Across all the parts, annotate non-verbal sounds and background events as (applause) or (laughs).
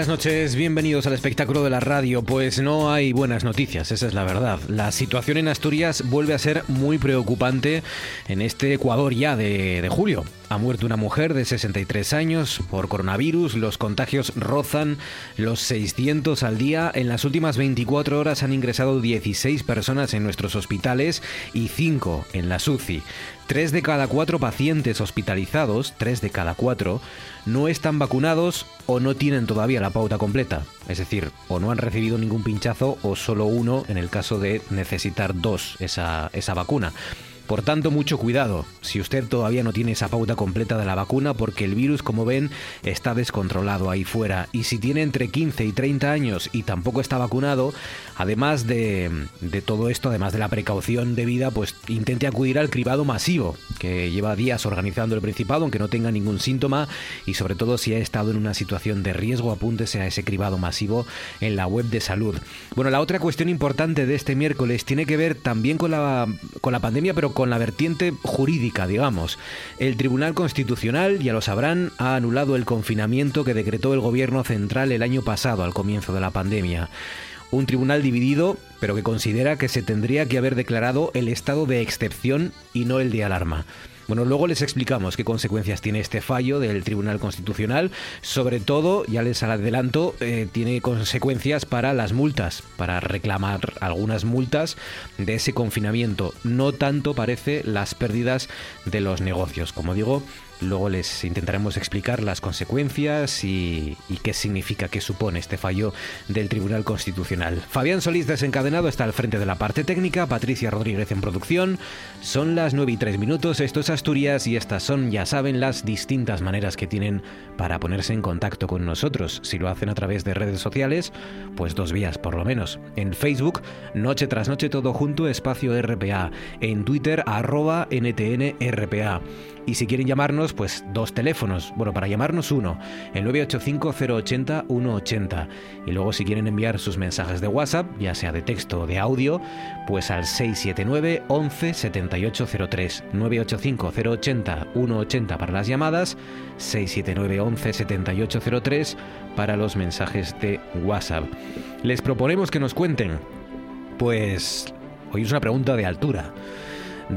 Buenas noches, bienvenidos al espectáculo de la radio. Pues no hay buenas noticias, esa es la verdad. La situación en Asturias vuelve a ser muy preocupante en este Ecuador ya de, de julio. Ha muerto una mujer de 63 años por coronavirus. Los contagios rozan los 600 al día. En las últimas 24 horas han ingresado 16 personas en nuestros hospitales y 5 en la SUCI. Tres de cada cuatro pacientes hospitalizados, tres de cada cuatro, no están vacunados o no tienen todavía la pauta completa. Es decir, o no han recibido ningún pinchazo o solo uno en el caso de necesitar dos esa, esa vacuna. Por tanto, mucho cuidado si usted todavía no tiene esa pauta completa de la vacuna porque el virus, como ven, está descontrolado ahí fuera. Y si tiene entre 15 y 30 años y tampoco está vacunado, además de, de todo esto, además de la precaución debida, pues intente acudir al cribado masivo, que lleva días organizando el Principado, aunque no tenga ningún síntoma, y sobre todo si ha estado en una situación de riesgo, apúntese a ese cribado masivo en la web de salud. Bueno, la otra cuestión importante de este miércoles tiene que ver también con la, con la pandemia, pero con la vertiente jurídica, digamos. El Tribunal Constitucional, ya lo sabrán, ha anulado el confinamiento que decretó el Gobierno Central el año pasado, al comienzo de la pandemia. Un tribunal dividido, pero que considera que se tendría que haber declarado el estado de excepción y no el de alarma. Bueno, luego les explicamos qué consecuencias tiene este fallo del Tribunal Constitucional. Sobre todo, ya les adelanto, eh, tiene consecuencias para las multas, para reclamar algunas multas de ese confinamiento. No tanto parece las pérdidas de los negocios. Como digo, Luego les intentaremos explicar las consecuencias y, qué significa, qué supone este fallo del Tribunal Constitucional. Fabián Solís desencadenado está al frente de la parte técnica, Patricia Rodríguez en producción. Son las 9 y 3 minutos, esto es Asturias y estas son, ya saben, las distintas maneras que tienen para ponerse en contacto con nosotros. Si lo hacen a través de redes sociales, pues dos vías por lo menos. En Facebook, Noche tras Noche todo junto, espacio RPA. En Twitter, arroba NTNRPA. Y si quieren llamarnos, pues dos teléfonos. Bueno, para llamarnos uno, el 985-080-180. Y luego si quieren enviar sus mensajes de WhatsApp, ya sea de texto o de audio, pues al 679 11 7803. 985-080-180 para las llamadas, 679 11 7803 para los mensajes de WhatsApp. Les proponemos que nos cuenten, pues hoy es una pregunta de altura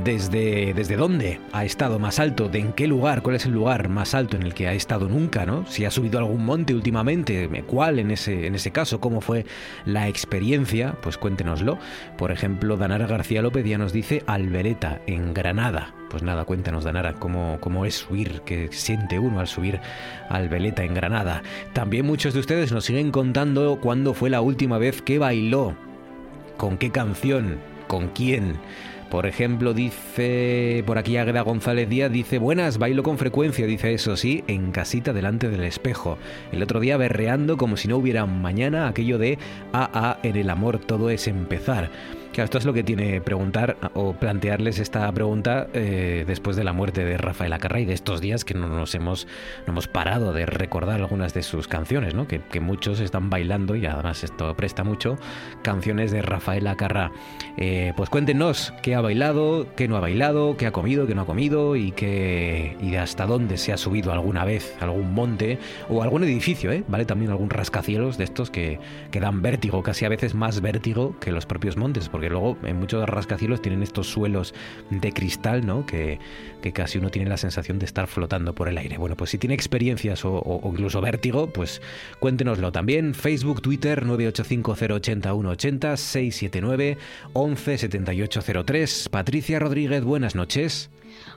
desde, desde dónde ha estado más alto, de en qué lugar, cuál es el lugar más alto en el que ha estado nunca, ¿no? Si ha subido algún monte últimamente, cuál en ese, en ese caso, cómo fue la experiencia, pues cuéntenoslo. Por ejemplo, Danara García López ya nos dice Albereta, en Granada. Pues nada, cuéntanos, Danara, cómo, cómo es subir, qué siente uno al subir al Veleta en Granada. También muchos de ustedes nos siguen contando cuándo fue la última vez que bailó, con qué canción, con quién. Por ejemplo, dice por aquí Agueda González Díaz, dice, buenas, bailo con frecuencia, dice eso sí, en casita delante del espejo. El otro día berreando como si no hubiera mañana aquello de, ah, ah, en el amor todo es empezar. Claro, esto es lo que tiene preguntar o plantearles esta pregunta eh, después de la muerte de Rafael Acarra y de estos días que no nos hemos, no hemos parado de recordar algunas de sus canciones, ¿no? que, que muchos están bailando y además esto presta mucho, canciones de Rafael Acarra. Eh, pues cuéntenos qué ha bailado, qué no ha bailado, qué ha comido, qué no ha comido y, qué, y hasta dónde se ha subido alguna vez, algún monte o algún edificio, ¿eh? ¿vale? También algún rascacielos de estos que, que dan vértigo, casi a veces más vértigo que los propios montes, porque luego en muchos rascacielos tienen estos suelos de cristal, ¿no? Que, que casi uno tiene la sensación de estar flotando por el aire. Bueno, pues si tiene experiencias o, incluso vértigo, pues cuéntenoslo también. Facebook, Twitter, 985080180, 679 117803. Patricia Rodríguez, buenas noches.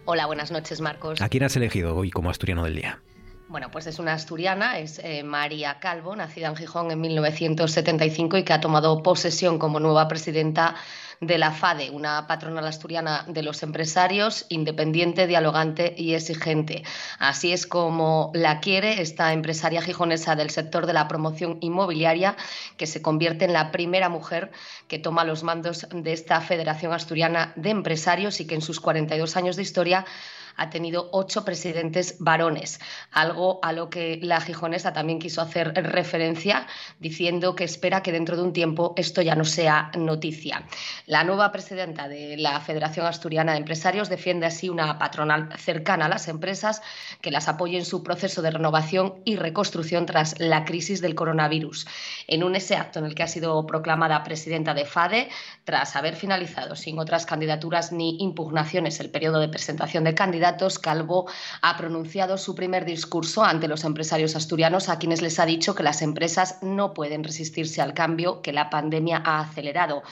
Hola, buenas noches, Marcos. ¿A quién has elegido hoy como asturiano del día? Bueno, pues es una asturiana, es eh, María Calvo, nacida en Gijón en 1975 y que ha tomado posesión como nueva presidenta de la FADE, una patronal asturiana de los empresarios, independiente, dialogante y exigente. Así es como la quiere esta empresaria gijonesa del sector de la promoción inmobiliaria, que se convierte en la primera mujer que toma los mandos de esta Federación Asturiana de Empresarios y que en sus 42 años de historia ha tenido ocho presidentes varones, algo a lo que la gijonesa también quiso hacer referencia, diciendo que espera que dentro de un tiempo esto ya no sea noticia. La nueva presidenta de la Federación Asturiana de Empresarios defiende así una patronal cercana a las empresas que las apoye en su proceso de renovación y reconstrucción tras la crisis del coronavirus. En un ese acto en el que ha sido proclamada presidenta de FADE, tras haber finalizado sin otras candidaturas ni impugnaciones el periodo de presentación de candidatos, Calvo ha pronunciado su primer discurso ante los empresarios asturianos, a quienes les ha dicho que las empresas no pueden resistirse al cambio que la pandemia ha acelerado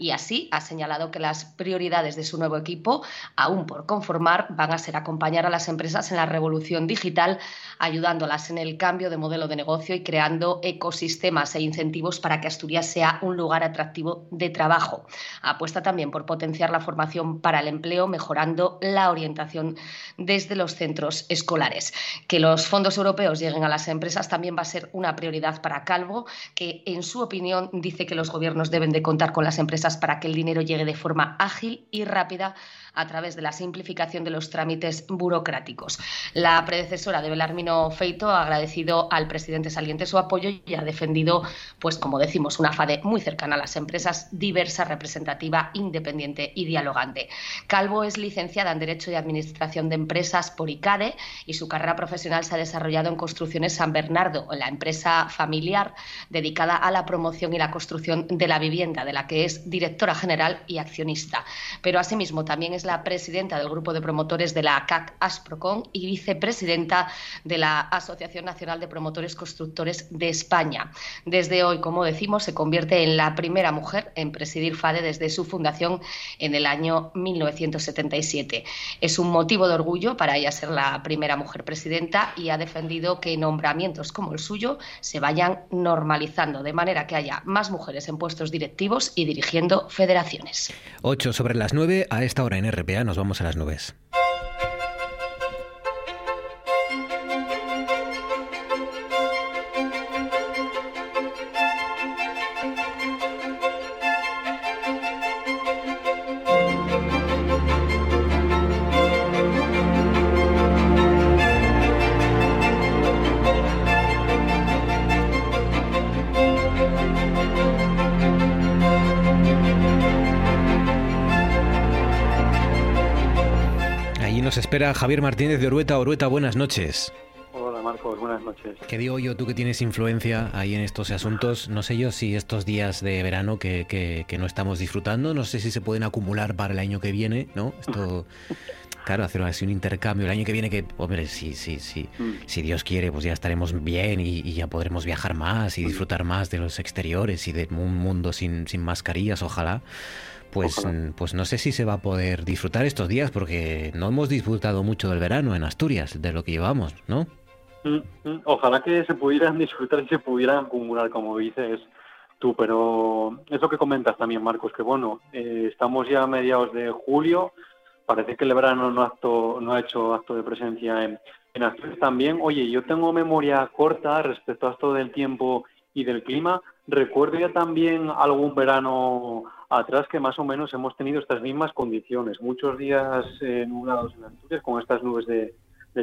y así ha señalado que las prioridades de su nuevo equipo, aún por conformar, van a ser acompañar a las empresas en la revolución digital, ayudándolas en el cambio de modelo de negocio y creando ecosistemas e incentivos para que Asturias sea un lugar atractivo de trabajo. Apuesta también por potenciar la formación para el empleo, mejorando la orientación desde los centros escolares. Que los fondos europeos lleguen a las empresas también va a ser una prioridad para Calvo, que en su opinión dice que los gobiernos deben de contar con las empresas para que el dinero llegue de forma ágil y rápida a través de la simplificación de los trámites burocráticos. La predecesora de Belarmino Feito ha agradecido al presidente saliente su apoyo y ha defendido, pues como decimos, una FADE muy cercana a las empresas, diversa, representativa, independiente y dialogante. Calvo es licenciada en Derecho y Administración de Empresas por ICADE y su carrera profesional se ha desarrollado en Construcciones San Bernardo, la empresa familiar dedicada a la promoción y la construcción de la vivienda, de la que es directora general y accionista. Pero asimismo también es la presidenta del grupo de promotores de la CAC Asprocon y vicepresidenta de la Asociación Nacional de Promotores Constructores de España. Desde hoy, como decimos, se convierte en la primera mujer en presidir FADE desde su fundación en el año 1977. Es un motivo de orgullo para ella ser la primera mujer presidenta y ha defendido que nombramientos como el suyo se vayan normalizando de manera que haya más mujeres en puestos directivos y dirigiendo federaciones. 8 sobre las 9 a esta hora en RPA nos vamos a las nubes. Espera Javier Martínez de Orueta. Orueta, buenas noches. Hola Marcos, buenas noches. ¿Qué digo yo, tú que tienes influencia ahí en estos asuntos? No sé yo si estos días de verano que, que, no estamos disfrutando, no sé si se pueden acumular para el año que viene, ¿no? Esto, (laughs) claro, hacer así un intercambio. El año que viene que, hombre, sí, sí, sí, mm. si Dios quiere, pues ya estaremos bien y, y, ya podremos viajar más y mm. disfrutar más de los exteriores y de un mundo sin, sin mascarillas, ojalá pues, mm, pues no sé si se va a poder disfrutar estos días porque no hemos disfrutado mucho del verano en Asturias, de lo que llevamos, ¿no? Mm, mm, ojalá que se pudieran (laughs) disfrutar y se pudieran acumular, como dices tú, pero es lo que comentas también, Marcos, que bueno, eh, estamos ya a mediados de julio, parece que el verano no, acto, no ha hecho acto de presencia en, en Asturias también. Oye, yo tengo memoria corta respecto a esto del tiempo y del clima. Recuerdo ya también algún verano atrás que más o menos hemos tenido estas mismas condiciones. Muchos días eh, nublados en Asturias con estas nubes de,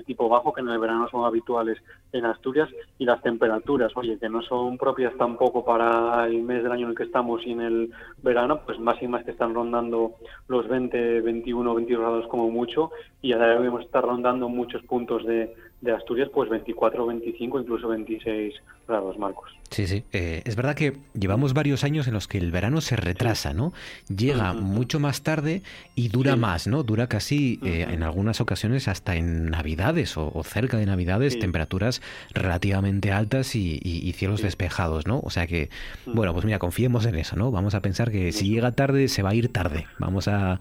tipo bajo que en el verano son habituales en Asturias y las temperaturas, oye, que no son propias tampoco para el mes del año en el que estamos y en el verano, pues más y más que están rondando los 20, 21, 22 grados como mucho y ahora debemos estar rondando muchos puntos de, de Asturias, pues 24, 25, incluso 26 grados, Marcos. Sí, sí. Eh, es verdad que llevamos varios años en los que el verano se retrasa, ¿no? Llega mucho más tarde y dura más, ¿no? Dura casi, eh, en algunas ocasiones, hasta en Navidades o, cerca de Navidades, temperaturas relativamente altas y, cielos despejados, ¿no? O sea que, bueno, pues mira, confiemos en eso, ¿no? Vamos a pensar que si llega tarde, se va a ir tarde. Vamos a,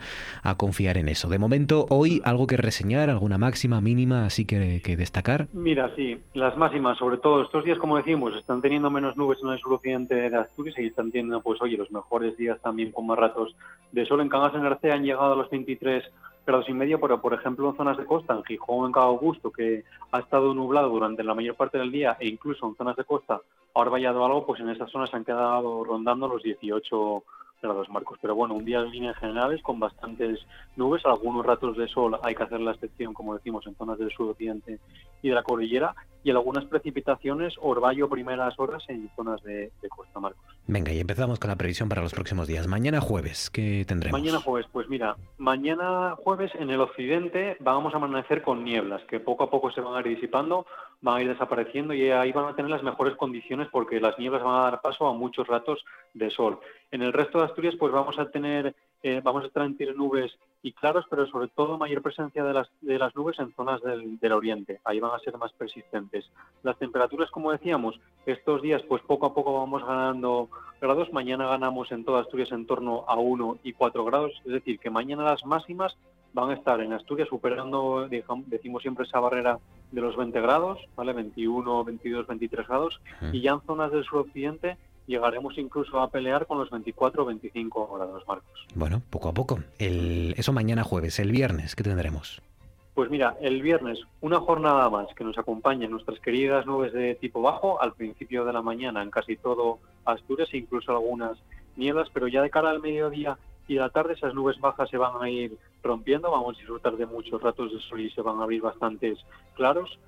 confiar en eso. De momento, hoy, algo que reseñar, alguna máxima, mínima, así que, que destacar. Mira, sí, las máximas, sobre todo estos días, como decimos, están teniendo menos nubes en el suroccidente de Asturias y están teniendo, pues oye, los mejores días también con más ratos de sol. En Cangas en Arcea han llegado a los 23 grados y medio, pero por ejemplo en zonas de costa, en Gijón, en Cabo Augusto, que ha estado nublado durante la mayor parte del día e incluso en zonas de costa ahora vallado algo, pues en esas zonas se han quedado rondando los 18 grados marcos. Pero bueno, un día en líneas generales con bastantes nubes, algunos ratos de sol, hay que hacer la excepción, como decimos, en zonas del suroccidente y de la cordillera, y algunas precipitaciones, orvallo primeras horas en zonas de, Costa Marcos. Venga, y empezamos con la previsión para los próximos días. Mañana jueves, ¿qué tendremos? Mañana jueves, pues mira, mañana jueves en el occidente vamos a amanecer con nieblas, que poco a poco se van a ir disipando, van a ir desapareciendo y ahí van a tener las mejores condiciones porque las nieblas van a dar paso a muchos ratos de sol. En el resto de Asturias, pues vamos a tener eh, vamos a transmitir nubes y claros, pero sobre todo mayor presencia de las, de las nubes en zonas del, del, oriente. Ahí van a ser más persistentes. Las temperaturas, como decíamos, estos días, pues poco a poco vamos ganando grados. Mañana ganamos en toda Asturias en torno a 1 y 4 grados. Es decir, que mañana las máximas van a estar en Asturias superando, decimos siempre, esa barrera de los 20 grados, ¿vale? 21, 22, 23 grados. Y ya en zonas del suroccidente llegaremos incluso a pelear con los 24 o 25 grados, Marcos. Bueno, poco a poco. El, eso mañana jueves, el viernes, ¿qué tendremos? Pues mira, el viernes una jornada más que nos acompañen nuestras queridas nubes de tipo bajo al principio de la mañana en casi todo Asturias, e incluso algunas nieblas, pero ya de cara al mediodía y la tarde esas nubes bajas se van a ir rompiendo, vamos a disfrutar de muchos ratos de sol y se van a abrir bastantes claros.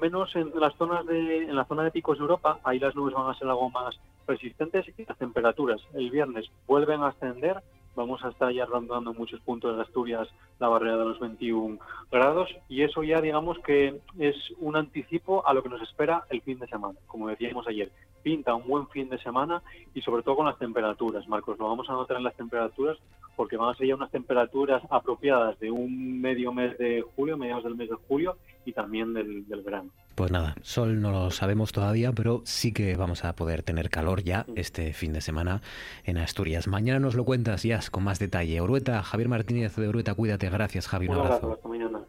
Menos en las zonas de en la zona de picos de Europa, ahí las nubes van a ser algo más resistentes y las temperaturas el viernes vuelven a ascender, vamos a estar ya rondando muchos puntos de Asturias la barrera de los 21 grados y eso ya digamos que es un anticipo a lo que nos espera el fin de semana, como decíamos ayer. Pinta un buen fin de semana y sobre todo con las temperaturas, Marcos, lo vamos a notar en las temperaturas porque van a ser ya unas temperaturas apropiadas de un medio mes de julio, mediados del mes de julio y también del, del verano. Pues nada, sol no lo sabemos todavía, pero sí que vamos a poder tener calor ya este fin de semana en Asturias. Mañana nos lo cuentas ya con más detalle. Orueta, Javier Martínez de Orueta, cuídate. Gracias, Javi. Un abrazo.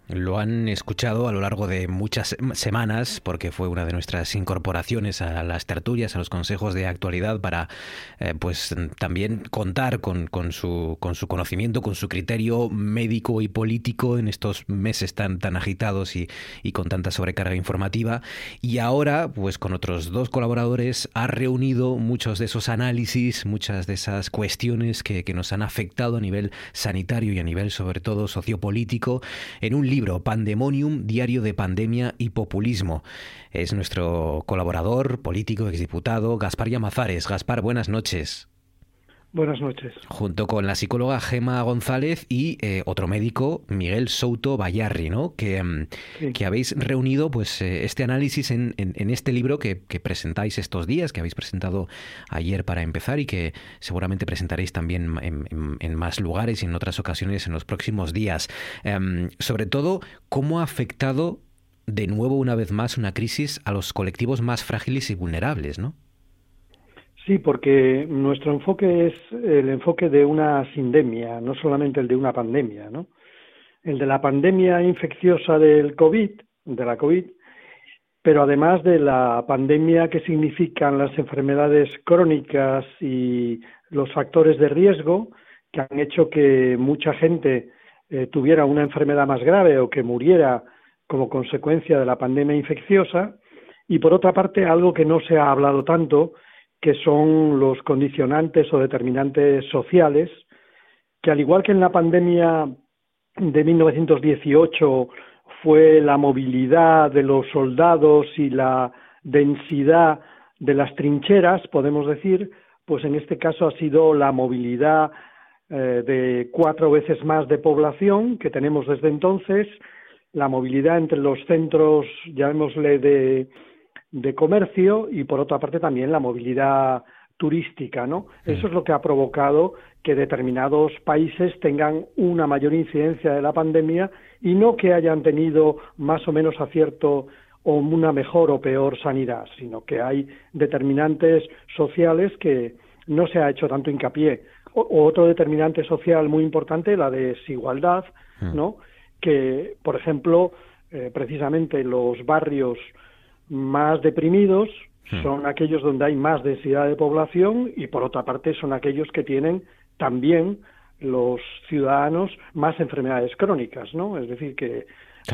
Lo han escuchado a lo largo de muchas semanas, porque fue una de nuestras incorporaciones a las tertulias, a los consejos de actualidad, para eh, pues también contar con, con, su, con su conocimiento, con su criterio médico y político en estos meses tan, tan agitados y, y con tanta sobrecarga informativa. Y ahora, pues con otros dos colaboradores, ha reunido muchos de esos análisis, muchas de esas cuestiones que, que nos han afectado a nivel sanitario y a nivel sobre todo sociopolítico en un libro, Pandemonium, Diario de Pandemia y Populismo. Es nuestro colaborador político, exdiputado, Gaspar Llamazares. Gaspar, buenas noches. Buenas noches. Junto con la psicóloga Gema González y eh, otro médico, Miguel Souto Bayarri, ¿no? Que, mm, que habéis reunido pues eh, este análisis en, en, este libro que, que, presentáis estos días, que habéis presentado ayer para empezar y que seguramente presentaréis también en, en más lugares y en otras ocasiones en los próximos días. Em, sobre todo, ¿cómo ha afectado de nuevo una vez más una crisis a los colectivos más frágiles y vulnerables, ¿no? Sí, porque nuestro enfoque es el enfoque de una sindemia, no solamente el de una pandemia, ¿no? El de la pandemia infecciosa del COVID, de la COVID, pero además de la pandemia que significan las enfermedades crónicas y los factores de riesgo que han hecho que mucha gente eh, tuviera una enfermedad más grave o que muriera como consecuencia de la pandemia infecciosa, y por otra parte algo que no se ha hablado tanto, que son los condicionantes o determinantes sociales, que al igual que en la pandemia de 1918 fue la movilidad de los soldados y la densidad de las trincheras, podemos decir, pues en este caso ha sido la movilidad eh, de cuatro veces más de población que tenemos desde entonces, la movilidad entre los centros, llamémosle, de de comercio y por otra parte también la movilidad turística, ¿no? Eso es lo que ha provocado que determinados países tengan una mayor incidencia de la pandemia y no que hayan tenido más o menos acierto o una mejor o peor sanidad, sino que hay determinantes sociales que no se ha hecho tanto hincapié. O, otro determinante social muy importante, la desigualdad, ¿no? Que, por ejemplo, eh, precisamente los barrios más deprimidos Hmm. son aquellos donde hay más densidad de población y por otra parte son aquellos que tienen también los ciudadanos más enfermedades crónicas, ¿no? Es decir, que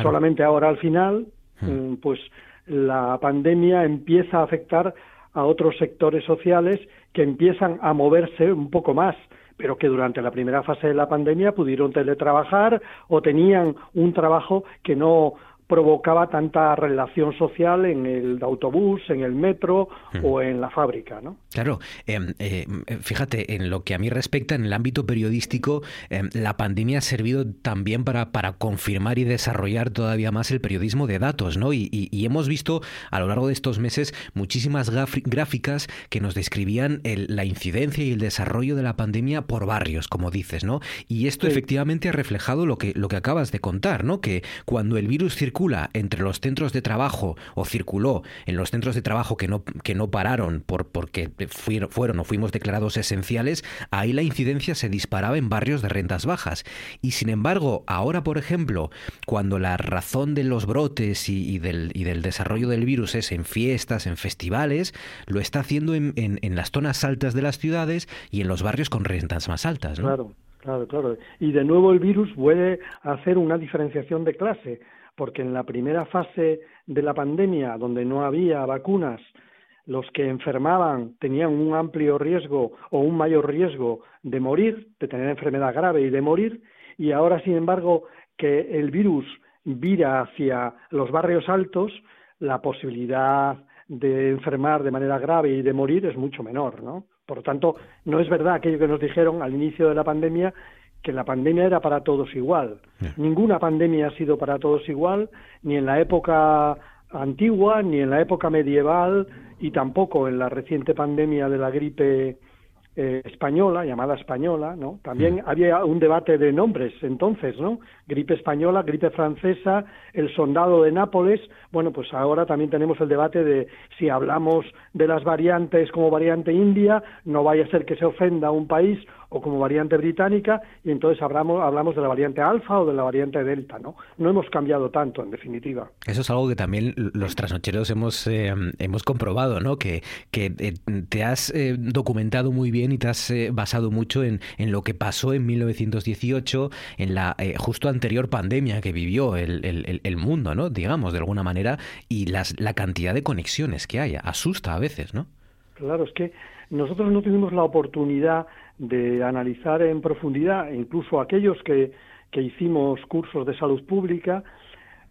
solamente ahora al final, hmm. mm, pues la pandemia empieza a afectar a otros sectores sociales que empiezan a moverse un poco más, pero que durante la primera fase de la pandemia pudieron teletrabajar o tenían un trabajo que no provocaba tanta relación social en el autobús, en el metro o en la fábrica, ¿no? Claro, em, eh, fíjate, en lo que a mí respecta, en el ámbito periodístico, em, la pandemia ha servido también para, para confirmar y desarrollar todavía más el periodismo de datos, ¿no? Y, hemos visto a lo largo de estos meses muchísimas gráficas que nos describían la incidencia y el desarrollo de la pandemia por barrios, como dices, ¿no? Y esto efectivamente ha reflejado lo que, lo que acabas de contar, ¿no? Que cuando el virus circula entre los centros de trabajo o circuló en los centros de trabajo que no, que no pararon por, porque fueron, fueron o fuimos declarados esenciales, ahí la incidencia se disparaba en barrios de rentas bajas. Y sin embargo, ahora, por ejemplo, cuando la razón de los brotes y, del, y del desarrollo del virus es en fiestas, en festivales, lo está haciendo en, en, las zonas altas de las ciudades y en los barrios con rentas más altas. Claro. Claro, claro. Y de nuevo el virus puede hacer una diferenciación de clase porque en la primera fase de la pandemia, donde no había vacunas, los que enfermaban tenían un amplio riesgo o un mayor riesgo de morir, de tener enfermedad grave y de morir, y ahora, sin embargo, que el virus vira hacia los barrios altos, la posibilidad de enfermar de manera grave y de morir es mucho menor, ¿no? Por lo tanto, no es verdad aquello que nos dijeron al inicio de la pandemia que la pandemia era para todos igual. Ninguna pandemia ha sido para todos igual, ni en la época antigua, ni en la época medieval, y tampoco en la reciente pandemia de la gripe eh, española, llamada española, ¿no? También había un debate de nombres entonces, ¿no? Gripe española, gripe francesa, el sondado de Nápoles. Bueno, pues ahora también tenemos el debate de si hablamos de las variantes como variante india, no vaya a ser que se ofenda a un país o como variante británica, y entonces hablamos, hablamos de la variante alfa o de la variante delta, ¿no? No hemos cambiado tanto, en definitiva. Eso es algo que también los trasnocheros hemos, eh, hemos comprobado, ¿no? Que, que eh, te has eh, documentado muy bien y te has basado mucho en, en, lo que pasó en 1918, en la justo anterior pandemia que vivió el, el, el, mundo, ¿no? Digamos, de alguna manera, y las, la cantidad de conexiones que hay. Asusta a veces, ¿no? Claro, es que nosotros no tuvimos la oportunidad de analizar en profundidad, incluso aquellos que, que hicimos cursos de salud pública,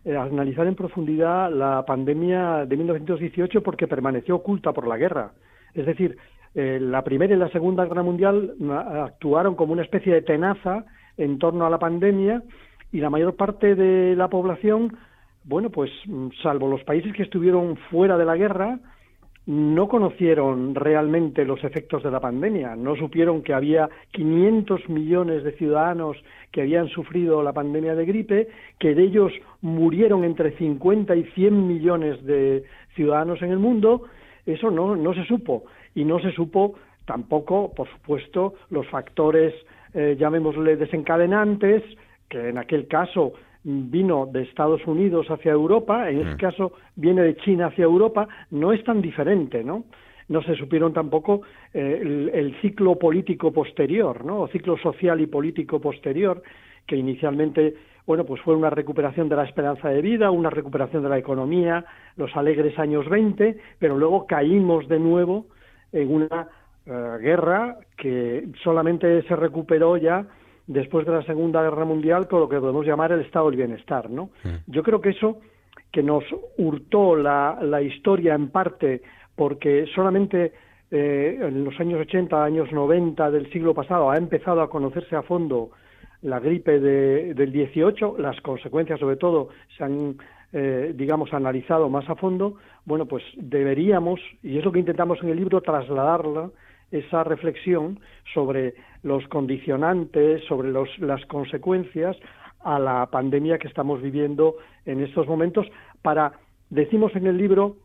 eh, analizar en profundidad la pandemia de 1918 porque permaneció oculta por la guerra. Es decir, eh, la Primera y la Segunda Guerra Mundial actuaron como una especie de tenaza en torno a la pandemia y la mayor parte de la población, bueno, pues mm, salvo los países que estuvieron fuera de la guerra, no conocieron realmente los efectos de la pandemia, no supieron que había 500 millones de ciudadanos que habían sufrido la pandemia de gripe, que de ellos murieron entre 50 y 100 millones de ciudadanos en el mundo, eso no, no se supo. Y no se supo tampoco, por supuesto, los factores, eh, llamémosle desencadenantes, que en aquel caso vino de Estados Unidos hacia Europa, en este caso viene de China hacia Europa, no es tan diferente, ¿no? No se supieron tampoco eh, el, ciclo político posterior, ¿no? O ciclo social y político posterior, que inicialmente, bueno, pues fue una recuperación de la esperanza de vida, una recuperación de la economía, los alegres años 20, pero luego caímos de nuevo en una eh, guerra que solamente se recuperó ya después de la Segunda Guerra Mundial con lo que podemos llamar el estado del bienestar, ¿no? Yo creo que eso que nos hurtó la, la historia en parte porque solamente eh, en los años 80, años 90 del siglo pasado ha empezado a conocerse a fondo la gripe de, del 18, las consecuencias sobre todo se han eh, digamos, analizado más a fondo, bueno, pues deberíamos, y es lo que intentamos en el libro, trasladarla, esa reflexión sobre los condicionantes, sobre los, las consecuencias a la pandemia que estamos viviendo en estos momentos, para, decimos en el libro,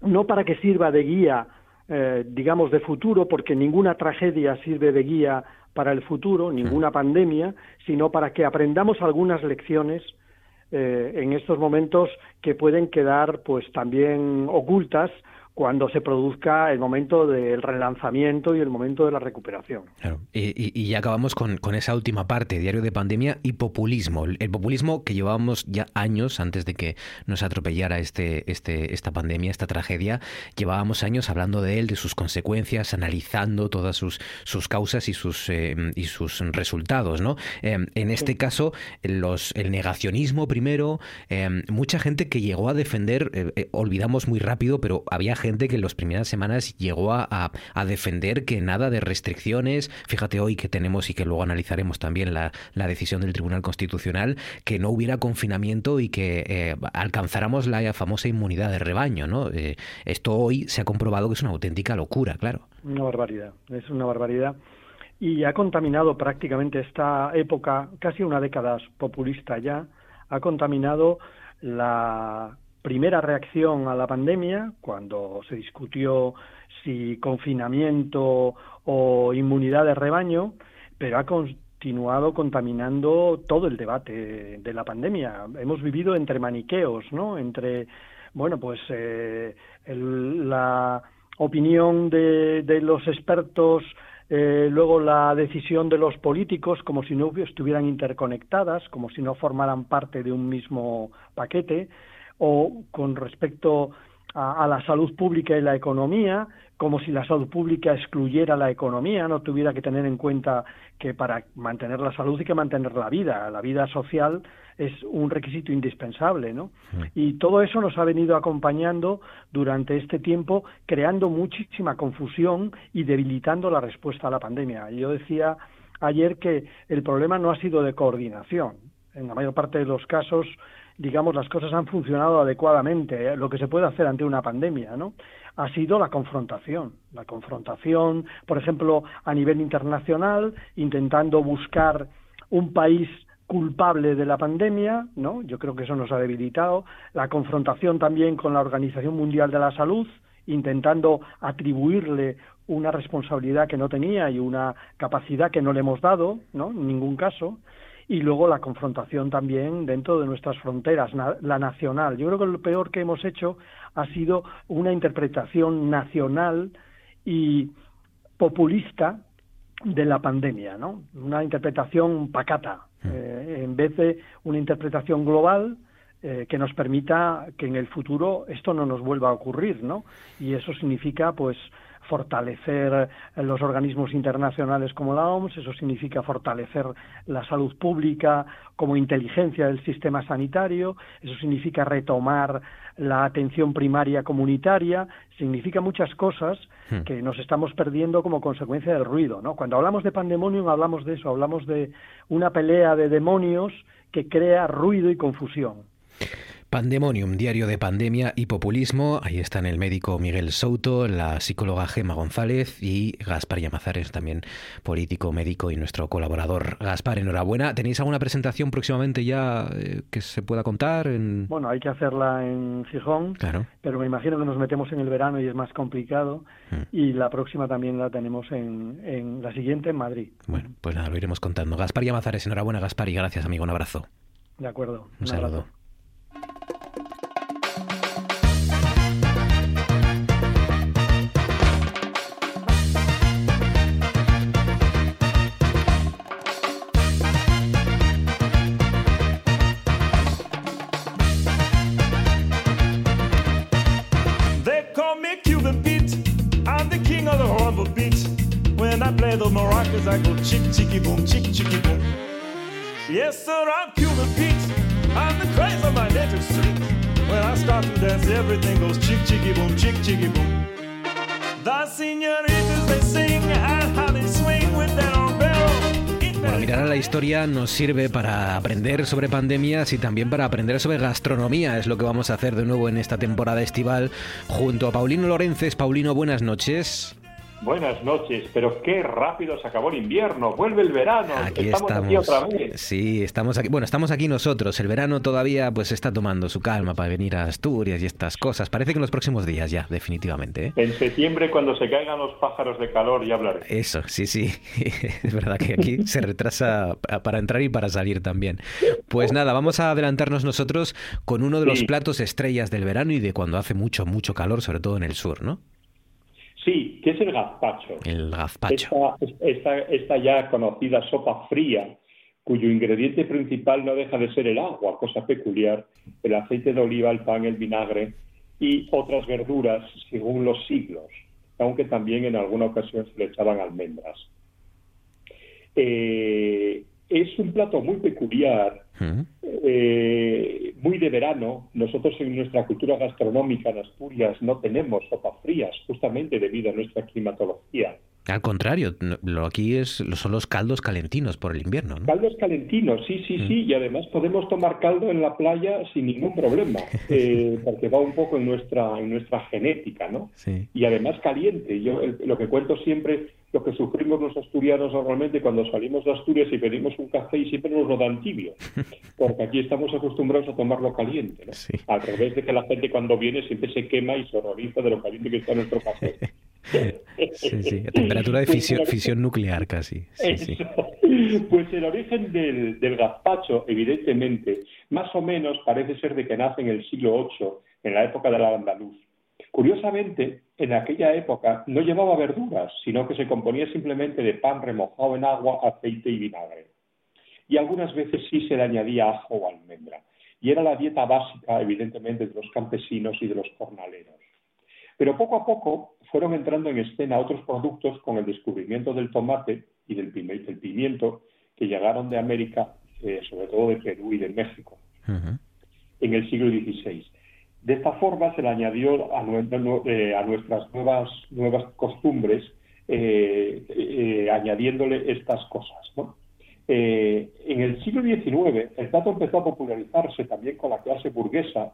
no para que sirva de guía, eh, digamos, de futuro, porque ninguna tragedia sirve de guía para el futuro, ninguna pandemia, sino para que aprendamos algunas lecciones eh, en estos momentos que pueden quedar pues también ocultas cuando se produzca el momento del relanzamiento y el momento de la recuperación. Claro. Y, ya acabamos con, esa última parte, diario de pandemia y populismo. El, populismo que llevábamos ya años antes de que nos atropellara este, este, esta pandemia, esta tragedia, llevábamos años hablando de él, de sus consecuencias, analizando todas sus, sus causas y sus, eh, y sus resultados. ¿no? Eh, en este caso, los, el negacionismo primero, eh, mucha gente que llegó a defender, olvidamos muy rápido, pero había gente que en las primeras semanas llegó a, defender que nada de restricciones, fíjate hoy que tenemos y que luego analizaremos también la, decisión del Tribunal Constitucional, que no hubiera confinamiento y que eh, alcanzáramos la famosa inmunidad de rebaño. ¿no? Eh, esto hoy se ha comprobado que es una auténtica locura, claro. Una barbaridad, es una barbaridad. Y ha contaminado prácticamente esta época, casi una década populista ya, ha contaminado la primera reacción a la pandemia, cuando se discutió si confinamiento o inmunidad de rebaño, pero ha continuado contaminando todo el debate de la pandemia. Hemos vivido entre maniqueos, ¿no? Entre, bueno, pues eh, la opinión de, de los expertos eh, luego la decisión de los políticos como si no estuvieran interconectadas, como si no formaran parte de un mismo paquete, o con respecto a, la salud pública y la economía, como si la salud pública excluyera la economía, no tuviera que tener en cuenta que para mantener la salud hay que mantener la vida, la vida social es un requisito indispensable, ¿no? Y todo eso nos ha venido acompañando durante este tiempo, creando muchísima confusión y debilitando la respuesta a la pandemia. Yo decía ayer que el problema no ha sido de coordinación. En la mayor parte de los casos digamos, las cosas han funcionado adecuadamente, ¿eh? lo que se puede hacer ante una pandemia, ¿no? Ha sido la confrontación, la confrontación, por ejemplo, a nivel internacional, intentando buscar un país culpable de la pandemia, ¿no? Yo creo que eso nos ha debilitado. La confrontación también con la Organización Mundial de la Salud, intentando atribuirle una responsabilidad que no tenía y una capacidad que no le hemos dado, ¿no? En ningún caso y luego la confrontación también dentro de nuestras fronteras, la nacional. Yo creo que lo peor que hemos hecho ha sido una interpretación nacional y populista de la pandemia, ¿no? Una interpretación pacata, mm. eh, en vez de una interpretación global eh, que nos permita que en el futuro esto no nos vuelva a ocurrir, ¿no? Y eso significa, pues, fortalecer los organismos internacionales como la OMS, eso significa fortalecer la salud pública como inteligencia del sistema sanitario, eso significa retomar la atención primaria comunitaria, significa muchas cosas hmm. que nos estamos perdiendo como consecuencia del ruido, ¿no? Cuando hablamos de pandemonium hablamos de eso, hablamos de una pelea de demonios que crea ruido y confusión. Pandemonium, diario de pandemia y populismo. Ahí están el médico Miguel Souto, la psicóloga Gema González y Gaspar Yamazares, también político, médico y nuestro colaborador. Gaspar, enhorabuena. ¿Tenéis alguna presentación próximamente ya eh, que se pueda contar? En... Bueno, hay que hacerla en Gijón, claro. pero me imagino que nos metemos en el verano y es más complicado. Hmm. Y la próxima también la tenemos en, en la siguiente en Madrid. Bueno, pues nada, lo iremos contando. Gaspar Yamazares, enhorabuena Gaspar y gracias amigo, un abrazo. De acuerdo. Un, saludo. I go chick, chicky, boom, chick, chicky, boom. Yes, sir, I'm Cuban Pete. I'm the craze of my native street. When I start to dance, everything goes chick, chicky, boom, chick, chicky, boom. The senoritas, they sing, and how they swing with that umbrella. mirar a la historia nos sirve para aprender sobre pandemias y también para aprender sobre gastronomía. Es lo que vamos a hacer de nuevo en esta temporada estival junto a Paulino Lorences. Paulino, buenas noches. Buenas noches, pero qué rápido se acabó el invierno, vuelve el verano, Aquí estamos, estamos. aquí otra vez. Sí, estamos aquí. Bueno, estamos aquí nosotros. El verano todavía pues está tomando su calma para venir a Asturias y estas cosas. Parece que en los próximos días ya, definitivamente. ¿eh? En septiembre, cuando se caigan los pájaros de calor, ya hablaré. Eso, sí, sí. (laughs) Es verdad que aquí se retrasa para entrar y para salir también. Pues nada, vamos a adelantarnos nosotros con uno de los Sí. platos estrellas del verano y de cuando hace mucho, mucho calor, sobre todo en el sur, ¿no? Sí, ¿qué es el gazpacho? El gazpacho. Esta, esta, esta ya conocida sopa fría, cuyo ingrediente principal no deja de ser el agua, cosa peculiar, el aceite de oliva, el pan, el vinagre y otras verduras según los siglos, aunque también en alguna ocasión se le echaban almendras. Eh, es un plato muy peculiar, Mm. eh, muy de verano. Nosotros en nuestra cultura gastronómica en Asturias no tenemos sopas frías, justamente debido a nuestra climatología. Al contrario, lo aquí es, son los caldos calentinos por el invierno, ¿no? Caldos calentinos, sí, sí, Mm. sí, y además podemos tomar caldo en la playa sin ningún problema, (laughs) eh, porque va un poco en nuestra, en nuestra genética, ¿no? Sí. Y además caliente. Yo el- lo que cuento siempre, lo que sufrimos los asturianos normalmente cuando salimos de Asturias y pedimos un café y siempre nos lo dan tibio, (laughs) porque aquí estamos acostumbrados a tomarlo caliente, ¿no? Sí. Al revés de que la gente cuando viene siempre se quema y se horroriza de lo caliente que está nuestro café. (laughs) Sí, sí. A temperatura de fisión, fisión nuclear casi. Sí, sí. (laughs) Pues el origen del, del gazpacho, evidentemente, más o menos parece ser de que nace en el siglo VIII, en la época del andaluz. Curiosamente, en aquella época no llevaba verduras, sino que se componía simplemente de pan remojado en agua, aceite y vinagre. Y algunas veces sí se le añadía ajo o almendra. Y era la dieta básica, evidentemente, de los campesinos y de los jornaleros. Pero poco a poco fueron entrando en escena otros productos con el descubrimiento del tomate y del pimiento que llegaron de América, eh, sobre todo de Perú y de México, Ujú. en el siglo XVI. De esta forma se le añadió a, eh, a nuestras nuevas, nuevas costumbres, eh, eh, añadiéndole estas cosas. ¿no? Eh, en el siglo XIX el plato empezó a popularizarse también con la clase burguesa,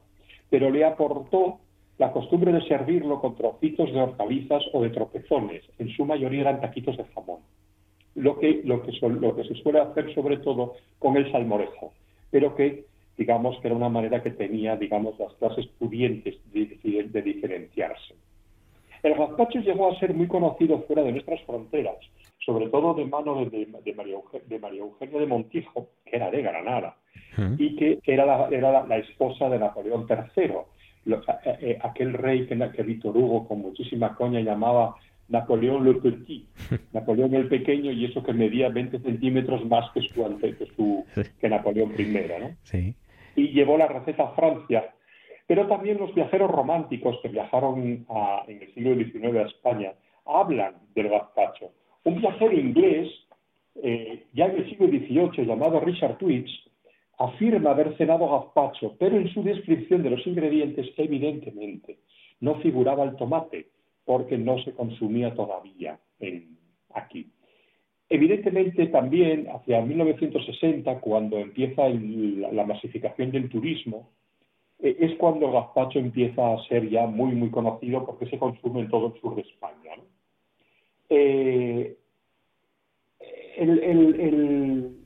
pero le aportó la costumbre de servirlo con trocitos de hortalizas o de tropezones. En su mayoría eran taquitos de jamón. Lo que, lo que, lo que se suele hacer sobre todo con el salmorejo, pero que digamos que era una manera que tenía digamos las clases pudientes de, de- de diferenciarse. El gazpacho llegó a ser muy conocido fuera de nuestras fronteras, sobre todo de mano de, de María, Eugenia de Montijo, que era de Granada, y que era la, era la, la esposa de Napoleón III, eh, aquel rey que, que Víctor Hugo con muchísima coña llamaba Napoleón le Petit, (laughs) Napoleón el Pequeño, y eso que medía 20 centímetros más que, su, que, su, que Napoleón I, ¿no? Sí. y llevó la receta a Francia. Pero también los viajeros románticos que viajaron a- en el siglo XIX a España hablan del gazpacho. Un viajero inglés, eh, ya en el siglo XVIII, llamado Richard Twitch, afirma haber cenado gazpacho, pero en su descripción de los ingredientes, evidentemente, no figuraba el tomate, porque no se consumía todavía aquí. Evidentemente también hacia 1960, cuando empieza la, masificación del turismo, eh, es cuando gazpacho empieza a ser ya muy, muy conocido porque se consume en todo el sur de España. Eh, el- el-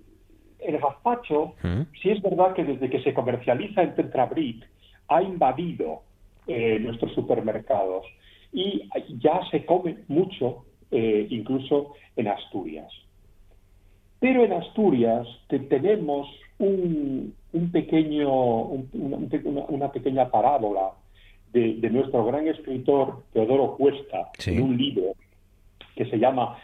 el gazpacho, Ujú. sí es verdad que desde que se comercializa en Tetrabric ha invadido eh, nuestros supermercados y ya se come mucho, eh, incluso en Asturias. Pero en Asturias te- tenemos un, un pequeño, un- una, un pe- una- una pequeña parábola de, de nuestro gran escritor Teodoro Cuesta Sí. en un libro que se llama,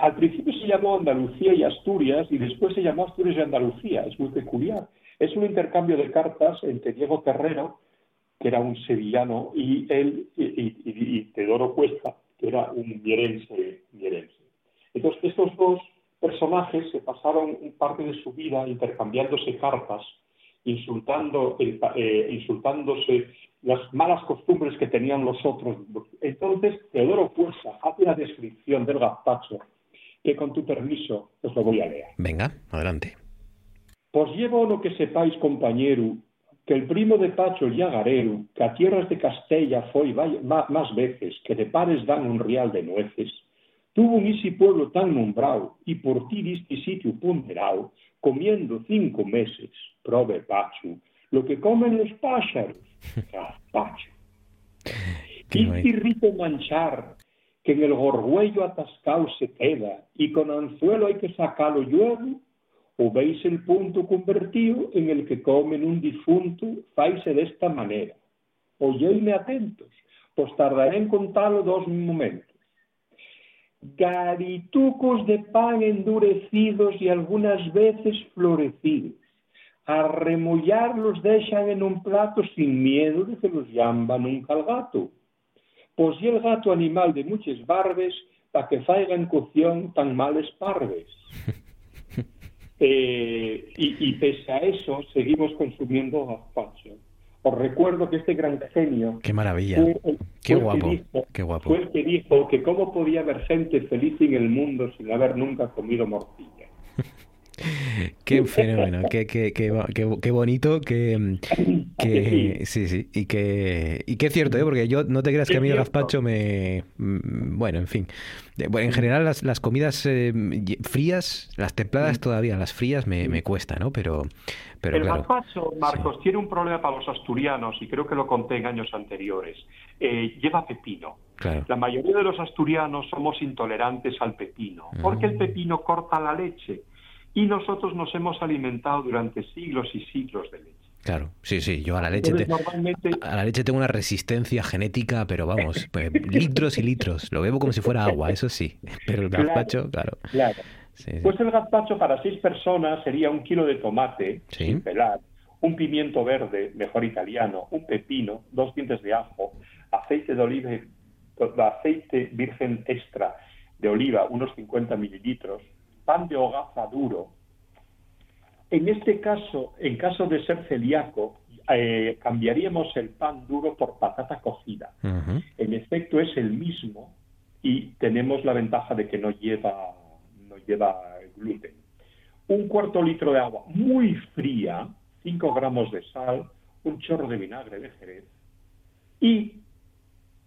al principio se llamó Andalucía y Asturias y después se llamó Asturias y Andalucía, es muy peculiar. Es un intercambio de cartas entre Diego Terrero, que era un sevillano, y él y, y- y- y Teodoro Cuesta, que era un mierense, mierense. Entonces, estos dos personajes se pasaron parte de su vida intercambiándose cartas, insultando, eh, eh, insultándose las malas costumbres que tenían los otros. Entonces, Teodoro Cuesta hace una descripción del gazpacho que con tu permiso os lo voy a leer. Venga, adelante. Pues llevo lo que sepáis, compañero, que el primo de Pacho el Llagarero, que a tierras de Castella foi más veces que de pares dan un real de nueces, tuvo un isi pueblo tan nombrado y por ti diste sitio ponderado, comiendo cinco meses, prove Pacho, lo que comen los pájaros, (laughs) Pacho. Y rito manchar, que en el gorguello atascado se queda y con anzuelo hay que sacarlo luego, o veis el punto convertido en el que comen un difunto, faise de esta manera. Oyeime atentos, pues tardaré en contarlo dos momentos. Garitucos de pan endurecidos y algunas veces florecidos. A remollar los dejan en un plato sin miedo de que los llamba nunca al gato. Pues y el gato animal de muchas barbes, para que faiga en cocción tan males parves. (laughs) Eh, y, pese a eso, seguimos consumiendo gazpacho. Os recuerdo que este gran genio. Qué maravilla. qué guapo. qué guapo. Fue el que dijo que cómo podía haber gente feliz en el mundo sin haber nunca comido morcilla. (laughs) (laughs) Qué fenómeno, qué, qué, qué, qué, bonito, que, que sí, sí, y que, y qué cierto, ¿eh? porque yo no te creas que a mí el gazpacho me, mm, bueno, en fin, en general las, las comidas eh, frías, las templadas todavía, las frías me, me cuesta, ¿no? Pero, pero el gazpacho, Marcos, tiene un problema para los asturianos y creo que lo conté en años anteriores. Eh, lleva pepino. La mayoría de los asturianos somos intolerantes al pepino, porque el pepino corta la leche y nosotros nos hemos alimentado durante siglos y siglos de leche. Claro, sí, sí, yo a la leche, a la leche tengo una resistencia genética, pero vamos, (laughs) pues, litros y litros, lo bebo como si fuera agua, eso sí, (laughs) pero el gazpacho, claro. claro. Pues el gazpacho para seis personas sería un kilo de tomate sin pelar, un pimiento verde, mejor italiano, un pepino, dos dientes de ajo, aceite de oliva, aceite virgen extra de oliva, unos 50 mililitros, pan de hogaza duro. En este caso, en caso de ser celíaco, eh, cambiaríamos el pan duro por patata cocida. En efecto, es el mismo y tenemos la ventaja de que no lleva, no lleva gluten. Un cuarto litro de agua muy fría, 5 gramos de sal, un chorro de vinagre de jerez y,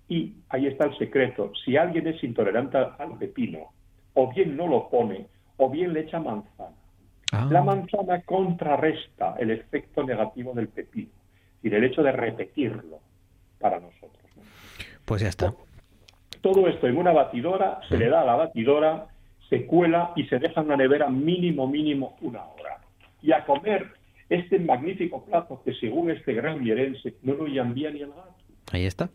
y ahí está el secreto, si alguien es intolerante al pepino o bien no lo pone o bien le echa manzana. Ah. La manzana contrarresta el efecto negativo del pepino y el hecho de repetirlo para nosotros. Pues ya está. Todo esto en una batidora, se le da a la batidora, se cuela y se deja en la nevera mínimo, mínimo una hora. Y a comer este magnífico plato que según este gran mierense no lo bien ni el gato. Ahí está.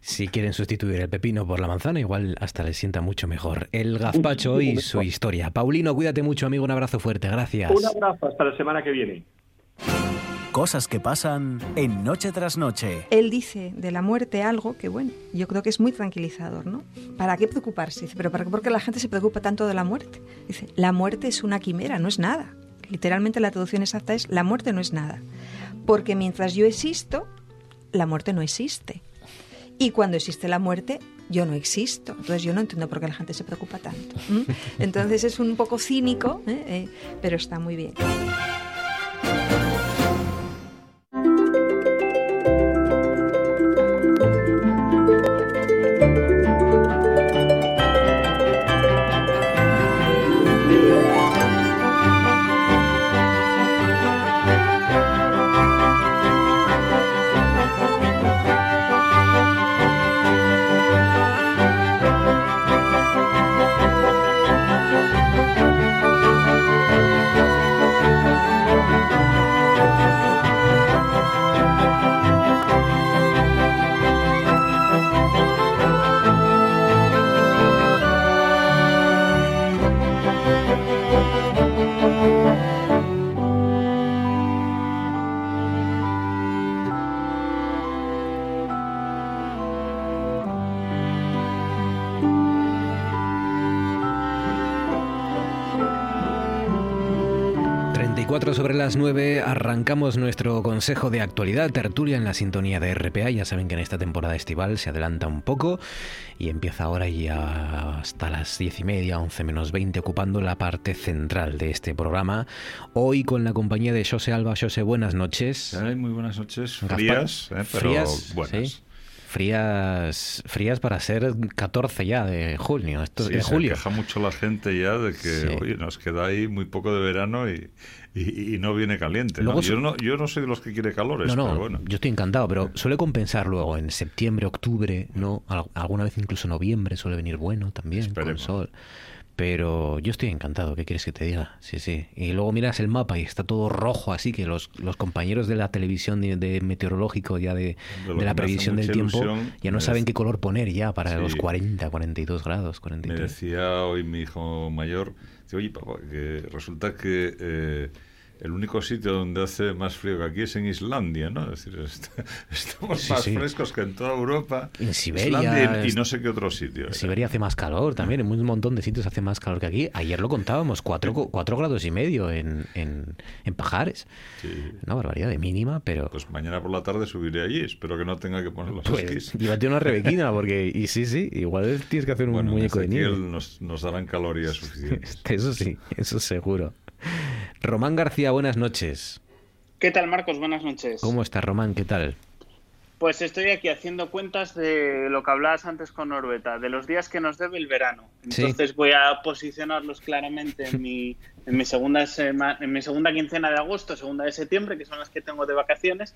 Si quieren sustituir el pepino por la manzana, igual hasta les sienta mucho mejor. El gazpacho y su historia. Paulino, cuídate mucho, amigo. Un abrazo fuerte. Gracias. Un abrazo. Hasta la semana que viene. Cosas que pasan en Noche tras Noche. Él dice de la muerte algo que, bueno, yo creo que es muy tranquilizador, ¿no? ¿Para qué preocuparse? Dice, pero ¿para qué? porque la gente se preocupa tanto de la muerte? Dice, la muerte es una quimera, no es nada. Literalmente la traducción exacta es, la muerte no es nada. Porque mientras yo existo, la muerte no existe. Y cuando existe la muerte, yo no existo. Entonces yo no entiendo por qué la gente se preocupa tanto. (laughs) Entonces es un poco cínico, ¿eh? Eh, pero está muy bien. Arrancamos nuestro consejo de actualidad tertulia en la sintonía de RPA. Ya saben que en esta temporada estival se adelanta un poco y empieza ahora ya hasta las 10 y media, 11 menos 20, ocupando la parte central de este programa. Hoy con la compañía de José Alba. José, buenas noches. muy buenas noches. Frías, eh, pero Frías, buenas. ¿sí? Frías, frías para ser 14 ya de junio. Esto, Sí, de se julio. queja mucho la gente ya de que Sí. oye, nos queda ahí muy poco de verano y, y- y no viene caliente. ¿no? Luego Yo, no, yo no soy de los que quiere calores, No, pero bueno. yo estoy encantado, pero suele compensar luego en septiembre, octubre, ¿no? Al- Alguna vez incluso noviembre suele venir bueno también, Esperemos. con sol. Pero yo estoy encantado, ¿qué quieres que te diga? Sí, sí. Y luego miras el mapa y está todo rojo, así que los, los compañeros de la televisión de, de meteorológico ya de, de la me previsión del tiempo ya no saben qué color poner ya para Sí. los 40, 42 grados, Me 43. decía hoy mi hijo mayor, dice, oye papá, que resulta que eh, el único sitio donde hace más frío que aquí es en Islandia, ¿no? Es decir, est- (laughs) estamos Sí, más sí. frescos que en toda Europa. En Siberia, Islandia y, no sé qué otro sitio. En Siberia hace más calor también, en un montón de sitios hace más calor que aquí. Ayer lo contábamos, 4 grados y medio en, en, en Pajares. Sí. Una barbaridad de mínima, pero... Pues mañana por la tarde subiré allí, espero que no tenga que poner los Pues, esquís. llévate una rebequina, (laughs) porque... Y sí, sí, igual tienes que hacer un Bueno, en muñeco de nieve. Nos, nos darán calorías suficientes. (laughs) Eso sí, eso seguro. Román García, buenas noches. ¿Qué tal, Marcos? Buenas noches. ¿Cómo estás, Román? ¿Qué tal? Pues estoy aquí haciendo cuentas de lo que hablabas antes con Norbeta, de los días que nos debe el verano. Sí. Entonces voy a posicionarlos claramente en mi, en, mi segunda sema- en mi segunda quincena de agosto, segunda de septiembre, que son las que tengo de vacaciones.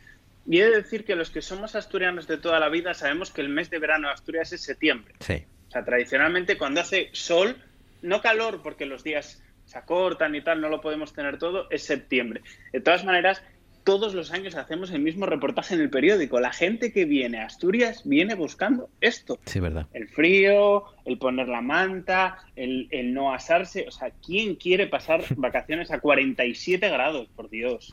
Y he de decir que los que somos asturianos de toda la vida sabemos que el mes de verano de Asturias es septiembre. Sí. O sea, tradicionalmente cuando hace sol, no calor porque los días se acortan y tal, no lo podemos tener todo, es septiembre. De todas maneras, todos los años hacemos el mismo reportaje en el periódico. La gente que viene a Asturias viene buscando esto. Sí, verdad. El frío, el poner la manta, el, el no asarse. O sea, ¿quién quiere pasar (laughs) vacaciones a 47 grados? Por Dios.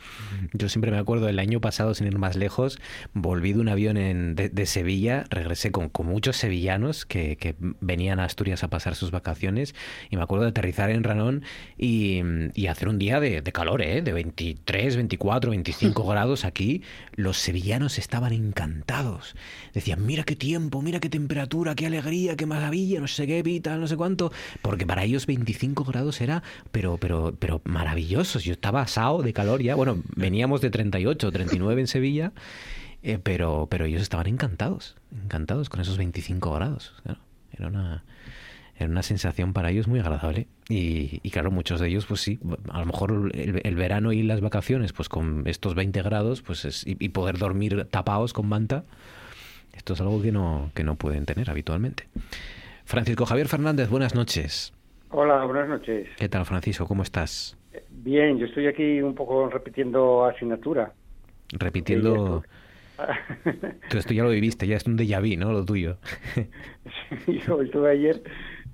Yo siempre me acuerdo del año pasado, sin ir más lejos, volví de un avión en- de, de Sevilla, regresé con, con muchos sevillanos que, que venían a Asturias a pasar sus vacaciones y me acuerdo de aterrizar en Ranón y, y hacer un día de, de calor, ¿eh? de 23, 24, 25 grados aquí. Los sevillanos estaban encantados. Decían, mira qué tiempo, mira qué temperatura, qué alegría, qué maravilla, no sé qué, pita, no sé cuánto. Porque para ellos 25 grados era, pero, pero, pero maravillosos. Yo estaba asado de calor ya. Bueno, veníamos de 38, 39 en Sevilla, eh, pero, pero ellos estaban encantados, encantados con esos 25 grados. claro. Era una, era una sensación para ellos muy agradable. Y, y claro, muchos de ellos, pues sí, a lo mejor el, el verano y las vacaciones, pues con estos 20 grados, pues es, y, y poder dormir tapados con manta, esto es algo que no, que no pueden tener habitualmente. Francisco Javier Fernández, buenas noches. Hola, buenas noches. ¿Qué tal, Francisco? ¿Cómo estás? Bien, yo estoy aquí un poco repitiendo asignatura. Repitiendo... Tú (laughs) esto ya lo viviste, ya es un déjà vu, ¿no? Lo tuyo. (laughs) yo estuve ayer,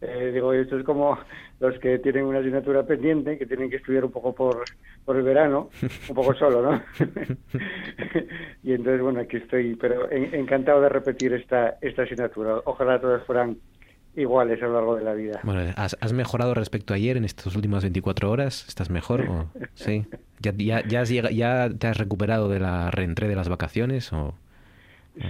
eh, digo, esto es como los que tienen una asignatura pendiente, que tienen que estudiar un poco por, por el verano, un poco solo, ¿no? (laughs) y entonces, bueno, aquí estoy, pero en- encantado de repetir esta, esta asignatura. Ojalá todas fueran iguales a lo largo de la vida. Bueno, ¿has, has mejorado respecto a ayer en estas últimas 24 horas? ¿Estás mejor? O... (laughs) Sí. ¿Ya, ya, ya, has llega- ya te has recuperado de la reentré de las vacaciones? O...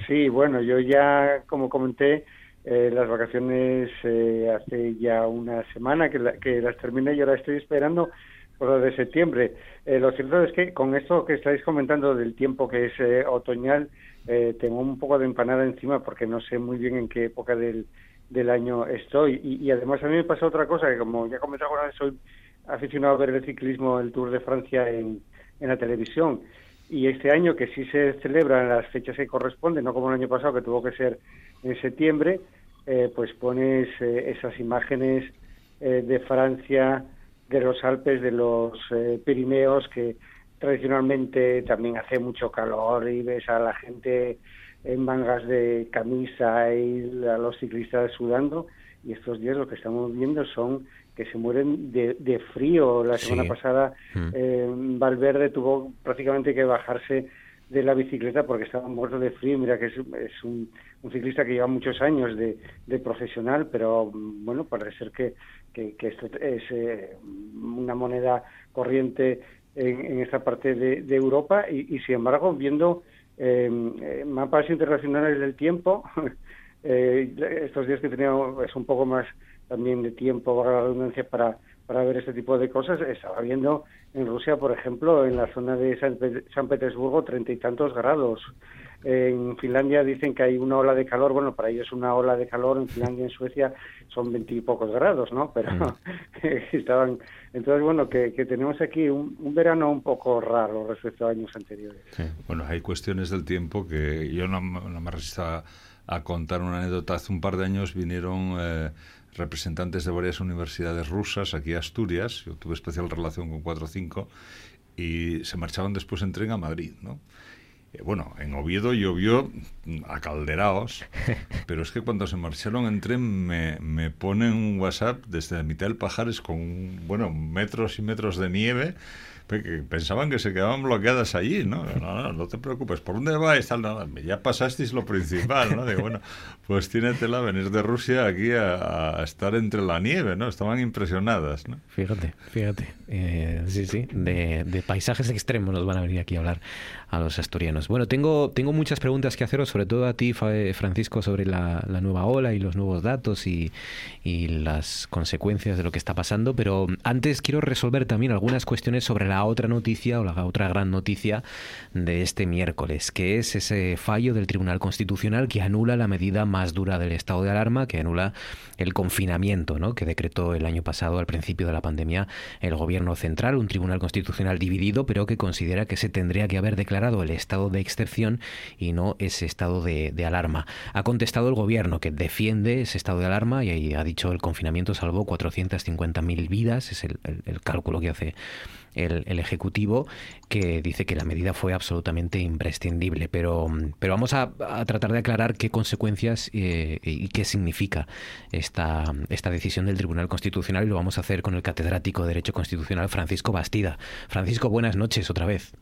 Sí, bueno, yo ya, como comenté, eh, las vacaciones eh, hace ya una semana que, la- que las terminé y ahora estoy esperando por lo de septiembre. Eh, lo cierto es que con esto que estáis comentando del tiempo que es eh, otoñal, eh, tengo un poco de empanada encima porque no sé muy bien en qué época del, del año estoy. Y, además a mí me pasa otra cosa, que como ya comenté alguna vez, soy aficionado a ver el ciclismo, el Tour de Francia en, en la televisión. Y este año, que sí se celebran las fechas que corresponden, no como el año pasado, que tuvo que ser en septiembre, eh, pues pones eh, esas imágenes eh, de Francia, de los Alpes, de los Pirineos, que tradicionalmente también hace mucho calor y ves a la gente en mangas de camisa y a los ciclistas sudando. Y estos días lo que estamos viendo son que se mueren de, de frío. La Sí. semana pasada Mm. eh, Valverde tuvo prácticamente que bajarse de la bicicleta porque estaba muerto de frío. Mira que es, es un, un ciclista que lleva muchos años de, de profesional, pero mm, bueno, parece ser que, que, que esto es eh, una moneda corriente en, esa parte de, Europa y, sin embargo, viendo mapas internacionales del tiempo, (laughs) eh, estos días que teníamos es un poco más también de tiempo, la redundancia, para, para ver este tipo de cosas, estaba viendo en Rusia, por ejemplo, en la zona de San, San Petersburgo, treinta y tantos grados. En Finlandia dicen que hay una ola de calor, bueno, para ellos una ola de calor, en Finlandia, en Suecia son veintipocos grados, ¿no? Pero mm. (laughs) estaban... Entonces, bueno, que, tenemos aquí un, verano un poco raro respecto a años anteriores. Bueno, hay cuestiones del tiempo que yo no, me resisto a, contar una anécdota. Hace un par de años vinieron... Eh, representantes de varias universidades rusas aquí a Asturias, yo tuve especial relación con 4 o 5, y se marchaban después en tren a Madrid, ¿no? Eh, bueno, en Oviedo llovió a calderaos, (laughs) pero es que cuando se marcharon en tren me, me ponen un WhatsApp desde la mitad del Pajares con, bueno, metros y metros de nieve, pensaban que se quedaban bloqueadas allí, ¿no? No, no, no te preocupes, ¿por dónde vais? ya pasasteis lo principal, ¿no? Digo, bueno, pues tiene tela venir de Rusia aquí a, estar entre la nieve, ¿no? Estaban impresionadas, ¿no? Fíjate, fíjate, eh, sí, sí, de, de paisajes extremos nos van a venir aquí a hablar a los asturianos. Bueno, tengo, tengo muchas preguntas que haceros, sobre todo a ti, Francisco, sobre la, nueva ola y los nuevos datos y, y, las consecuencias de lo que está pasando, pero antes quiero resolver también algunas cuestiones sobre la otra noticia o la otra gran noticia de este miércoles, que es ese fallo del Tribunal Constitucional que anula la medida más dura del estado de alarma, que anula el confinamiento ¿no? que decretó el año pasado al principio de la pandemia el gobierno central, un Tribunal Constitucional dividido, pero que considera que se tendría que haber declarado el estado de excepción y no ese estado de, alarma. Ha contestado el gobierno que defiende ese estado de alarma y ha dicho el confinamiento salvó 450.000 vidas, es el, cálculo que hace el, Ejecutivo, que dice que la medida fue absolutamente imprescindible. Pero, pero vamos a, tratar de aclarar qué consecuencias eh, y qué significa esta, esta decisión del Tribunal Constitucional y lo vamos a hacer con el catedrático de Derecho Constitucional Francisco Bastida. Francisco, buenas noches otra vez.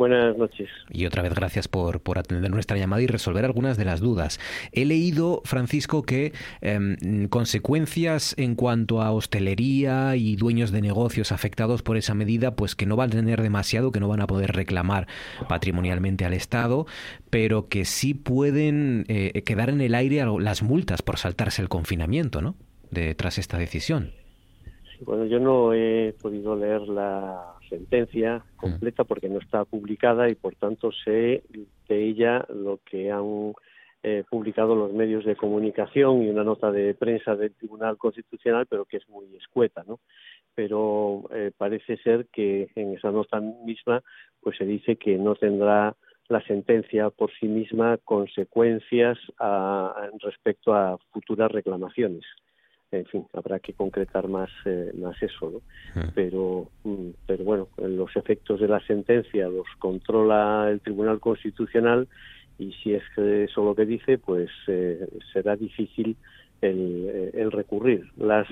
Buenas noches. Y otra vez gracias por, por, atender nuestra llamada y resolver algunas de las dudas. He leído, Francisco, que em, consecuencias en cuanto a hostelería y dueños de negocios afectados por esa medida, pues que no van a tener demasiado, que no van a poder reclamar patrimonialmente al Estado, pero que sí pueden eh, quedar en el aire las multas por saltarse el confinamiento, ¿no? De, tras esta decisión. bueno, yo no he podido leer la sentencia completa porque no está publicada y por tanto sé de ella lo que han eh, publicado los medios de comunicación y una nota de prensa del Tribunal Constitucional, pero que es muy escueta, ¿no? Pero eh, parece ser que en esa nota misma, pues se dice que no tendrá la sentencia por sí misma consecuencias a, respecto a futuras reclamaciones en fin, habrá que concretar más, eh, más eso, ¿no? Pero, mm, pero bueno, los efectos de la sentencia los controla el Tribunal Constitucional y si es eso lo que dice, pues eh, será difícil el, eh, el recurrir. Las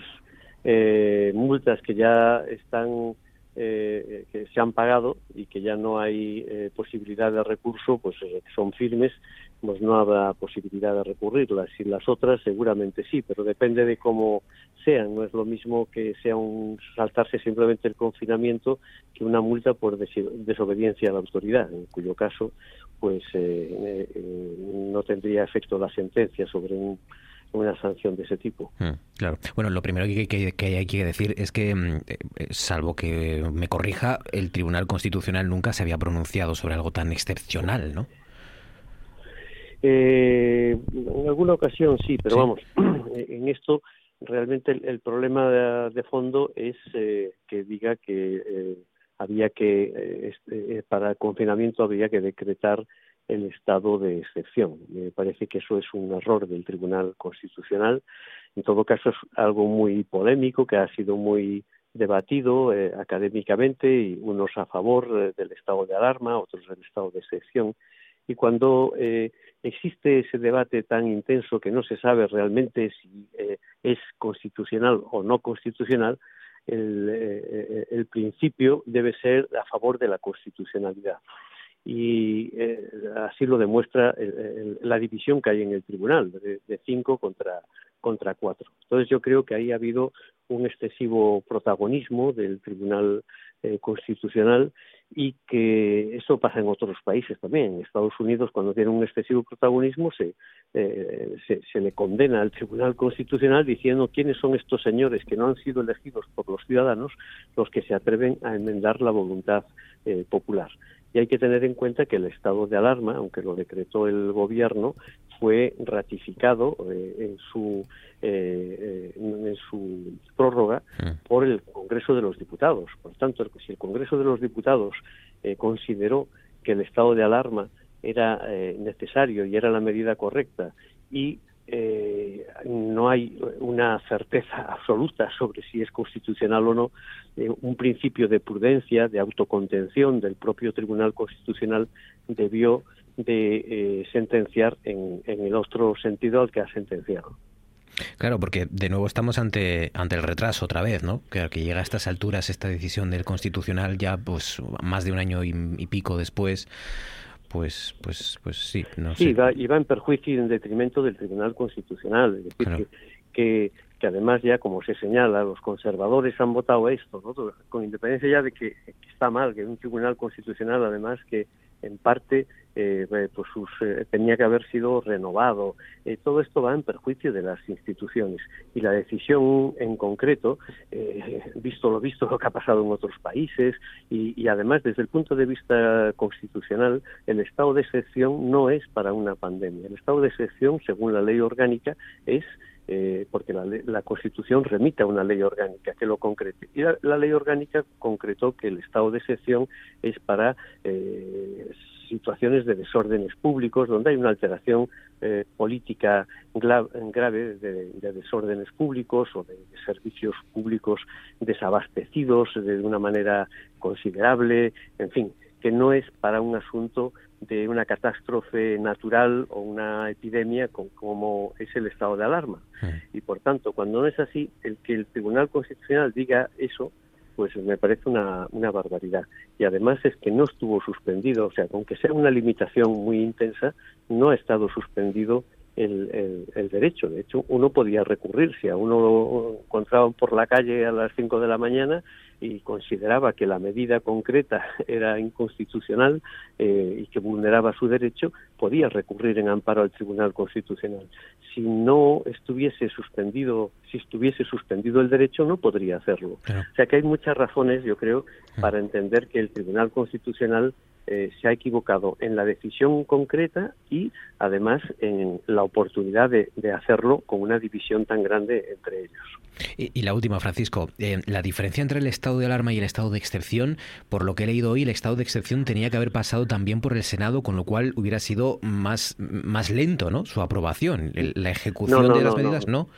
multas que ya están que se han pagado y que ya no hay posibilidad de recurso, pues son firmes pues no habrá posibilidad de recurrirlas y las otras seguramente sí, pero depende de cómo sean. No es lo mismo que sea un saltarse simplemente el confinamiento que una multa por desobediencia a la autoridad, en cuyo caso pues eh, eh, no tendría efecto la sentencia sobre una sanción de ese tipo. Hmm, claro. Bueno, lo primero que, que, hay que decir es que, mm, eh, salvo que me corrija, el Tribunal Constitucional nunca se había pronunciado sobre algo tan excepcional, ¿no? Eh, en alguna ocasión sí, pero vamos, (clears throat) en esto realmente el, problema de, fondo es eh, que diga que eh, había que, eh, este, para el confinamiento había que decretar el estado de excepción. Me parece que eso es un error del Tribunal Constitucional. En todo caso, es algo muy polémico que ha sido muy debatido académicamente y unos a favor del estado de alarma, otros del estado de excepción. Y cuando eh, existe ese debate tan intenso que no se sabe realmente si eh, es constitucional o no constitucional, el, eh, el, principio debe ser a favor de la constitucionalidad. Y eh, así lo demuestra la división que hay en el tribunal, de, de cinco contra, contra cuatro. Entonces yo creo que ahí ha habido un excesivo protagonismo del Tribunal eh, constitucional y que eso pasa en otros países también. En Estados Unidos, cuando tiene un excesivo protagonismo, se, eh, se, se, le condena al Tribunal Constitucional diciendo quiénes son estos señores que no han sido elegidos por los ciudadanos los que se atreven a enmendar la voluntad eh, popular. Y hay que tener en cuenta que el estado de alarma, aunque lo decretó el gobierno, fue ratificado eh, en su eh, en su prórroga mm. por el Congreso de los Diputados. Por tanto, si el Congreso de los Diputados eh, consideró que el estado de alarma era eh, necesario y era la medida correcta y eh, no hay una certeza absoluta sobre si es constitucional o no, eh, un principio de prudencia, de autocontención del propio Tribunal Constitucional debió de eh, sentenciar en, el otro sentido al que ha sentenciado. Claro, porque de nuevo estamos ante, ante el retraso otra vez, ¿no? Que, que llega a estas alturas esta decisión del Constitucional ya pues más de un año y pico después, pues pues pues sí, no sí, sé. va, y va en perjuicio y en detrimento del Tribunal Constitucional, es decir, claro. que, que, que, además ya, como se señala, los conservadores han votado esto, ¿no? con independencia ya de que, que está mal que un Tribunal Constitucional, además, que en parte eh, pues sus, eh, tenía que haber sido renovado. Eh, todo esto va en perjuicio de las instituciones y la decisión en concreto, eh, visto lo visto lo que ha pasado en otros países y, además desde el punto de vista constitucional, el estado de excepción no es para una pandemia. El estado de excepción, según la ley orgánica, es eh, porque la, la, Constitución remite a una ley orgánica que lo concrete. Y la, la, ley orgánica concretó que el estado de excepción es para eh, situaciones de desórdenes públicos, donde hay una alteración eh, política grave de, de, desórdenes públicos o de, de, servicios públicos desabastecidos de una manera considerable, en fin, que no es para un asunto de una catástrofe natural o una epidemia con, como es el estado de alarma. Y por tanto, cuando no es así, el que el Tribunal Constitucional diga eso, pues me parece una, una barbaridad. Y además es que no estuvo suspendido, o sea, aunque sea una limitación muy intensa, no ha estado suspendido el, el, el, derecho. De hecho, uno podía recurrir. Si a uno lo encontraban por la calle a las 5 de la mañana y consideraba que la medida concreta (laughs) era inconstitucional eh, y que vulneraba su derecho, podía recurrir en amparo al Tribunal Constitucional. Si no estuviese suspendido, si estuviese suspendido el derecho, no podría hacerlo. Claro. O sea que hay muchas razones, yo creo, para entender que el Tribunal Constitucional eh, se ha equivocado en la decisión concreta y además en la oportunidad de, de hacerlo con una división tan grande entre ellos. Y, y la última, Francisco, eh, la diferencia entre el estado de alarma y el estado de excepción, por lo que he leído hoy, el estado de excepción tenía que haber pasado también por el Senado, con lo cual hubiera sido más, más lento, ¿no? Su aprobación, el, la ejecución no, no, de las no, medidas, ¿no?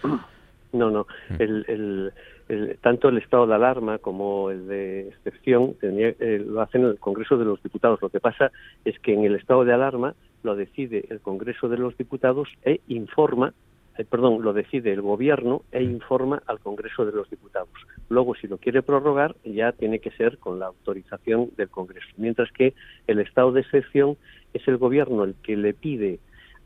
No, no. El, el, el, tanto el estado de alarma como el de excepción tenía, eh, lo hacen el Congreso de los Diputados. Lo que pasa es que en el estado de alarma lo decide el Congreso de los Diputados e informa eh, perdón, lo decide el gobierno e informa al Congreso de los Diputados. Luego, si lo quiere prorrogar, ya tiene que ser con la autorización del Congreso. Mientras que el estado de excepción es el gobierno el que le pide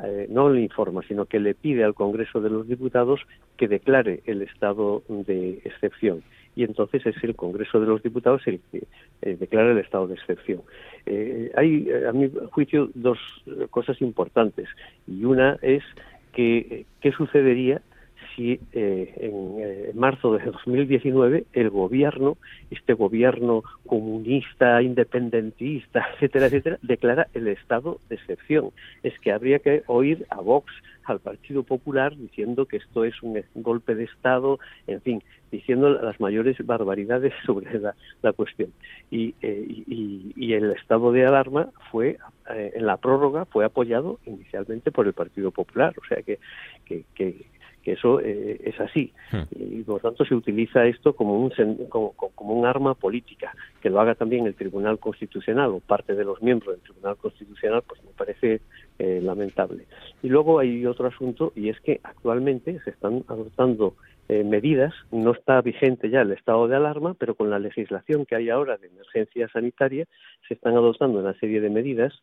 eh, no le informa, sino que le pide al Congreso de los Diputados que declare el estado de excepción. Y entonces es el Congreso de los Diputados el que eh, declara el estado de excepción. Eh, hay, a mi juicio, dos cosas importantes. Y una es que, ¿qué sucedería si eh, en, eh, marzo de 2019 el gobierno, este gobierno comunista, independentista, (laughs) etcétera, etcétera, declara el estado de excepción. Es que habría que oír a Vox, al Partido Popular, diciendo que esto es un golpe de Estado, en fin, diciendo las mayores barbaridades (laughs) sobre la, la cuestión. Y, eh, y, y, el estado de alarma fue, eh, en la prórroga, fue apoyado inicialmente por el Partido Popular. O sea que, que, que que eso eh, es así. Y por tanto se utiliza esto como un como, como, un arma política que lo haga también el Tribunal Constitucional o parte de los miembros del Tribunal Constitucional pues me parece eh, lamentable. Y luego hay otro asunto y es que actualmente se están adoptando eh, medidas. No está vigente ya el estado de alarma pero con la legislación que hay ahora de emergencia sanitaria se están adoptando una serie de medidas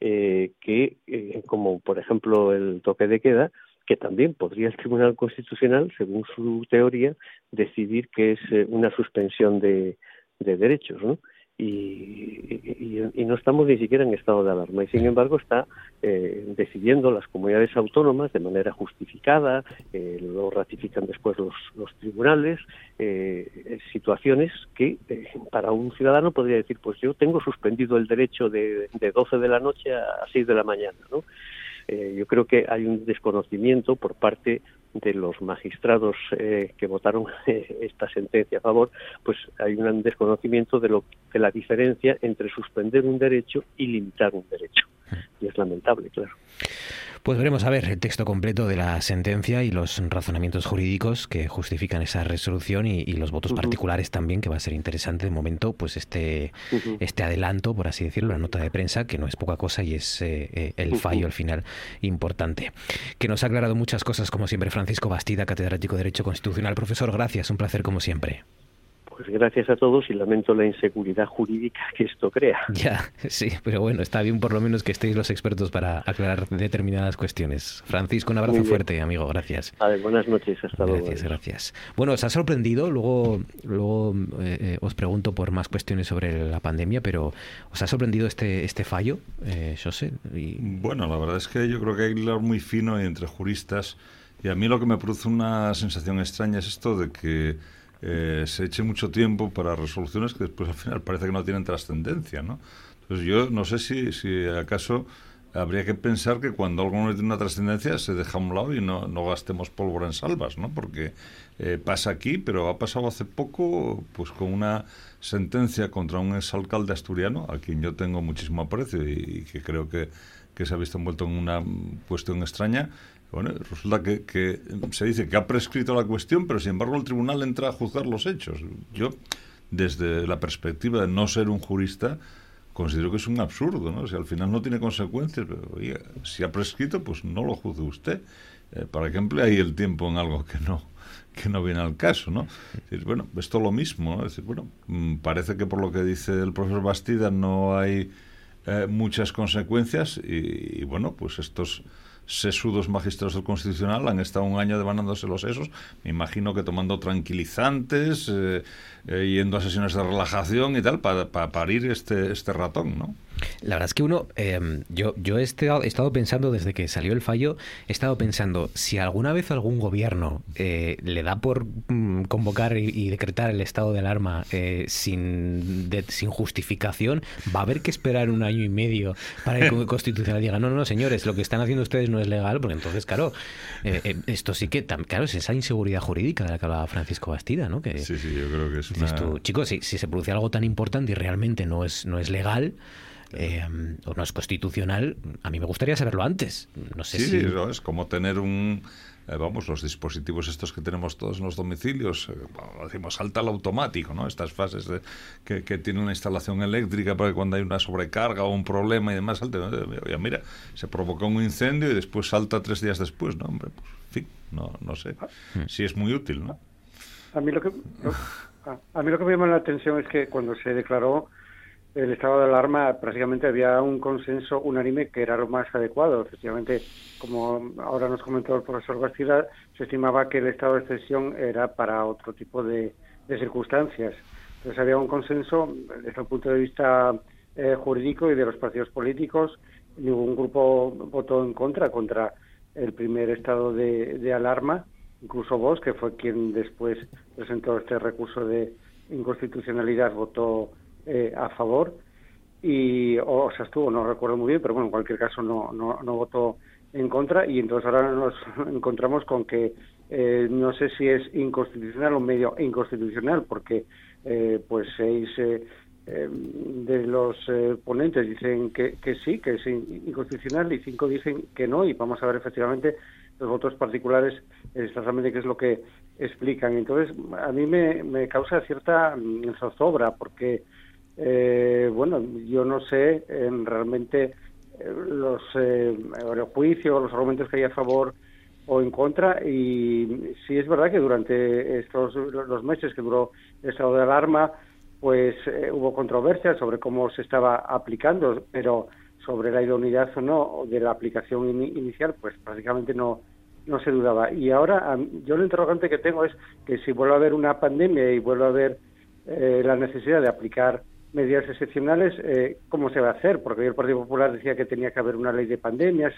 que como por ejemplo el toque de queda que también podría el Tribunal Constitucional, según su teoría, decidir que es eh, una suspensión de, de derechos, ¿no? Y, no estamos ni siquiera en estado de alarma. Y sin embargo está eh, decidiendo las comunidades autónomas de manera justificada, eh, lo ratifican después los, los tribunales, eh, situaciones que eh, para un ciudadano podría decir, pues yo tengo suspendido el derecho de, de 12 de la noche a 6 de la mañana, ¿no? Eh, yo creo que hay un desconocimiento por parte de los magistrados eh, que votaron (laughs) esta sentencia a favor, pues hay un desconocimiento de, lo, de la diferencia entre suspender un derecho y limitar un derecho. Y es lamentable, claro. Pues veremos a ver el texto completo de la sentencia y los razonamientos jurídicos que justifican esa resolución y, los votos particulares también, que va a ser interesante de momento, pues este, este adelanto, por así decirlo, la nota de prensa, que no es poca cosa y es eh, eh, el fallo al final importante. Que nos ha aclarado muchas cosas, como siempre, Francisco Bastida, catedrático de Derecho Constitucional. Profesor, gracias, un placer como siempre. Pues gracias a todos y lamento la inseguridad jurídica que esto crea. (laughs) Ya, sí, pero bueno, está bien por lo menos que estéis los expertos para aclarar determinadas cuestiones. Francisco, un abrazo fuerte, amigo, gracias. A ver, buenas noches, hasta luego. Gracias, gracias. Bueno, os ha sorprendido, luego, luego eh, eh, os pregunto por más cuestiones sobre la pandemia, pero ¿os ha sorprendido este, este fallo, eh, José? Y... Bueno, la verdad es que yo creo que hay que hablar muy fino entre juristas y a mí lo que me produce una sensación extraña es esto de que eh, se eche mucho tiempo para resoluciones que después al final parece que no tienen trascendencia, ¿no? Entonces yo no sé si, si acaso habría que pensar que cuando algo no tiene una trascendencia se deja a un lado y no, no gastemos pólvora en salvas, ¿no? Porque eh, pasa aquí, pero ha pasado hace poco, pues con una sentencia contra un exalcalde asturiano, a quien yo tengo muchísimo aprecio y, que creo que, que se ha visto envuelto en una cuestión extraña, bueno, resulta que, se dice que ha prescrito la cuestión, pero sin embargo el tribunal entra a juzgar los hechos. Yo, desde la perspectiva de no ser un jurista, considero que es un absurdo, ¿no? Si al final no tiene consecuencias, pero si ha prescrito, pues no lo juzgue usted. Eh, ¿Para qué emplea ahí el tiempo en algo que no que no viene al caso, ¿no? Es bueno, esto lo mismo, ¿no? Es decir, bueno, mm, parece que por lo que dice el profesor Bastida no hay eh, muchas consecuencias y, bueno, pues estos sesudos magistrados del Constitucional han estado un año devanándose los sesos, me imagino que tomando tranquilizantes, eh, eh, yendo a sesiones de relajación y tal, para, para parir este, este ratón, ¿no? La verdad es que uno, em, yo, yo he, estado, he, estado, pensando desde que salió el fallo, he estado pensando, si alguna vez algún gobierno eh, le da por mm, convocar y, decretar el estado de alarma eh, sin, sin justificación, va a haber que esperar un año y medio para que el (laughs) Constitucional diga, no, no, no, señores, lo que están haciendo ustedes no es legal, porque entonces, claro, eh, esto sí que, claro, es esa inseguridad jurídica de la que hablaba Francisco Bastida, ¿no? Que, sí, sí, yo creo que es una... chicos, si, si se produce algo tan importante y realmente no es, no es legal, eh, o no es constitucional, a mí me gustaría saberlo antes. No sé sí, si... es como tener un... Eh, vamos, los dispositivos estos que tenemos todos en los domicilios, eh, decimos salta al automático, ¿no? Estas fases de, que, que tiene una instalación eléctrica para que cuando hay una sobrecarga o un problema y demás salte. Mira, se provoca un incendio y después salta tres días después, ¿no? Hombre, pues, en fin, no, no sé. Hmm. Sí es muy útil, ¿no? A mí lo que... a mí lo que me llama la atención es que cuando se declaró el estado de alarma prácticamente había un consenso unánime que era lo más adecuado. Efectivamente, como ahora nos comentó el profesor Bastida, se estimaba que el estado de excepción era para otro tipo de, circunstancias. Entonces había un consenso desde el punto de vista eh, jurídico y de los partidos políticos. Ningún grupo votó en contra contra el primer estado de alarma. Incluso vos, que fue quien después presentó este recurso de inconstitucionalidad, votó eh, a favor. Y o, sea estuvo no recuerdo muy bien pero bueno en cualquier caso no, no, no votó en contra. Y entonces ahora nos (laughs) encontramos con que eh, no sé si es inconstitucional o medio inconstitucional porque eh, pues seis de los ponentes dicen que, que sí que es inconstitucional y cinco dicen que no y vamos a ver efectivamente los votos particulares exactamente qué es lo que explican. Entonces a mí me, causa cierta zozobra porque eh, bueno, yo no sé en realmente eh, los, eh, juicios, los argumentos que hay a favor o en contra y sí es verdad que durante estos los meses que duró el estado de alarma pues eh, hubo controversia sobre cómo se estaba aplicando pero sobre la idoneidad o no de la aplicación inicial pues prácticamente no no se dudaba y ahora yo el interrogante que tengo es que si vuelve a haber una pandemia y vuelve a haber eh, la necesidad de aplicar medidas excepcionales, eh, ¿cómo se va a hacer? Porque el Partido Popular decía que tenía que haber una ley de pandemias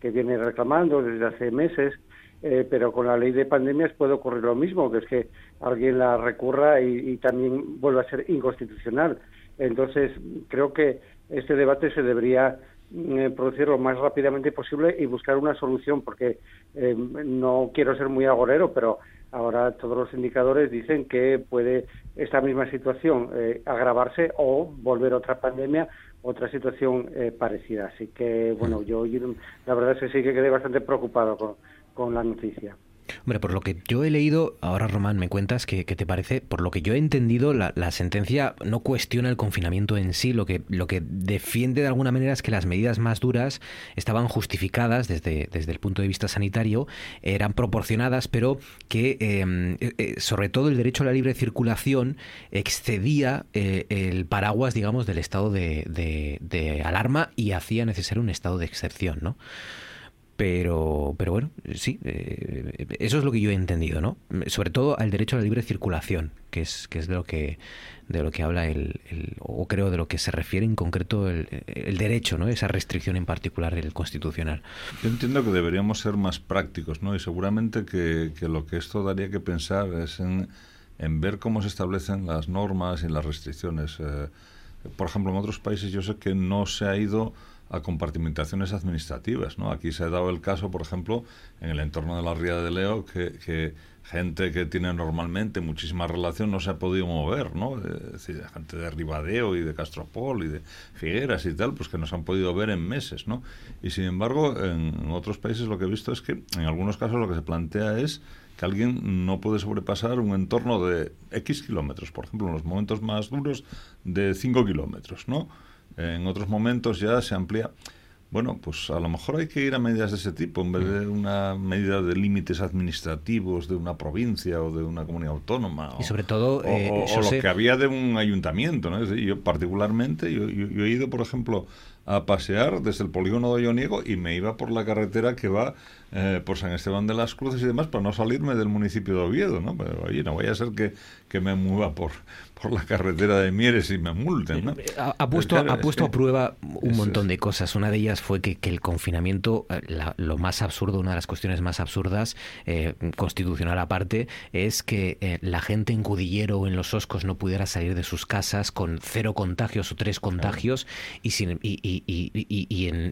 que viene reclamando desde hace meses, eh, pero con la ley de pandemias puede ocurrir lo mismo, que es que alguien la recurra y, también vuelva a ser inconstitucional. Entonces, creo que este debate se debería mm, producir lo más rápidamente posible y buscar una solución, porque eh, no quiero ser muy agorero, pero ahora todos los indicadores dicen que puede esta misma situación eh, agravarse o volver otra pandemia, otra situación parecida. Así que, bueno, yo la verdad es que sí que quedé bastante preocupado con, con la noticia. Hombre, por lo que yo he leído, ahora Román, me cuentas que, te parece, por lo que yo he entendido, la, sentencia no cuestiona el confinamiento en sí, lo que, lo que defiende de alguna manera es que las medidas más duras estaban justificadas desde, desde el punto de vista sanitario, eran proporcionadas, pero que em, eh, eh, sobre todo el derecho a la libre circulación excedía eh, el paraguas, digamos, del estado de, de alarma y hacía necesario un estado de excepción, ¿no? Pero, pero bueno, sí, eh, eso es lo que yo he entendido, ¿no? Sobre todo al derecho a la libre circulación, que es, que es de lo que de lo que habla el, o creo de lo que se refiere en concreto el, derecho, ¿no? Esa restricción en particular del constitucional. Yo entiendo que deberíamos ser más prácticos, ¿no? Y seguramente que, que lo que esto daría que pensar es en, en, ver cómo se establecen las normas y las restricciones. Eh, por ejemplo, en otros países yo sé que no se ha ido a compartimentaciones administrativas. ¿no? Aquí se ha dado el caso, por ejemplo, en el entorno de la Ría de Leo, que, gente que tiene normalmente muchísima relación no se ha podido mover, ¿no? Es decir, gente de Ribadeo y de Castropol y de Figueras y tal, pues que no se han podido ver en meses, ¿no? Y sin embargo, en otros países lo que he visto es que en algunos casos lo que se plantea es que alguien no puede sobrepasar un entorno de X kilómetros, por ejemplo, en los momentos más duros de 5 kilómetros, ¿no? En otros momentos ya se amplía. Bueno, pues a lo mejor hay que ir a medidas de ese tipo, en vez de una medida de límites administrativos de una provincia o de una comunidad autónoma. y sobre todo... O, eh, lo que había de un ayuntamiento, ¿no? yo particularmente, yo, he ido, por ejemplo, a pasear desde el polígono de Ioniego y me iba por la carretera que va eh, por San Esteban de las Cruces y demás para no salirme del municipio de Oviedo, ¿no? Pero oye, no vaya a ser que, que me mueva por, por la carretera de Mieres y me multen, ¿no? Ha, puesto, ha puesto a prueba un montón de cosas. Una de ellas fue que, que el confinamiento, eh, lo más absurdo, una de las cuestiones más absurdas, eh, constitucional aparte, es que la gente en Cudillero o en Los Oscos no pudiera salir de sus casas con cero contagios o tres contagios y, sin, y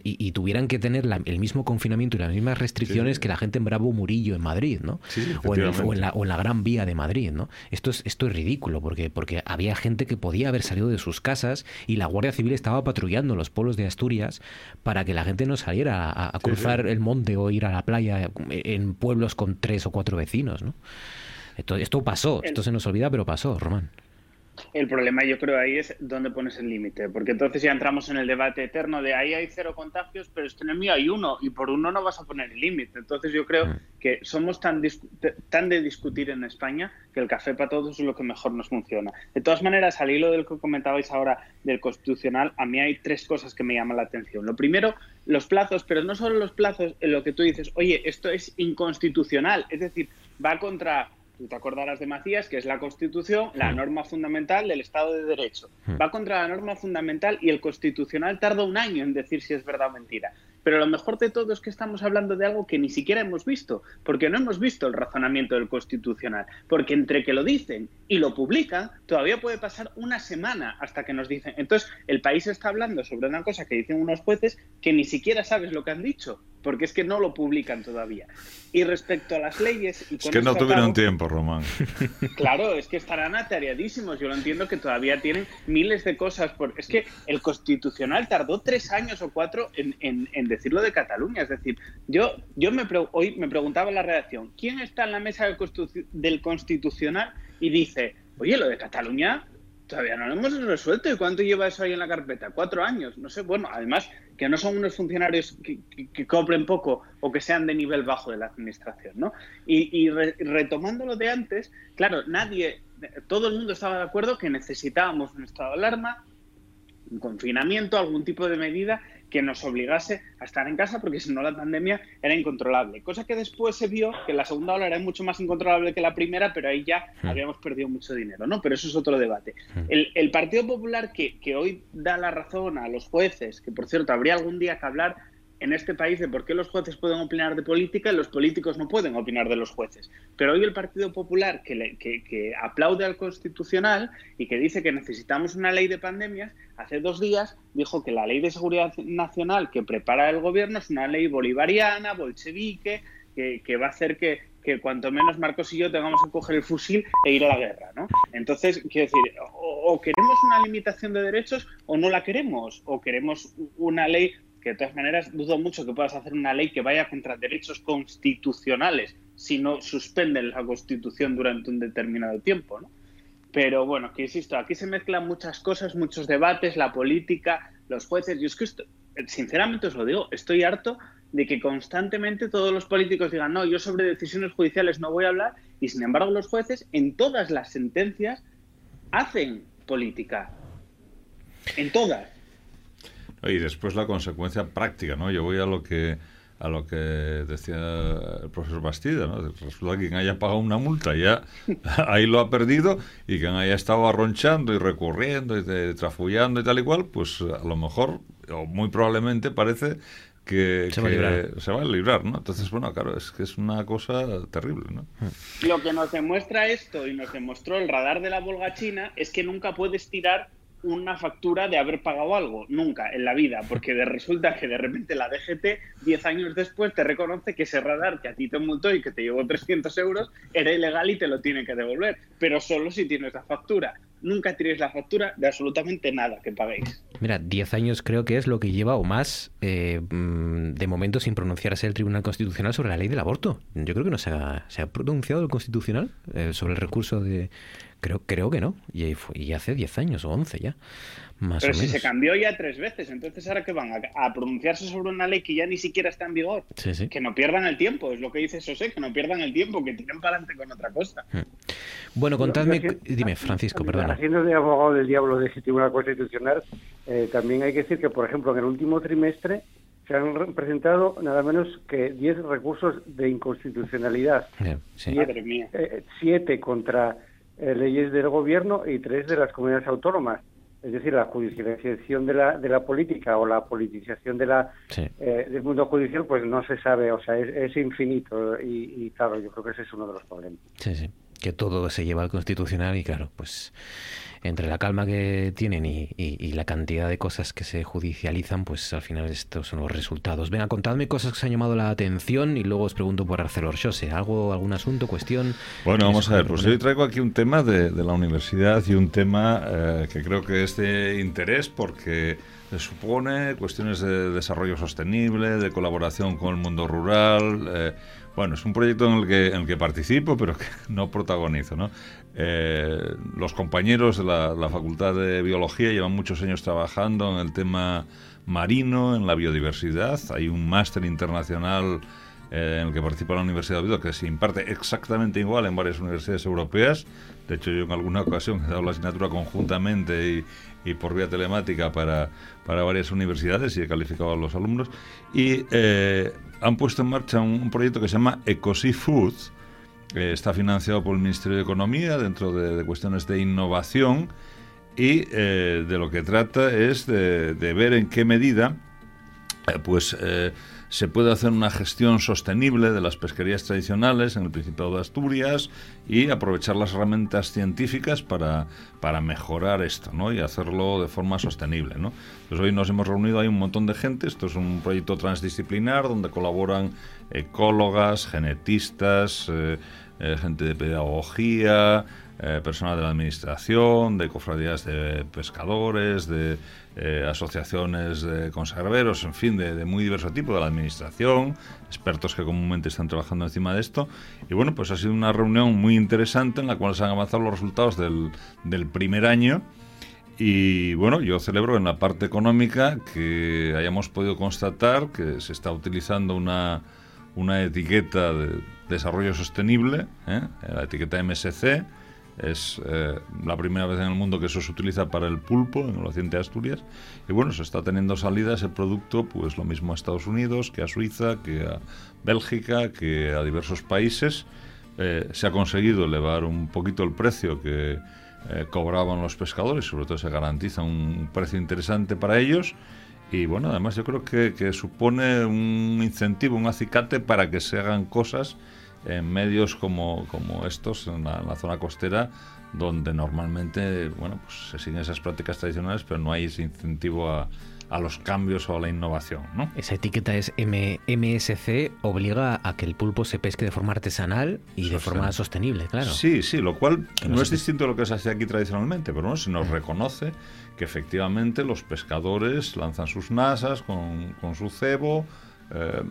y, tuvieran que tener el mismo confinamiento y las mismas restricciones que la gente en Bravo Murillo en Madrid, ¿no? o, en la, o, en la, Gran Vía de Madrid, ¿no? Esto es, esto es ridículo porque, porque había gente que podía haber salido de sus casas y la Guardia Civil estaba patrullando los pueblos de Asturias para que la gente no saliera a, cruzar el monte o ir a la playa en pueblos con tres o cuatro vecinos, ¿no? Esto, esto pasó, esto se nos olvida, pero pasó, Román. El problema yo creo ahí es dónde pones el límite, porque entonces ya entramos en el debate eterno de ahí hay cero contagios, pero es que en el mío hay uno y por uno no vas a poner el límite. Entonces yo creo mm. que somos tan, tan de discutir en España que el café para todos es lo que mejor nos funciona. De todas maneras, al hilo del que comentabais ahora del constitucional, a mí hay tres cosas que me llaman la atención. Lo primero, los plazos, pero no solo los plazos, en lo que tú dices, oye, esto es inconstitucional, es decir, va contra Tú te acordarás de Macías, que es la Constitución, la hmm. norma fundamental del Estado de Derecho. Hmm. Va contra la norma fundamental y el Constitucional tarda un año en decir si es verdad o mentira. Pero lo mejor de todo es que estamos hablando de algo que ni siquiera hemos visto, porque no hemos visto el razonamiento del Constitucional. Porque entre que lo dicen y lo publican, todavía puede pasar una semana hasta que nos dicen. Entonces, el país está hablando sobre una cosa que dicen unos jueces que ni siquiera sabes lo que han dicho porque es que no lo publican todavía. Y respecto a las leyes... es que no tuvieron tiempo, Román. (laughs) Claro, es que estarán atareadísimos. Yo lo entiendo que todavía tienen miles de cosas. Por... Es que el Constitucional tardó tres años o cuatro en, en, decirlo de Cataluña. Es decir, yo, yo me hoy me preguntaba en la redacción, ¿quién está en la mesa del, del Constitucional y dice, oye, lo de Cataluña todavía no lo hemos resuelto. ¿Y cuánto lleva eso ahí en la carpeta? Cuatro años. No sé, bueno, además que no son unos funcionarios que, que, cobren poco o que sean de nivel bajo de la administración, ¿no? Y, retomando lo de antes, claro, nadie, todo el mundo estaba de acuerdo que necesitábamos un estado de alarma, un confinamiento, algún tipo de medida que nos obligase a estar en casa porque si no la pandemia era incontrolable. Cosa que después se vio que la segunda ola era mucho más incontrolable que la primera, pero ahí ya Hmm. habíamos perdido mucho dinero, ¿no? Pero eso es otro debate. El, el Partido Popular que, que hoy da la razón a los jueces, que por cierto habría algún día que hablar en este país de por qué los jueces pueden opinar de política y los políticos no pueden opinar de los jueces. Pero hoy el Partido Popular, que, aplaude al Constitucional y que dice que necesitamos una ley de pandemias, hace dos días dijo que la ley de seguridad nacional que prepara el gobierno es una ley bolivariana, bolchevique, que, va a hacer que, cuanto menos Marcos y yo tengamos que coger el fusil e ir a la guerra, ¿no? Entonces, quiero decir, o queremos una limitación de derechos o no la queremos, o queremos una ley que de todas maneras dudo mucho que puedas hacer una ley que vaya contra derechos constitucionales si no suspenden la Constitución durante un determinado tiempo, ¿no? Pero bueno, que insisto, aquí se mezclan muchas cosas, muchos debates, la política, los jueces. Yo es que, sinceramente os lo digo, estoy harto de que constantemente todos los políticos digan, no, yo sobre decisiones judiciales no voy a hablar, y sin embargo los jueces en todas las sentencias hacen política. En todas. Y después la consecuencia práctica, ¿no? Yo voy a lo que a lo que decía el profesor Bastida, ¿no? Resulta que quien haya pagado una multa ya (laughs) ahí lo ha perdido y quien haya estado arronchando y recurriendo y de- trafullando y tal y cual, pues a lo mejor o muy probablemente parece que Se va a que librar. se va a librar, ¿no? Entonces, bueno, claro, es que es una cosa terrible, ¿no? Lo que nos demuestra esto y nos demostró el radar de la Volga China es que nunca puedes tirar una factura de haber pagado algo, nunca en la vida, porque resulta que de repente la DGT, 10 años después, te reconoce que ese radar que a ti te multó y que te llevó 300 euros era ilegal y te lo tiene que devolver, pero solo si tienes la factura. Nunca tiréis la factura de absolutamente nada que paguéis. Mira, 10 años creo que es lo que lleva o más eh, mm, de momento sin pronunciarse el Tribunal Constitucional sobre la ley del aborto. Yo creo que no se ha, se ha pronunciado el Constitucional eh, sobre el recurso de... Creo, creo que no. Y, fue- y hace 10 años o 11 ya, más Pero o si menos. se cambió ya tres veces, entonces ahora que van a, a pronunciarse sobre una ley que ya ni siquiera está en vigor. Sí, sí. Que no pierdan el tiempo, es lo que dice José, que no pierdan el tiempo, que tiren para adelante con otra cosa. Bueno, Yo- contadme... yo- Dime, Francisco, perdona. Haciendo de abogado del diablo de ese Tribunal Constitucional, eh, también hay que decir que, por ejemplo, en el último trimestre se han re- presentado nada menos que 10 recursos de inconstitucionalidad. Eh, sí. Madre mía. eh, siete contra eh, leyes del gobierno y tres de las comunidades autónomas. Es decir, la judicialización de la, de la política o la politización de la, Sí. eh, del mundo judicial, pues no se sabe, o sea, es, es infinito. Y, y claro, yo creo que ese es uno de los problemas. Sí, sí. Que todo se lleva al constitucional y claro, pues entre la calma que tienen y, y- y la cantidad de cosas que se judicializan, pues al final estos son los resultados. Venga, contadme cosas que os han llamado la atención y luego os pregunto por Arcelor Shose. ¿Algo, algún asunto, cuestión? Bueno, vamos ¿Quieres a ver, pues hoy traigo aquí un tema de, de la universidad y un tema eh, que creo que es de interés porque supone cuestiones de desarrollo sostenible, de colaboración con el mundo rural. eh, bueno, es un proyecto en el que, en el que participo, pero que (laughs) no protagonizo. ¿no? Eh, los compañeros de la, la Facultad de Biología llevan muchos años trabajando en el tema marino, en la biodiversidad. Hay un máster internacional eh, en el que participa la Universidad de Oviedo, que se imparte exactamente igual en varias universidades europeas. De hecho, yo en alguna ocasión he dado la asignatura conjuntamente y, y por vía telemática para, para varias universidades y he calificado a los alumnos. Y eh, han puesto en marcha un, proyecto que se llama Ecosea Food. Eh, está financiado por el Ministerio de Economía dentro de, cuestiones de innovación y eh, de lo que trata es de, de ver en qué medida eh, pues eh, se puede hacer una gestión sostenible de las pesquerías tradicionales en el Principado de Asturias y aprovechar las herramientas científicas para, para mejorar esto ¿no? y hacerlo de forma sostenible. ¿no? Pues hoy nos hemos reunido, hay un montón de gente, esto es un proyecto transdisciplinar donde colaboran ecólogas, genetistas, eh, eh, gente de pedagogía, eh, personal de la administración, de cofradías de pescadores, de eh, asociaciones de conserveros, en fin, de, muy diverso tipo, de la administración, expertos que comúnmente están trabajando encima de esto. Y bueno, pues ha sido una reunión muy interesante en la cual se han avanzado los resultados del, del primer año. Y bueno, yo celebro en la parte económica que hayamos podido constatar que se está utilizando una, una etiqueta de desarrollo sostenible, ¿eh? la etiqueta MSC, Es eh, la primera vez en el mundo que eso se utiliza para el pulpo en el occidente de Asturias. Y bueno, se está teniendo salida ese producto, pues lo mismo a Estados Unidos, que a Suiza, que a Bélgica, que a diversos países. Eh, se ha conseguido elevar un poquito el precio que eh, cobraban los pescadores, sobre todo se garantiza un precio interesante para ellos. Y bueno, además yo creo que, que supone un incentivo, un acicate para que se hagan cosas en medios como, como estos, en la, zona costera, donde normalmente bueno, pues se siguen esas prácticas tradicionales, pero no hay ese incentivo a, a los cambios o a la innovación. ¿no? Esa etiqueta es M MSC, obliga a que el pulpo se pesque de forma artesanal y de forma sostenible, claro. Sí, sí, lo cual no, es distinto a lo que se hace aquí tradicionalmente, pero no, se nos reconoce que efectivamente los pescadores lanzan sus nasas con, con su cebo, eh,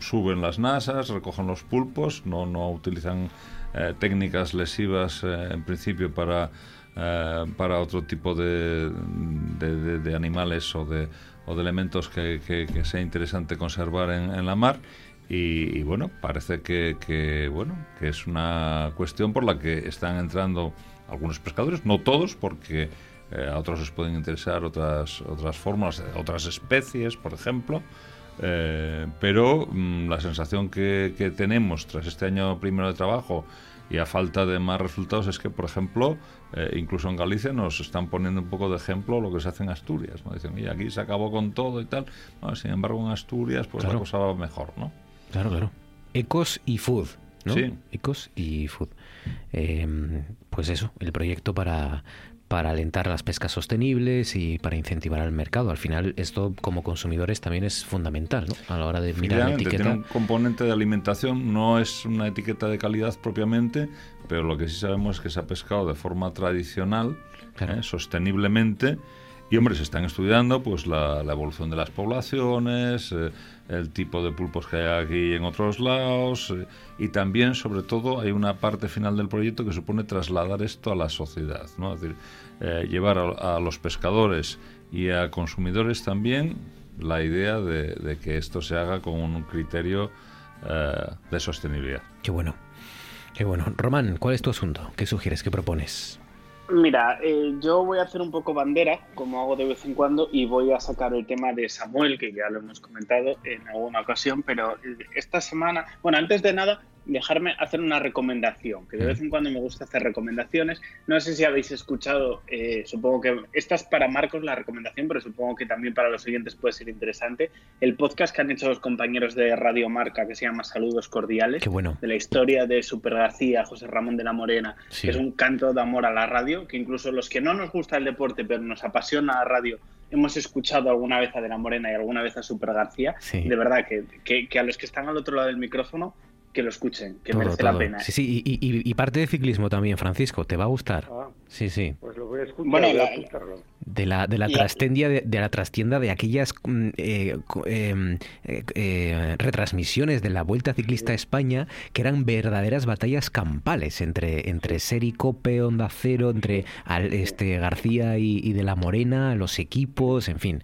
suben las nasas, recogen los pulpos, no, no utilizan eh, técnicas lesivas eh, en principio para, para otro tipo de, de, animales o de, o de elementos que, sea interesante conservar en, en la mar. Y, bueno, parece que, que, bueno, que es una cuestión por la que están entrando algunos pescadores, no todos, porque a otros les pueden interesar otras, otras formas, otras especies, por ejemplo. Eh, pero mm, la sensación que, tenemos tras este año primero de trabajo y a falta de más resultados es que, por ejemplo, eh, incluso en Galicia nos están poniendo un poco de ejemplo lo que se hace en Asturias. ¿no? Dicen, y aquí se acabó con todo y tal. sin embargo, en Asturias pues la cosa va mejor, ¿no? Claro, claro. Ecos y food, ¿no? Sí. Ecos y food. Em, pues eso, el proyecto para, para alentar las pescas sostenibles y para incentivar al mercado. Al final, esto como consumidores también es fundamental, ¿no? A la hora de mirar la etiqueta. Tiene un componente de alimentación, no es una etiqueta de calidad propiamente, pero lo que sí sabemos es que se ha pescado de forma tradicional, ¿eh? sosteniblemente, y hombre, se están estudiando pues la, evolución de las poblaciones, eh, el tipo de pulpos que hay aquí en otros lados, eh, y también, sobre todo, hay una parte final del proyecto que supone trasladar esto a la sociedad, ¿no? Es decir, eh, llevar a, los pescadores y a consumidores también la idea de, que esto se haga con un criterio de sostenibilidad. Qué bueno. Qué bueno. Román, ¿cuál es tu asunto? ¿Qué sugieres? ¿Qué propones? Mira, eh, yo voy a hacer un poco bandera, como hago de vez en cuando, y voy a sacar el tema de Samuel, que ya lo hemos comentado en alguna ocasión, pero eh, esta semana, bueno, antes de nada, dejarme hacer una recomendación, que de vez en cuando me gusta hacer recomendaciones. No sé si habéis escuchado, eh, supongo que esta es para Marcos la recomendación, pero supongo que también para los siguientes puede ser interesante. El podcast que han hecho los compañeros de Radio Marca, que se llama Saludos Cordiales, bueno. de la historia de Super García, José Ramón de la Morena, que es un canto de amor a la radio, que incluso los que no nos gusta el deporte, pero nos apasiona la radio, hemos escuchado alguna vez a De la Morena y alguna vez a Super García. De verdad que, que a los que están al otro lado del micrófono que lo escuchen, que merece la pena. Sí, sí, y, parte de ciclismo también, Francisco, te va a gustar. Ah, sí, sí. Pues lo voy a escuchar. Bueno, de la, de la trastienda de, la trastienda de aquellas mm, eh, em, eh, eh, retransmisiones de la Vuelta Ciclista a España que eran verdaderas batallas campales entre, entre Seri Cope, Onda Cero, entre este García y, de la Morena, los equipos, en fin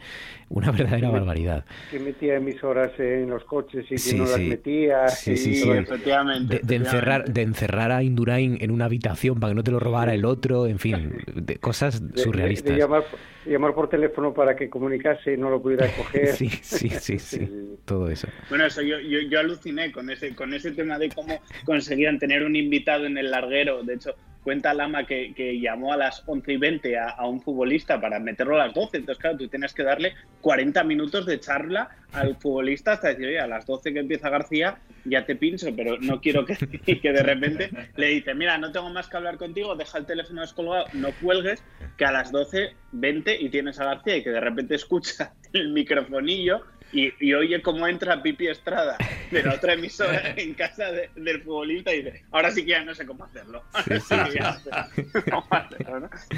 una verdadera barbaridad. Que metía emisoras en los coches y que no las metía. Sí, sí, sí. Efectivamente, de, encerrar, de encerrar a Indurain en una habitación para que no te lo robara el otro, en fin, de cosas surrealistas. De, llamar, llamar, por teléfono para que comunicase y no lo pudiera (laughs) coger. sí, sí, sí, sí, todo eso. Bueno, eso yo, yo, yo aluciné con ese, con ese tema de cómo conseguían tener un invitado en el larguero. De hecho, cuenta Lama que, que, llamó a las 11 y 20 a, un futbolista para meterlo a las 12. Entonces, claro, tú tienes que darle 40 minutos de charla al (laughs) futbolista hasta decir, oye, a las 12 que empieza García ya te pincho, pero no quiero que, (laughs) (laughs) que de repente le dice, mira, no tengo más que hablar contigo, deja el teléfono descolgado, no cuelgues, que a las 12, 20 y tienes a García y que de repente escucha el microfonillo y, oye cómo entra Pipi Estrada de la otra emisora (laughs) en casa del futbolista y dice, ahora sí que ya no sé cómo hacerlo. (laughs)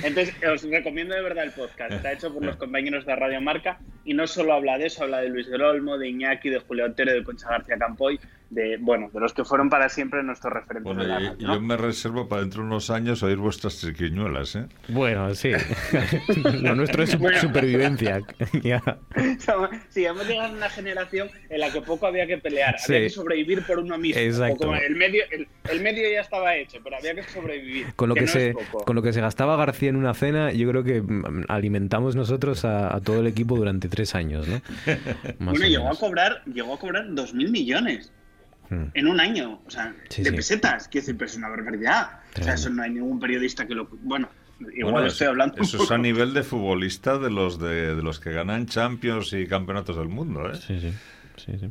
Entonces, os recomiendo de verdad el podcast. Está hecho por los compañeros de Radio Marca y no solo habla de eso, habla de Luis del Olmo, de Iñaki, de Julio Otero, de Concha García Campoy. De, bueno, de los que fueron para siempre nuestros referentes Bueno, de la y- radio, y ¿no? yo me reservo para dentro de unos años oír vuestras triquiñuelas, ¿eh? Bueno, sí. (laughs) Lo nuestro es Bueno. supervivencia. (laughs) (laughs) Ya. Sí, hemos llegado a una generación en la que poco había que pelear, Sí. había que sobrevivir por uno mismo. Exacto. El, medio, el, el medio ya estaba hecho, pero había que sobrevivir. Con lo que, no se, con lo que se gastaba García en una cena, yo creo que mm, alimentamos nosotros a, a todo el equipo durante tres años, ¿no? Más bueno, llegó a cobrar, llegó a cobrar 2.000 millones Mm. en un año, o sea, Sí, de sí. pesetas, quiero decir, pero es una barbaridad. O sea, eso no hay ningún periodista que lo... Bueno, igual Bueno, estoy hablando... Eso es a (laughs) nivel de futbolista de los de, de los que ganan Champions y campeonatos del mundo, ¿eh? Sí, sí. sí, sí.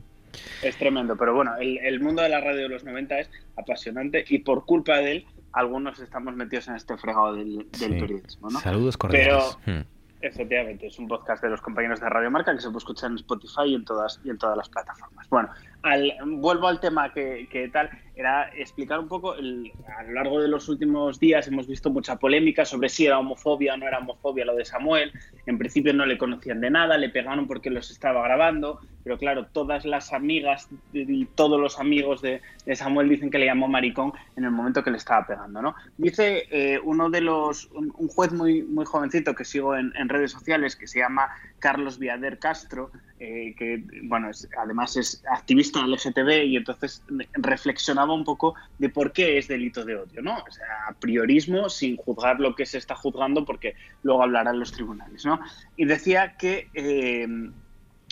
Es tremendo, pero bueno, el, el mundo de la radio de los 90 es apasionante y por culpa de él, algunos estamos metidos en este fregado del, del Sí. periodismo, ¿no? Saludos cordiales. Pero, Mm. efectivamente, es un podcast de los compañeros de Radio Marca que se puede escuchar en Spotify y en todas, y en todas las plataformas. Bueno, al- vuelvo al tema que, que tal, era explicar un poco, a lo largo de los últimos días hemos visto mucha polémica sobre si era homofobia o no era homofobia lo de Samuel. En principio no le conocían de nada, le pegaron porque los estaba grabando, pero claro, todas las amigas y todos los amigos de, Samuel dicen que le llamó maricón en el momento que le estaba pegando, ¿no? Dice eh, uno de los, un, un juez muy, muy jovencito que sigo en, en redes sociales que se llama Carlos Viader Castro, eh, que bueno, es- además es activista LGTB y entonces reflexionaba un poco de por qué es delito de odio, ¿no? O sea, a priorismo sin juzgar lo que se está juzgando porque luego hablarán los tribunales, ¿no? Y decía que eh,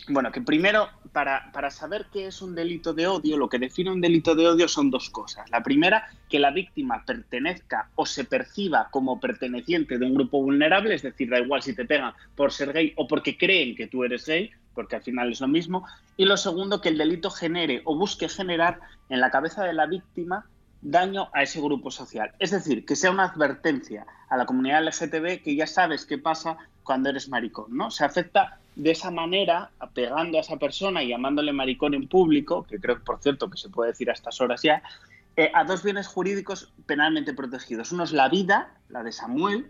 bueno, que primero, para, para saber qué es un delito de odio, lo que define un delito de odio son dos cosas. La primera, que la víctima pertenezca o se perciba como perteneciente de un grupo vulnerable, es decir, da igual si te pegan por ser gay o porque creen que tú eres gay, porque al final es lo mismo. Y lo segundo, que el delito genere o busque generar en la cabeza de la víctima daño a ese grupo social. Es decir, que sea una advertencia a la comunidad LGTB que ya sabes qué pasa cuando eres maricón, ¿no? Se afecta de esa manera, pegando a esa persona y llamándole maricón en público, que creo, por cierto, que se puede decir a estas horas ya, eh, a dos bienes jurídicos penalmente protegidos. Uno es la vida, la de Samuel,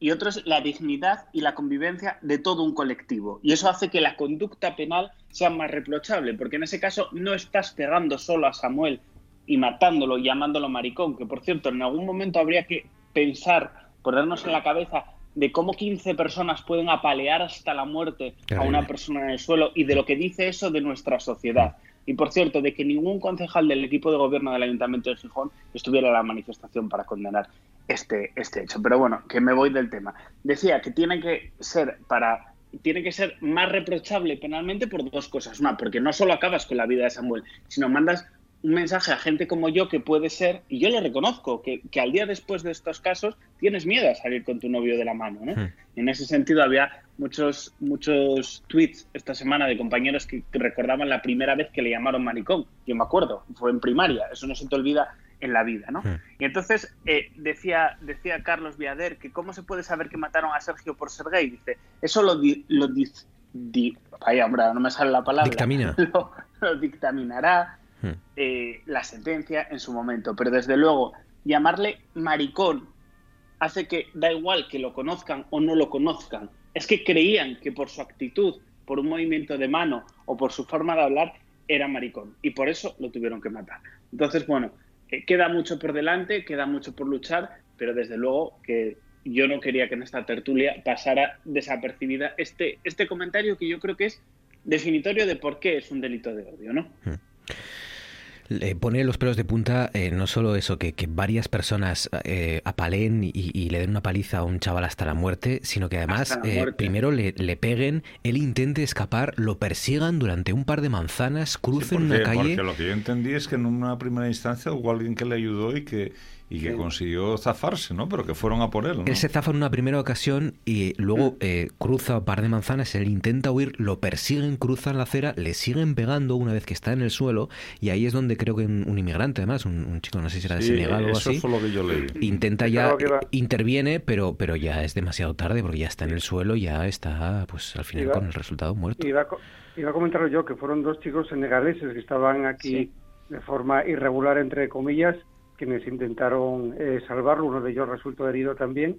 y otro es la dignidad y la convivencia de todo un colectivo. Y eso hace que la conducta penal sea más reprochable, porque en ese caso no estás pegando solo a Samuel y matándolo y llamándolo maricón, que por cierto en algún momento habría que pensar, ponernos en la cabeza de cómo 15 personas pueden apalear hasta la muerte a una persona en el suelo y de lo que dice eso de nuestra sociedad. Y por cierto, de que ningún concejal del equipo de gobierno del Ayuntamiento de Gijón estuviera en la manifestación para condenar este, este hecho. Pero bueno, que me voy del tema. Decía que tiene que ser para tiene que ser más reprochable penalmente por dos cosas. Una, porque no solo acabas con la vida de Samuel, sino mandas un mensaje a gente como yo que puede ser, y yo le reconozco, que, que al día después de estos casos tienes miedo a salir con tu novio de la mano. ¿no? Hmm. En ese sentido había muchos, muchos tweets esta semana de compañeros que, que recordaban la primera vez que le llamaron maricón. Yo me acuerdo, fue en primaria, eso no se te olvida en la vida, ¿no? Hmm. Y entonces eh, decía, decía Carlos Viader que cómo se puede saber que mataron a Sergio por ser gay. Dice, eso lo, di- lo di- vaya, hombre, no me sale la palabra. Dictamina. (laughs) Lo, lo dictaminará Hmm. eh, la sentencia en su momento. Pero desde luego, llamarle maricón hace que da igual que lo conozcan o no lo conozcan. Es que creían que por su actitud, por un movimiento de mano o por su forma de hablar, era maricón. Y por eso lo tuvieron que matar. Entonces, bueno, queda mucho por delante, queda mucho por luchar, pero desde luego que yo no quería que en esta tertulia pasara desapercibida este, este comentario que yo creo que es definitorio de por qué es un delito de odio, ¿no? Le pone los pelos de punta eh, no solo eso, que, que varias personas eh, apaleen y, y le den una paliza a un chaval hasta la muerte, sino que además eh, primero le, le peguen, él intente escapar, lo persigan durante un par de manzanas, crucen una porque, calle. porque lo que yo entendí es que en una primera instancia hubo alguien que le ayudó y que, y que consiguió zafarse, ¿no? Pero que fueron a por él, ¿no? Él se zafa en una primera ocasión y luego Mm. eh, cruza un par de manzanas, él intenta huir, lo persiguen, cruzan la acera, le siguen pegando una vez que está en el suelo y ahí es donde creo que un, un inmigrante, además, un, un chico, no sé si era de Sí, Senegal o eso así, fue lo que yo leí. intenta ya, Claro interviene, pero, pero ya es demasiado tarde porque ya está en el suelo, ya está, pues al final Iba- con el resultado muerto. Iba a, iba a comentarlo yo, que fueron dos chicos senegaleses que estaban aquí Sí. de forma irregular, entre comillas, quienes intentaron eh, salvarlo. Uno de ellos resultó herido también.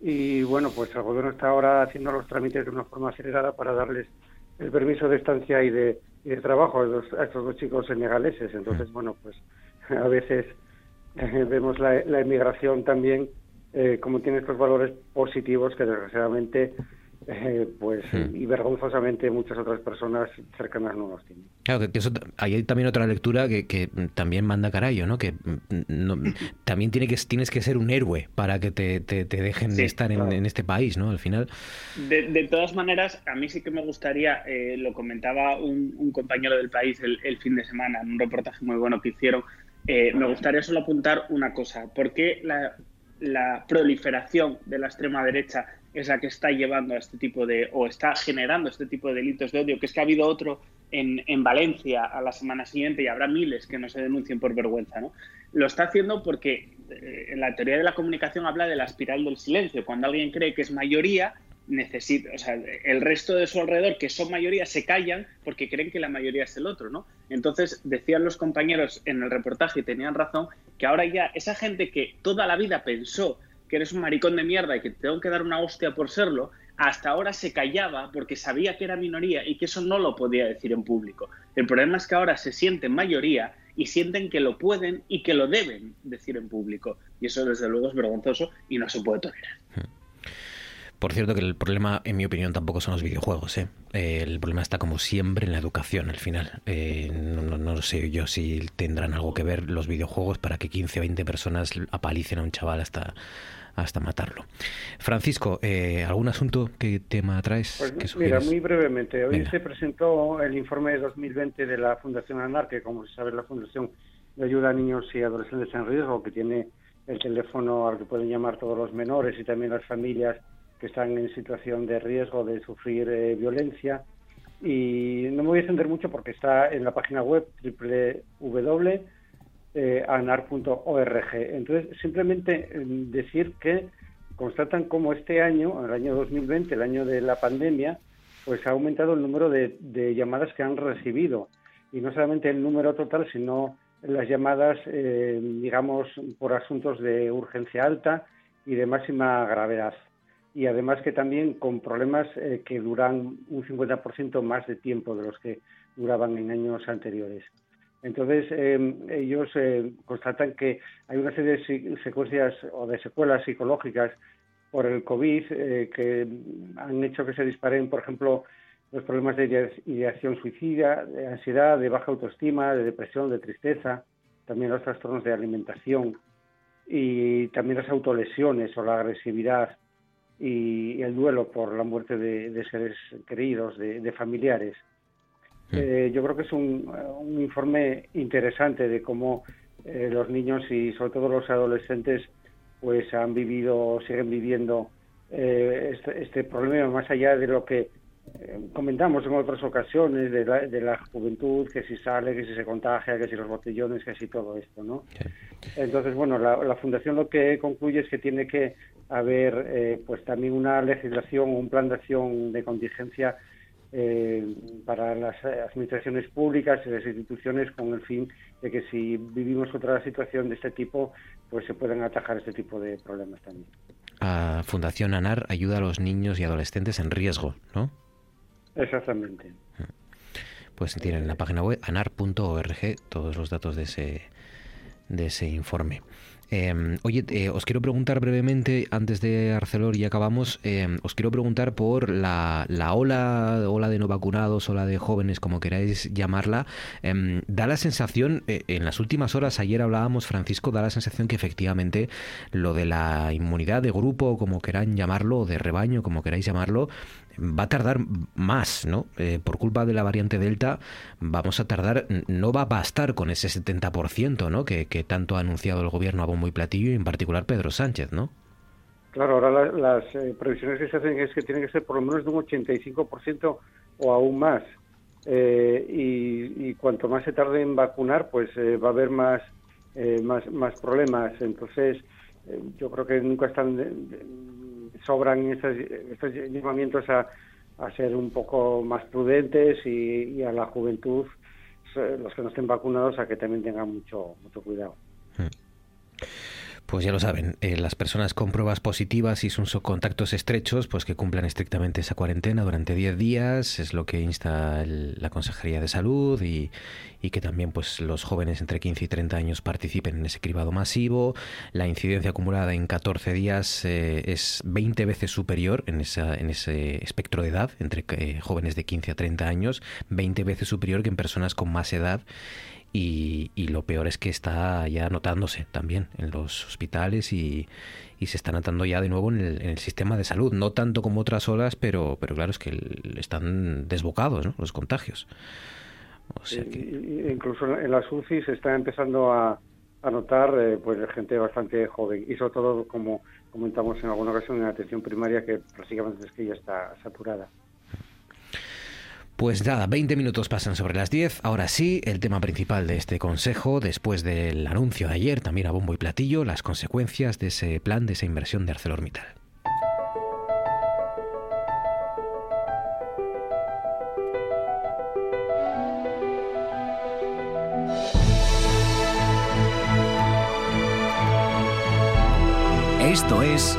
y bueno, pues el gobierno está ahora haciendo los trámites de una forma acelerada para darles el permiso de estancia y de, trabajo a, estos dos chicos senegaleses. Entonces, mm. bueno, pues a veces eh, vemos la, la, emigración también eh, como tiene estos valores positivos que desgraciadamente eh, pues hmm. y vergonzosamente muchas otras personas cercanas no los tienen. Claro, que eso, hay también otra lectura que, que también manda carayo, ¿no? Que mm, (laughs) también tiene que, tienes que ser un héroe para que te, te, dejen estar en, este país, ¿no? Al final. De, todas maneras, a mí sí que me gustaría, eh, lo comentaba un, compañero del país el, fin de semana en un reportaje muy bueno que hicieron, eh, me gustaría solo apuntar una cosa, porque la, la proliferación de la extrema derecha es la que está llevando a este tipo de, o está generando este tipo de delitos de odio, que es que ha habido otro en, en Valencia a la semana siguiente y habrá miles que no se denuncien por vergüenza, ¿no? Lo está haciendo porque eh, la teoría de la comunicación habla de la espiral del silencio. Cuando alguien cree que es mayoría, necesita, o sea, el resto de su alrededor, que son mayoría, se callan porque creen que la mayoría es el otro, ¿no? Entonces, decían los compañeros en el reportaje y tenían razón, que ahora ya esa gente que toda la vida pensó que eres un maricón de mierda y que te tengo que dar una hostia por serlo, hasta ahora se callaba porque sabía que era minoría y que eso no lo podía decir en público. El problema es que ahora se sienten mayoría y sienten que lo pueden y que lo deben decir en público. Y eso desde luego es vergonzoso y no se puede tolerar. Por cierto que el problema, en mi opinión, tampoco son los videojuegos. ¿eh? el problema está como siempre en la educación al final. Eh, no, no, sé yo si tendrán algo que ver los videojuegos para que 15 o 20 personas apalicen a un chaval hasta, hasta matarlo. Francisco, eh, ¿algún asunto que tema traes? Pues mira, muy brevemente. Hoy se presentó el informe de 2020 de la Fundación ANAR, que como se sabe la Fundación de Ayuda a Niños y Adolescentes en Riesgo, que tiene el teléfono al que pueden llamar todos los menores y también las familias que están en situación de riesgo de sufrir eh, violencia. Y no me voy a extender mucho porque está en la página web www eh, anar.org. Entonces, simplemente em, decir que constatan como este año, el año 2020, el año de la pandemia, pues ha aumentado el número de, llamadas que han recibido. Y no solamente el número total, sino las llamadas, eh, digamos, por asuntos de urgencia alta y de máxima gravedad. Y además que también con problemas eh, que duran un 50% más de tiempo de los que duraban en años anteriores. Entonces, em, ellos eh, constatan que hay una serie de secuencias o de secuelas psicológicas por el COVID eh, que han hecho que se disparen, por ejemplo, los problemas de ideación suicida, de ansiedad, de baja autoestima, de depresión, de tristeza, también los trastornos de alimentación y también las autolesiones o la agresividad y el duelo por la muerte de, seres queridos, de familiares. Eh, yo creo que es un, informe interesante de cómo eh, los niños y sobre todo los adolescentes pues han vivido, siguen viviendo eh, este, este, problema más allá de lo que comentamos en otras ocasiones de la, de la, juventud, que si sale, que si se contagia, que si los botellones, que si todo esto, ¿no? Entonces, bueno, la, la, fundación lo que concluye es que tiene que haber pues también una legislación, un plan de acción de contingencia eh, para las administraciones públicas y las instituciones con el fin de que si vivimos otra situación de este tipo, pues se puedan atajar este tipo de problemas también. A Fundación ANAR ayuda a los niños y adolescentes en riesgo, ¿no? Exactamente. Pues tienen en la página web anar.org todos los datos de ese, de ese informe. Em, oye, eh, os quiero preguntar brevemente, antes de Arcelor y acabamos, em, os quiero preguntar por la, la, ola, ola de no vacunados, ola de jóvenes, como queráis llamarla. Em, da la sensación, eh, en las últimas horas, ayer hablábamos, Francisco, da la sensación que efectivamente lo de la inmunidad de grupo, como queráis llamarlo, o de rebaño, como queráis llamarlo, va a tardar más, ¿no? Eh, por culpa de la variante Delta, vamos a tardar, no va a bastar con ese 70%, ¿no? Que, tanto ha anunciado el gobierno a bombo y platillo, y en particular Pedro Sánchez, ¿no? Claro, ahora las eh, previsiones que se hacen es que tiene que ser por lo menos de un 85% o aún más. Eh, y, cuanto más se tarde en vacunar, pues va a haber más, más, más problemas. Entonces, yo creo que nunca están sobran estos, estos llamamientos a, a, ser un poco más prudentes y, a la juventud, los que no estén vacunados, a que también tengan mucho, mucho cuidado. Pues ya lo saben, eh, las personas con pruebas positivas y sus contactos estrechos, pues que cumplan estrictamente esa cuarentena durante 10 días, es lo que insta la Consejería de Salud y, que también pues los jóvenes entre 15 y 30 años participen en ese cribado masivo. La incidencia acumulada en 14 días eh, es 20 veces superior en, esa, en ese espectro de edad, entre eh, jóvenes de 15 a 30 años, 20 veces superior que en personas con más edad y, lo peor es que está ya notándose también en los hospitales y, se está notando ya de nuevo en el, sistema de salud. No tanto como otras olas, pero, pero claro, es que están desbocados los contagios. Incluso en las UCI se está empezando a, a notar eh, pues gente bastante joven y sobre todo, como comentamos en alguna ocasión, en la atención primaria que prácticamente es que ya está saturada. Pues nada, 20 minutos pasan sobre las 10. Ahora sí, el tema principal de este consejo, después del anuncio de ayer, también a bombo y platillo, las consecuencias de ese plan, de esa inversión de ArcelorMittal. Esto es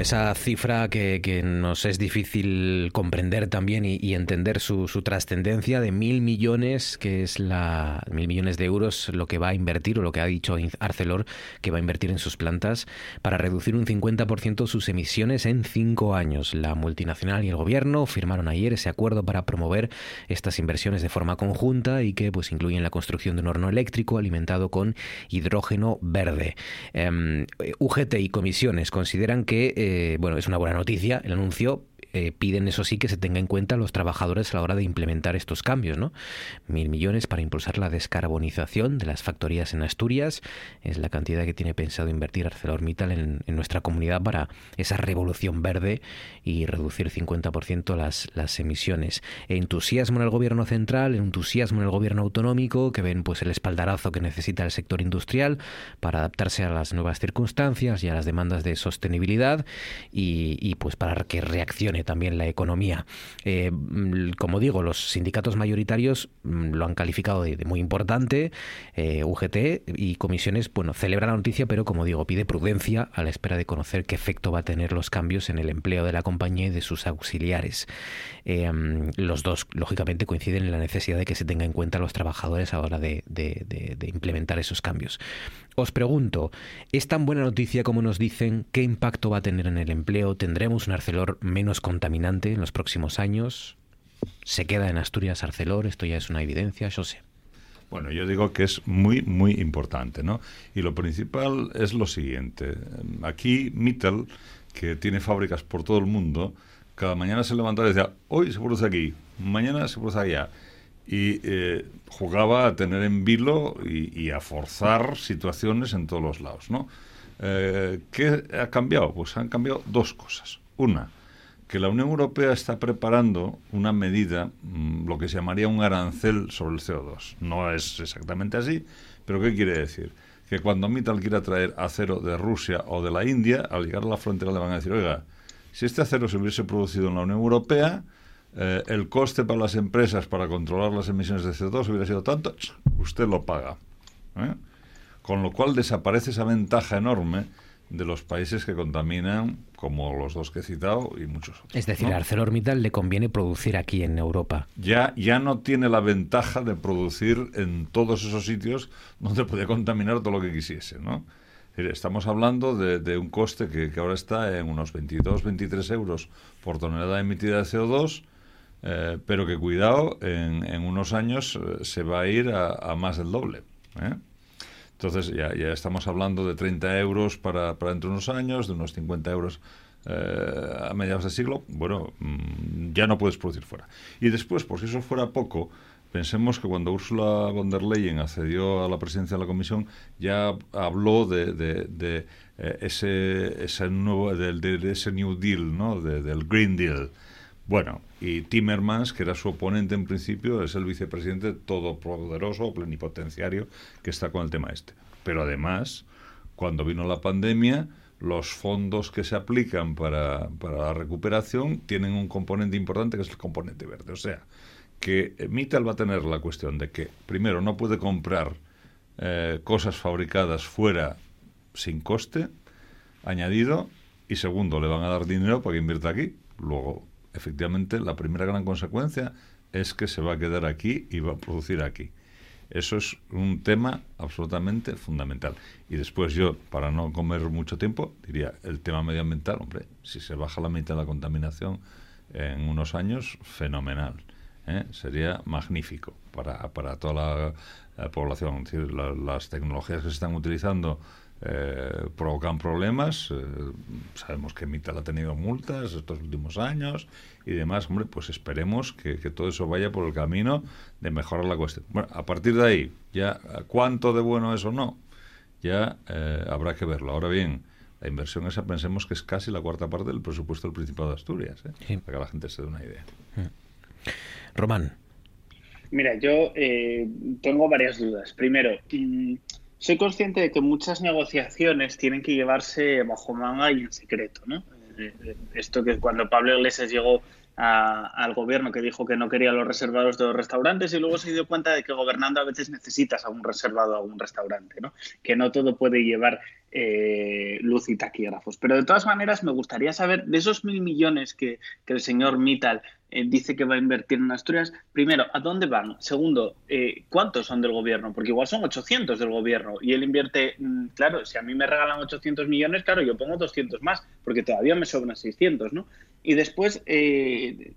Esa cifra que, nos es difícil comprender también y, entender su, trascendencia de mil millones, que es la mil millones de euros lo que va a invertir o lo que ha dicho Arcelor que va a invertir en sus plantas para reducir un 50% sus emisiones en cinco años. La multinacional y el gobierno firmaron ayer ese acuerdo para promover estas inversiones de forma conjunta y que pues incluyen la construcción de un horno eléctrico alimentado con hidrógeno verde. Em, UGT y comisiones consideran que eh, eh, bueno, es una buena noticia el anuncio, eh, piden, eso sí, que se tenga en cuenta los trabajadores a la hora de implementar estos cambios, ¿no? Mil millones para impulsar la descarbonización de las factorías en Asturias es la cantidad que tiene pensado invertir ArcelorMittal en, nuestra comunidad para esa revolución verde y reducir 50% las, las emisiones. Entusiasmo en el gobierno central, entusiasmo en el gobierno autonómico, que ven pues el espaldarazo que necesita el sector industrial para adaptarse a las nuevas circunstancias y a las demandas de sostenibilidad y, y pues para que reaccione también la economía. Eh, mm, como digo, los sindicatos mayoritarios mm, lo han calificado de, muy importante, eh, UGT y comisiones, bueno, celebra la noticia, pero como digo, pide prudencia a la espera de conocer qué efecto va a tener los cambios en el empleo de la compañía y de sus auxiliares. Eh, mm, los dos, lógicamente, coinciden en la necesidad de que se tenga en cuenta a los trabajadores a la hora de, de implementar esos cambios. Os pregunto, ¿es tan buena noticia como nos dicen? ¿Qué impacto va a tener en el empleo? ¿Tendremos un Arcelor menos contaminante en los próximos años? ¿Se queda en Asturias Arcelor? Esto ya es una evidencia, yo sé. Bueno, yo digo que es muy, muy importante, ¿no? Y lo principal es lo siguiente. Aquí Mittel, que tiene fábricas por todo el mundo, cada mañana se levantaba y decía, hoy se produce aquí, mañana se produce allá y eh, jugaba a tener en vilo y, a forzar situaciones en todos los lados, ¿no? Eh, ¿Qué ha cambiado? Pues han cambiado dos cosas. Una, que la Unión Europea está preparando una medida, mm, lo que se llamaría un arancel sobre el CO2. No es exactamente así, pero ¿qué quiere decir? Que cuando Mittal quiera traer acero de Rusia o de la India, al llegar a la frontera le van a decir, oiga, si este acero se hubiese producido en la Unión Europea, eh, el coste para las empresas para controlar las emisiones de CO2 hubiera sido tanto, usted lo paga. ¿eh? Con lo cual desaparece esa ventaja enorme de los países que contaminan, como los dos que he citado y muchos otros. Es decir, a ArcelorMittal le conviene producir aquí en Europa. Ya, ya no tiene la ventaja de producir en todos esos sitios donde podía contaminar todo lo que quisiese, ¿no? Estamos hablando de, un coste que, que, ahora está en unos 22, 23 euros por tonelada emitida de CO2 eh, pero que cuidado, en, unos años eh, se va a ir a, más del doble. ¿eh? Entonces ya, estamos hablando de 30 euros para, para dentro de unos años, de unos 50 euros a mediados de siglo. Bueno, mm, ya no puedes producir fuera. Y después, por si eso fuera poco, Pensemos que cuando Ursula von der Leyen accedió a la presidencia de la Comisión, ya habló de, de, eh, ese, ese nuevo, de, ese New Deal, ¿no? del Green Deal. Bueno, y Timmermans, que era su oponente en principio, es el vicepresidente todopoderoso, plenipotenciario, que está con el tema este. Pero además, cuando vino la pandemia, los fondos que se aplican para, la recuperación tienen un componente importante que es el componente verde. O sea, que Mittal va a tener la cuestión de que, primero, no puede comprar eh, cosas fabricadas fuera sin coste añadido y segundo, le van a dar dinero para que invierta aquí. Luego, efectivamente, la primera gran consecuencia es que se va a quedar aquí y va a producir aquí. Eso es un tema absolutamente fundamental. Y después yo, para no comer mucho tiempo, diría el tema medioambiental, hombre, si se baja la mitad de la contaminación en unos años, fenomenal. ¿eh? sería magnífico para, para toda la, población. decir, las tecnologías que se están utilizando eh, provocan problemas. Eh, sabemos que Mital ha tenido multas estos últimos años y demás. Hombre, pues esperemos que, todo eso vaya por el camino de mejorar la cuestión. Bueno, a partir de ahí, ya cuánto de bueno es o no, ya habrá que verlo. Ahora bien, la inversión esa pensemos que es casi la cuarta parte del presupuesto del Principado de Asturias, para que la gente se dé una idea. Román. Mira, yo eh, tengo varias dudas. Primero, mm, soy consciente de que muchas negociaciones tienen que llevarse bajo manga y en secreto, ¿no? Eh, eh, esto que cuando Pablo Iglesias llegó al gobierno que dijo que no quería los reservados de los restaurantes y luego se dio cuenta de que gobernando a veces necesitas a un reservado a un restaurante, ¿no? Que no todo puede llevar luz y taquígrafos. Pero de todas maneras me gustaría saber de esos mil millones que, que el señor Mittal eh, dice que va a invertir en Asturias. Primero, ¿a dónde van? Segundo, eh, ¿cuántos son del gobierno? Porque igual son 800 del gobierno y él invierte, mm, claro, si a mí me regalan 800 millones, claro, yo pongo 200 más, porque todavía me sobran 600, ¿no? Y después, eh,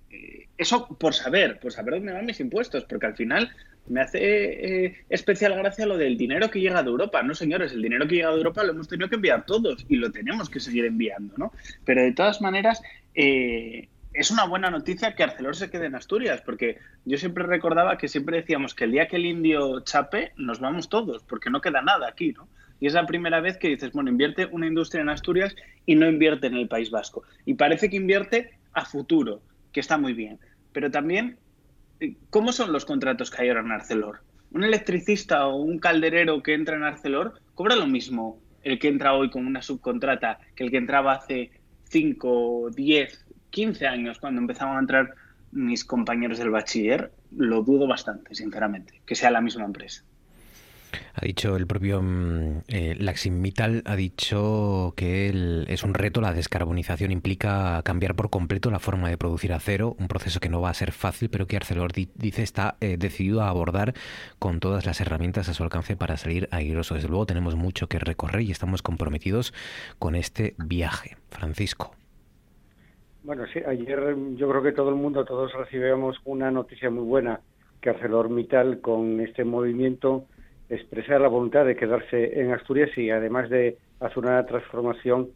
eso por saber, por saber dónde van mis impuestos, porque al final me hace especial gracia lo del dinero que llega de Europa. No, señores, el dinero que llega de Europa lo hemos tenido que enviar todos y lo tenemos que seguir enviando, ¿no? Pero de todas maneras, eh, es una buena noticia que Arcelor se quede en Asturias, porque yo siempre recordaba que siempre decíamos que el día que el indio chape, nos vamos todos, porque no queda nada aquí, ¿no? Y es la primera vez que dices, bueno, invierte una industria en Asturias y no invierte en el País Vasco. Y parece que invierte a futuro, que está muy bien. Pero también, eh, ¿cómo son los contratos que hay ahora en Arcelor? Un electricista o un calderero que entra en Arcelor cobra lo mismo el que entra hoy con una subcontrata que el que entraba hace 5, 10, 15 años, cuando empezaban a entrar mis compañeros del bachiller, lo dudo bastante, sinceramente, que sea la misma empresa. Ha dicho el propio mm, eh, Laxim Mittal, ha dicho que es un reto, la descarbonización implica cambiar por completo la forma de producir acero, un proceso que no va a ser fácil, pero que Arcelor dice está eh, decidido a abordar con todas las herramientas a su alcance para salir airoso. Desde luego tenemos mucho que recorrer y estamos comprometidos con este viaje. Francisco. Bueno, sí, ayer yo creo que todo el mundo, todos recibíamos una noticia muy buena, que ArcelorMittal con este movimiento expresa la voluntad de quedarse en Asturias y además de hacer una transformación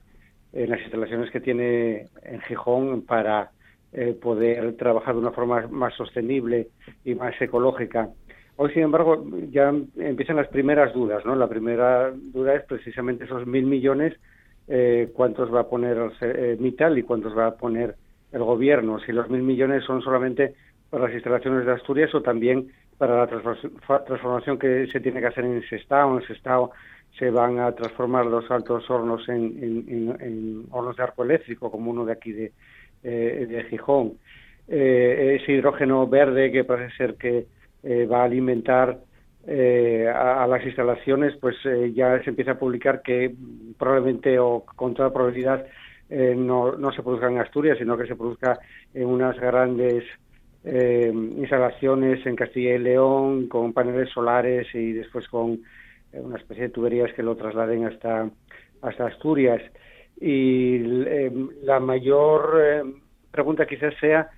en las instalaciones que tiene en Gijón para eh, poder trabajar de una forma más sostenible y más ecológica. Hoy, sin embargo, ya empiezan las primeras dudas, ¿no? La primera duda es precisamente esos mil millones eh, cuántos va a poner eh, Mital y cuántos va a poner el gobierno, si los mil millones son solamente para las instalaciones de Asturias o también para la transformación que se tiene que hacer en Sestao. En Sestao se van a transformar los altos hornos en, hornos de arco eléctrico, como uno de aquí de, eh, de Gijón. Eh, ese hidrógeno verde que parece ser que va a alimentar eh, a, las instalaciones, pues eh, ya se empieza a publicar que probablemente o con toda probabilidad eh, no, no se produzca en Asturias, sino que se produzca en unas grandes instalaciones en Castilla y León con paneles solares y después con una especie de tuberías que lo trasladen hasta, hasta Asturias. Y la mayor pregunta quizás sea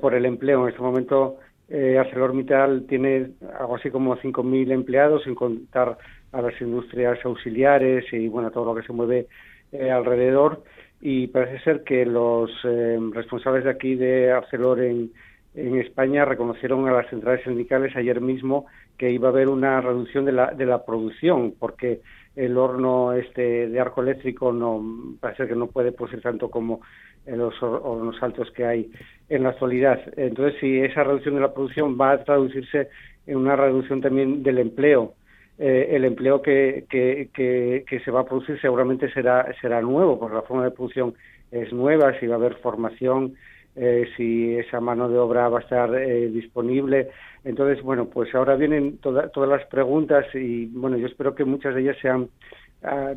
por el empleo. En este momento eh, ArcelorMittal tiene algo así como 5.000 empleados, sin contar a las industrias auxiliares y bueno todo lo que se mueve eh, alrededor. Y parece ser que los eh, responsables de aquí de Arcelor en, en España reconocieron a las centrales sindicales ayer mismo que iba a haber una reducción de la, de la producción, porque el horno este de arco eléctrico no parece que no puede producir tanto como en los hornos altos que hay en la actualidad. Entonces, si esa reducción de la producción va a traducirse en una reducción también del empleo, eh, el empleo que, que, que, se va a producir seguramente será, será nuevo, porque la forma de producción es nueva, si va a haber formación, eh, si esa mano de obra va a estar eh, disponible. Entonces, bueno, pues ahora vienen todas las preguntas y, bueno, yo espero que muchas de ellas sean ah,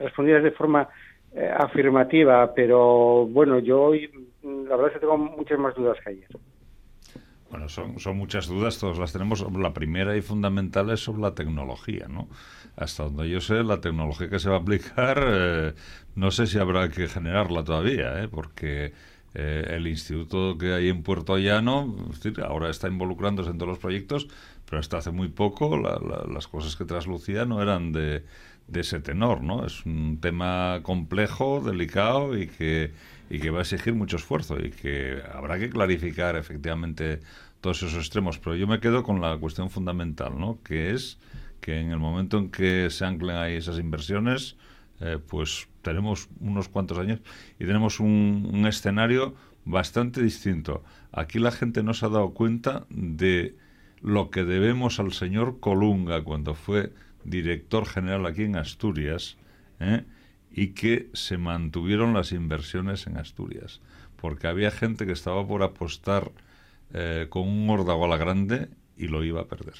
respondidas de forma eh, afirmativa, pero bueno, yo hoy la verdad es que tengo muchas más dudas que ayer. Bueno, son, son muchas dudas, todas las tenemos. La primera y fundamental es sobre la tecnología, ¿no? Hasta donde yo sé, la tecnología que se va a aplicar, no sé si habrá que generarla todavía, ¿eh? porque eh, el instituto que hay en Puerto Llano ahora está involucrándose en todos los proyectos, pero hasta hace muy poco las cosas que traslucía no eran de, ese tenor, ¿no? Es un tema complejo, delicado y que, y que va a exigir mucho esfuerzo y que habrá que clarificar efectivamente todos esos extremos. Pero yo me quedo con la cuestión fundamental, ¿no? Que es que en el momento en que se anclen ahí esas inversiones, eh, pues tenemos unos cuantos años y tenemos un, escenario bastante distinto. Aquí la gente no se ha dado cuenta de lo que debemos al señor Colunga cuando fue director general aquí en Asturias ¿eh? y que se mantuvieron las inversiones en Asturias. Porque había gente que estaba por apostar eh, con un órdago a la grande y lo iba a perder.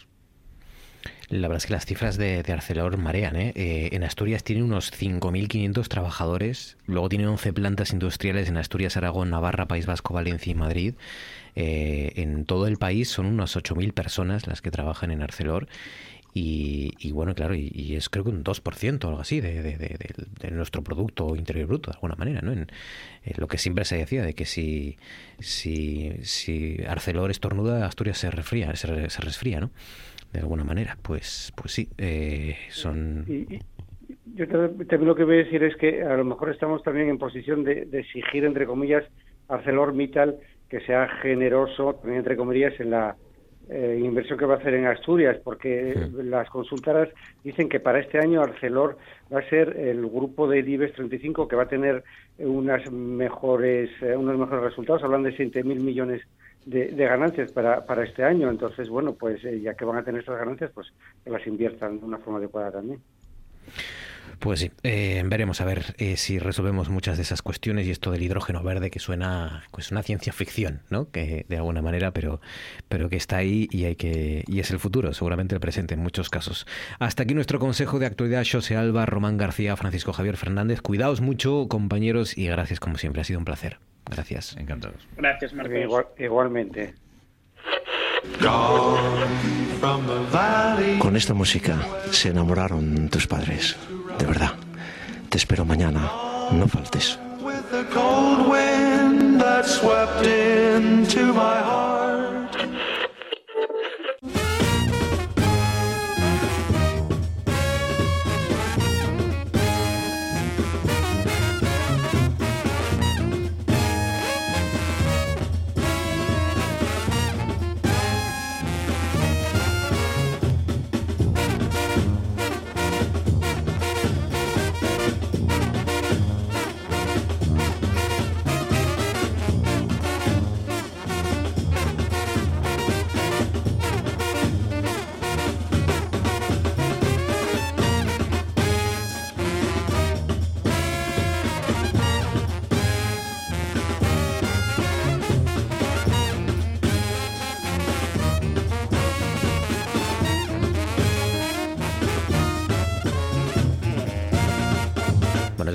La verdad es que las cifras de, Arcelor marean. ¿eh? ¿eh? en Asturias tiene unos 5.500 trabajadores, luego tiene 11 plantas industriales en Asturias, Aragón, Navarra, País Vasco, Valencia y Madrid. Eh, en todo el país son unas 8.000 personas las que trabajan en Arcelor. Y, bueno, claro, y, es creo que un 2% o algo así de, nuestro Producto Interior Bruto, de alguna manera, ¿no? En, lo que siempre se decía, de que si, si, si Arcelor estornuda, Asturias se resfría, se, se resfría, ¿no? De alguna manera. Pues, pues sí, eh, son... yo también lo que voy a decir es que a lo mejor estamos también en posición de, exigir, entre comillas, a ArcelorMittal que sea generoso, también entre comillas, en la eh, inversión que va a hacer en Asturias, porque las consultoras dicen que para este año Arcelor va a ser el grupo de IBEX 35 que va a tener unas mejores, eh, unos mejores resultados, hablan de 7.000 millones de, ganancias para, para este año. Entonces, bueno, pues eh, ya que van a tener estas ganancias, pues que las inviertan de una forma adecuada también. Pues sí, eh, veremos a ver eh, si resolvemos muchas de esas cuestiones y esto del hidrógeno verde que suena pues una ciencia ficción, ¿no? Que de alguna manera, pero pero que está ahí y hay que y es el futuro, seguramente el presente en muchos casos. Hasta aquí nuestro consejo de actualidad José Alba, Román García, Francisco Javier Fernández. Cuidaos mucho, compañeros, y gracias como siempre, ha sido un placer. Gracias. Encantados. Gracias, Marcos. igualmente. Con esta música se enamoraron tus padres, de verdad. Te espero mañana, no faltes.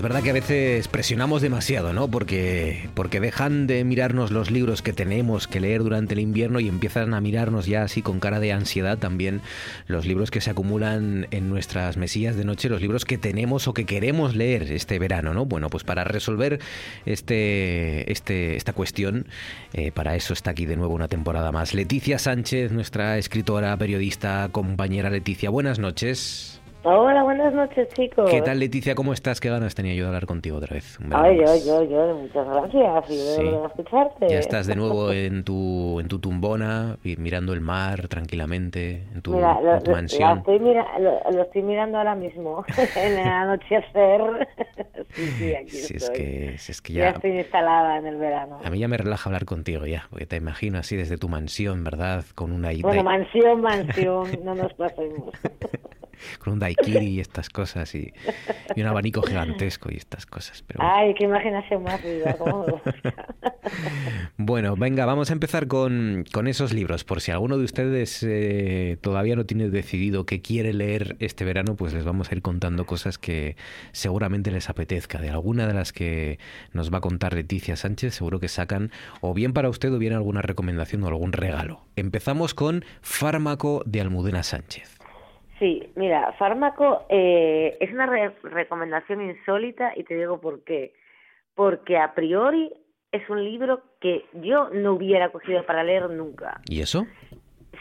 Que a veces presionamos demasiado, ¿no? Porque, porque dejan de mirarnos los libros que tenemos que leer durante el invierno y empiezan a mirarnos ya así con cara de ansiedad también los libros que se acumulan en nuestras mesillas de noche, los libros que tenemos o que queremos leer este verano, ¿no? Bueno, pues para resolver este, este, esta cuestión, eh, para eso está aquí de nuevo una temporada más. Leticia Sánchez, nuestra escritora, periodista, compañera Leticia, buenas noches. Hola, buenas noches, chicos. ¿Qué tal, Leticia? ¿Cómo estás? Qué ganas tenía yo de hablar contigo otra vez. Ay, yo, yo, yo, muchas gracias. Y sí. de escucharte. Ya estás de nuevo en tu, en tu tumbona, mirando el mar tranquilamente, en tu, Mira, lo, en tu mansión. lo estoy, mira, lo, lo, estoy mirando ahora mismo, (laughs) en el anochecer. (laughs) sí, sí, aquí si estoy. es que, si es que ya... ya... estoy instalada en el verano. A mí ya me relaja hablar contigo ya, porque te imagino así desde tu mansión, ¿verdad? Con una... Bueno, mansión, mansión, (laughs) no nos pasemos. Con un daiquiri y estas cosas y, y, un abanico gigantesco y estas cosas. Pero... Ay, qué imaginación más viva, cómo me gusta. bueno, venga, vamos a empezar con, con, esos libros. Por si alguno de ustedes eh, todavía no tiene decidido qué quiere leer este verano, pues les vamos a ir contando cosas que seguramente les apetezca. De alguna de las que nos va a contar Leticia Sánchez, seguro que sacan o bien para usted o bien alguna recomendación o algún regalo. Empezamos con Fármaco de Almudena Sánchez. Sí, mira, Fármaco eh, es una re recomendación insólita y te digo por qué. Porque a priori es un libro que yo no hubiera cogido para leer nunca. ¿Y eso?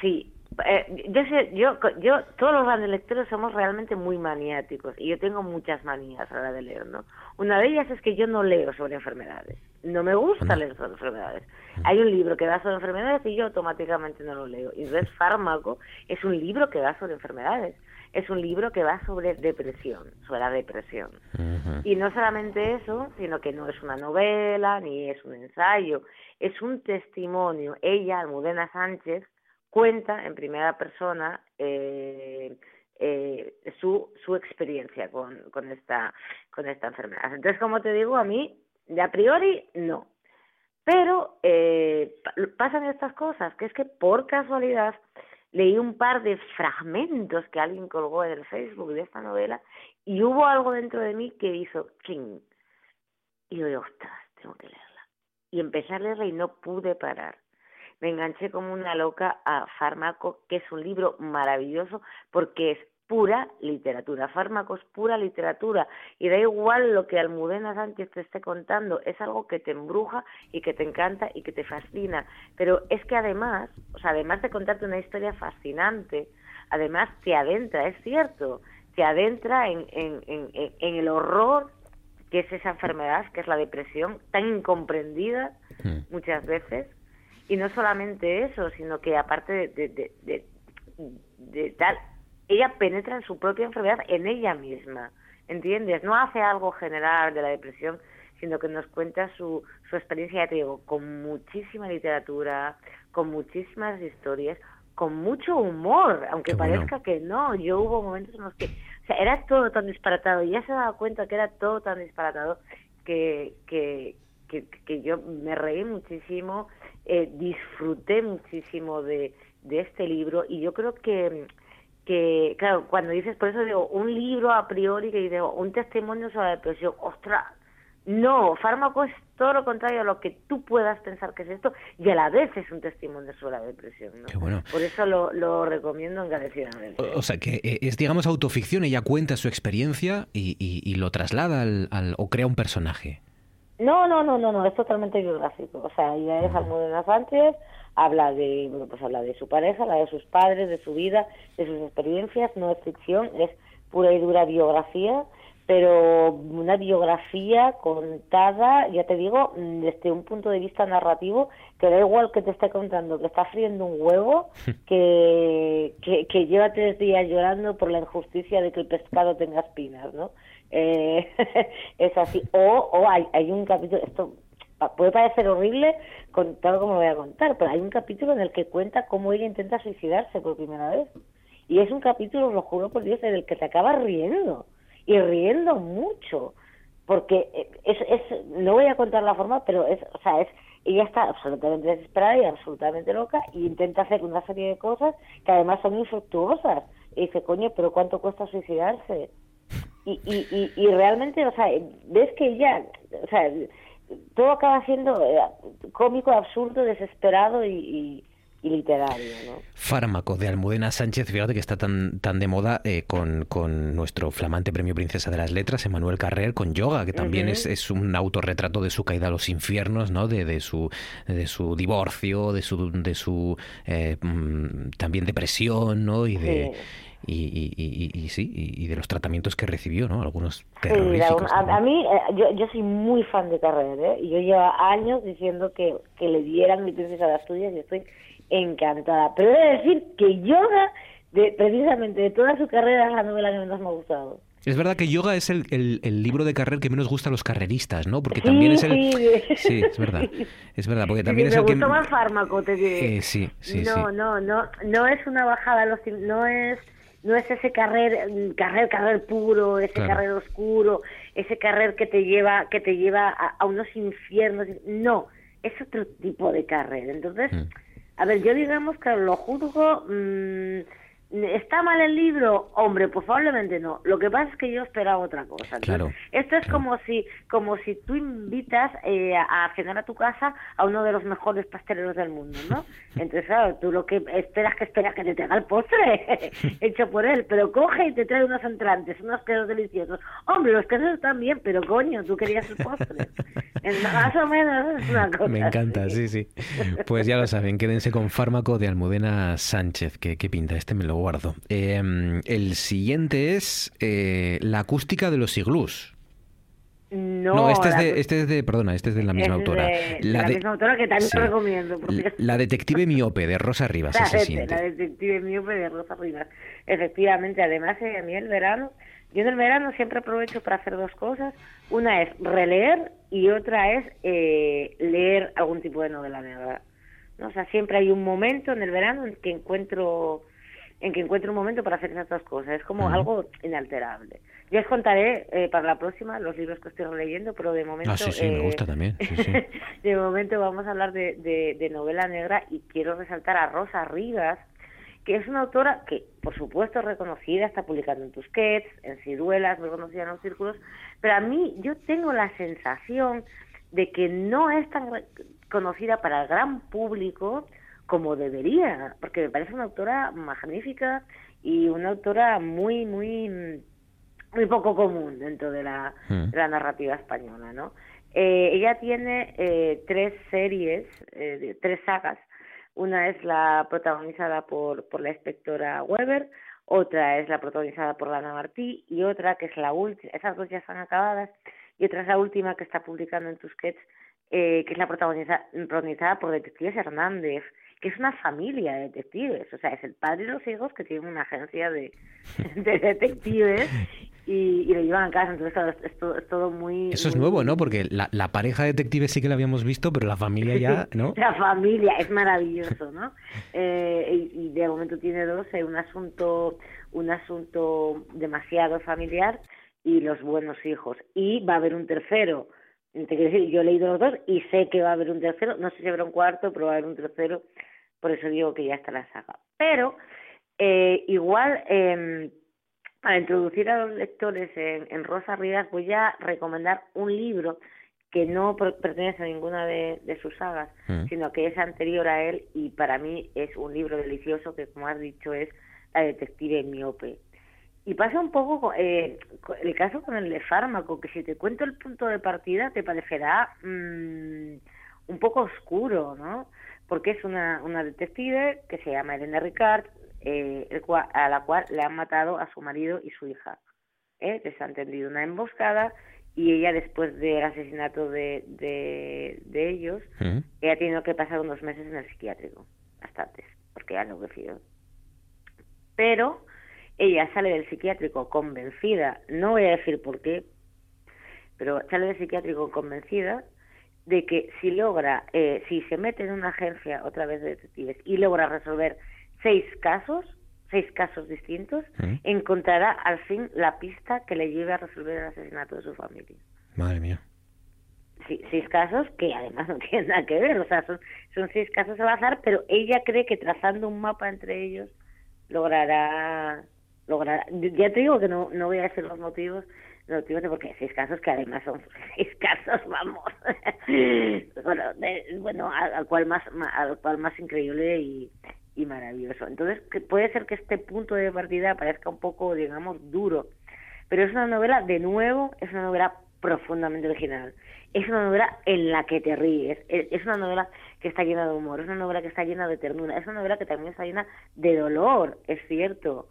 Sí, eh, yo sé, yo, yo, todos los grandes lectores somos realmente muy maniáticos y yo tengo muchas manías a la hora de leer, ¿no? Una de ellas es que yo no leo sobre enfermedades. No me gusta leer sobre enfermedades. Hay un libro que da sobre enfermedades y yo automáticamente no lo leo. Y entonces Fármaco es un libro que va sobre enfermedades. Es un libro que va sobre depresión, sobre la depresión. Uh -huh. Y no solamente eso, sino que no es una novela ni es un ensayo, es un testimonio. Ella, Almudena Sánchez, cuenta en primera persona eh, eh, su, su experiencia con, con, esta, con esta enfermedad. Entonces, como te digo, a mí, de a priori, no. Pero eh, pasan estas cosas, que es que por casualidad leí un par de fragmentos que alguien colgó en el Facebook de esta novela y hubo algo dentro de mí que hizo ching. Y yo, ostras, tengo que leerla. Y empecé a leerla y no pude parar me enganché como una loca a Fármaco, que es un libro maravilloso porque es pura literatura. Fármaco es pura literatura y da igual lo que Almudena Sánchez te esté contando, es algo que te embruja y que te encanta y que te fascina. Pero es que además, o sea, además de contarte una historia fascinante, además te adentra, es cierto, te adentra en, en, en, en el horror que es esa enfermedad, que es la depresión, tan incomprendida muchas veces y no solamente eso, sino que aparte de, de, de, tal, ella penetra en su propia enfermedad, en ella misma, ¿entiendes? No hace algo general de la depresión, sino que nos cuenta su, su experiencia, ya te digo, con muchísima literatura, con muchísimas historias, con mucho humor, aunque Qué parezca bueno. que no. Yo hubo momentos en los que, o sea, era todo tan disparatado, y ya se daba cuenta que era todo tan disparatado que, que, que, que yo me reí muchísimo, eh, disfruté muchísimo de, de este libro y yo creo que que claro cuando dices por eso digo un libro a priori que digo un testimonio sobre la depresión ostras no fármaco es todo lo contrario a lo que tú puedas pensar que es esto y a la vez es un testimonio sobre la depresión ¿no? Qué bueno. por eso lo, lo recomiendo encarecidamente O, o sea, que eh, es, digamos, autoficción. Ella cuenta su experiencia y, y- y lo traslada al, al- o crea un personaje. No, no, no, no, no, es totalmente biográfico. O sea, ella es Almudena Sánchez, habla de, bueno, pues habla de su pareja, habla de sus padres, de su vida, de sus experiencias, no es ficción, es pura y dura biografía, pero una biografía contada, ya te digo, desde un punto de vista narrativo, que da igual que te esté contando que está friendo un huevo, (laughs) que, que, que lleva tres días llorando por la injusticia de que el pescado tenga espinas, ¿no? Eh, (laughs) es así. O, o hay, hay un capítulo, esto puede parecer horrible contado como voy a contar, pero hay un capítulo en el que cuenta cómo ella intenta suicidarse por primera vez. Y es un capítulo, lo juro por Dios, en el que te acabas riendo. Y riendo mucho. Porque eh, es, es, no voy a contar la forma, pero es, o sea, es, ella está absolutamente desesperada y absolutamente loca y intenta hacer una serie de cosas que además son infructuosas. Y dice, coño, pero ¿cuánto cuesta suicidarse? Y, y, y, y realmente, o sea, ves que ella, o sea, todo acaba siendo eh, cómico, absurdo, desesperado y, literario, ¿no? Fármaco de Almudena Sánchez, fíjate que está tan, tan de moda eh, con, con nuestro flamante premio Princesa de las Letras, Emanuel Carrer, con Yoga, que también es, es un autorretrato de su caída a los infiernos, ¿no? De, de su, de su divorcio, de su, de su eh, mm, también depresión, ¿no? Y de, y, y, y, sí, y, de los tratamientos que recibió, ¿no? Algunos Sí, terroríficos. a, también. a mí, eh, yo, yo soy muy fan de Carrer, ¿eh? Y yo llevo años diciendo que, que le dieran mi princesa de Asturias y estoy encantada. Pero he de decir que Yoga, de, precisamente de toda su carrera, es la novela que menos me ha gustado. Es verdad que Yoga es el, el, el libro de carrer que menos gusta a los carreristas, ¿no? Porque Sí, también es el... sí. Sí, es verdad. (laughs) Es verdad, porque Sí, también es me el que... más fármaco, te diré. Eh, sí, sí, no, sí. no, no, no es una bajada, a los, no es, no es ese carrer, mm, carrer, carrer puro, ese Claro. carrer oscuro, ese carrer que te lleva, que te lleva a, a unos infiernos. No, es otro tipo de carrer. Entonces, Mm. a ver, yo digamos que lo juzgo. mm, ¿Está mal el libro? Hombre, pues probablemente no. Lo que pasa es que yo esperaba otra cosa. Claro, Esto es como si como si tú invitas eh, a cenar a tu casa a uno de los mejores pasteleros del mundo, ¿no? (laughs) Entonces, claro, tú lo que esperas que esperas que te traiga el postre (laughs) hecho por él, pero coge y te trae unos entrantes, unos quesos deliciosos. Hombre, los quesos están bien, pero coño, tú querías el postre. (laughs) Más o menos es una cosa. Me encanta, así. sí, sí. Pues ya lo saben, quédense con Fármaco de Almudena Sánchez, que, que pinta, este me lo guardo. Eh, el siguiente es eh, La acústica de los iglús. No, este es de, este es de, perdona, este es de la misma autora. de- de la, misma autora que también sí. lo recomiendo. La, detective miope de Rosa Rivas, (laughs) la detective miope de Rosa Rivas. Efectivamente, además, eh, a mí el verano, yo en el verano siempre aprovecho para hacer dos cosas. Una es releer y otra es eh, leer algún tipo de novela negra. ¿no? O sea, siempre hay un momento en el verano en que encuentro en que encuentro un momento para hacer esas dos cosas. Es como algo inalterable. Yo os contaré eh, para la próxima los libros que estoy leyendo, pero de momento... Ah, sí, sí, me eh, gusta también. Sí, sí. (laughs) de momento vamos a hablar de, de, de novela negra y quiero resaltar a Rosa Rivas, que es una autora que, por supuesto, es reconocida, está publicando en Tusquets, en Ciruelas, muy conocida en los círculos, pero a mí yo tengo la sensación de que no es tan conocida para el gran público como debería, porque me parece una autora magnífica y una autora muy, muy, muy poco común dentro de la, Mm. de la narrativa española, ¿no? Eh, ella tiene eh, tres series, eh, de- tres sagas. Una es la protagonizada por, por la inspectora Weber, otra es la protagonizada por Lana Martí y otra que es la última, esas dos ya están acabadas, y otra es la última que está publicando en Tusquets, eh, que es la protagoniza- protagonizada por Detectives Hernández, que es una familia de detectives, o sea, es el padre y los hijos que tienen una agencia de, (laughs) de detectives y, y lo llevan a casa, entonces es, es todo, es todo muy... Eso es nuevo, ¿no? Porque la, la pareja detective sí que la habíamos visto, pero la familia ya, (laughs) ¿no? La familia, es maravilloso, ¿no? (laughs) Eh, y, y de momento tiene dos, eh, un asunto, un asunto demasiado familiar y los buenos hijos. Y va a haber un tercero. Te quiero decir, yo he leído los dos y sé que va a haber un tercero. No sé si habrá un cuarto, pero va a haber un tercero. Por eso digo que ya está la saga. Pero eh, igual, eh, para introducir a los lectores en, en Rosa Rivas, voy a recomendar un libro que no per- pertenece a ninguna de, de sus sagas, Mm. sino que es anterior a él y para mí es un libro delicioso que, como has dicho, es La detective miope. Y pasa un poco co- eh, el caso con el de fármaco, que si te cuento el punto de partida te parecerá mm, un poco oscuro, ¿no? Porque es una, una detective que se llama Elena Ricard, eh, el cua- a la cual le han matado a su marido y su hija. ¿eh? Les han tendido una emboscada y ella después del asesinato de, de, de ellos, Mm. ella ha tenido que pasar unos meses en el psiquiátrico, bastantes, porque ha enloquecido. Pero ella sale del psiquiátrico convencida, no voy a decir por qué, pero sale del psiquiátrico convencida de que si logra, eh, si se mete en una agencia otra vez de detectives y logra resolver seis casos, seis casos distintos, Mm. encontrará al fin la pista que le lleve a resolver el asesinato de su familia. Madre mía. Sí, seis casos que además no (laughs) tienen nada que ver, o sea, son, son seis casos al azar, pero ella cree que trazando un mapa entre ellos logrará, logrará, ya te digo que no, no voy a decir los motivos, los motivos de porque seis casos que además son (laughs) seis casos, vamos, (laughs) bueno, de- bueno, al, al cual más, al cual más increíble y, y maravilloso. Entonces, puede ser que este punto de partida parezca un poco, digamos, duro, pero es una novela, de nuevo, es una novela profundamente original. Es una novela en la que te ríes, es es una novela que está llena de humor, es una novela que está llena de ternura, es una novela que también está llena de dolor, es cierto.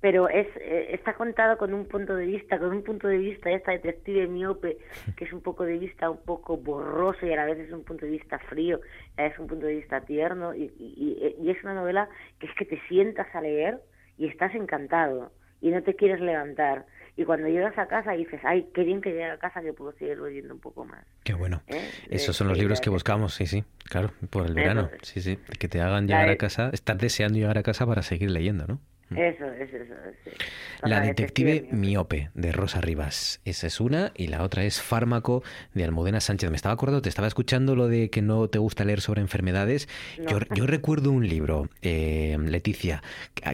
Pero es eh, está contado con un punto de vista, con un punto de vista esta detective miope, (laughs) que es un poco de vista un poco borroso y a la vez es un punto de vista frío, es un punto de vista tierno y, y, y es una novela que es que te sientas a leer y estás encantado y no te quieres levantar. Y cuando llegas a casa dices, ay, qué bien que llegue a casa que puedo seguir leyendo un poco más. Qué bueno. ¿Eh? Esos Eh, son los sí, libros que buscamos, sí, sí, claro, por el verano. Sí, sí, que te hagan llegar de- a casa, estar deseando llegar a casa para seguir leyendo, ¿no? Eso, es eso. sí. La detective miope de Rosa Rivas. Esa es una y la otra es Fármaco de Almudena Sánchez. Me estaba acordando, te estaba escuchando lo de que no te gusta leer sobre enfermedades. Yo, yo (laughs) recuerdo un libro, eh, Leticia,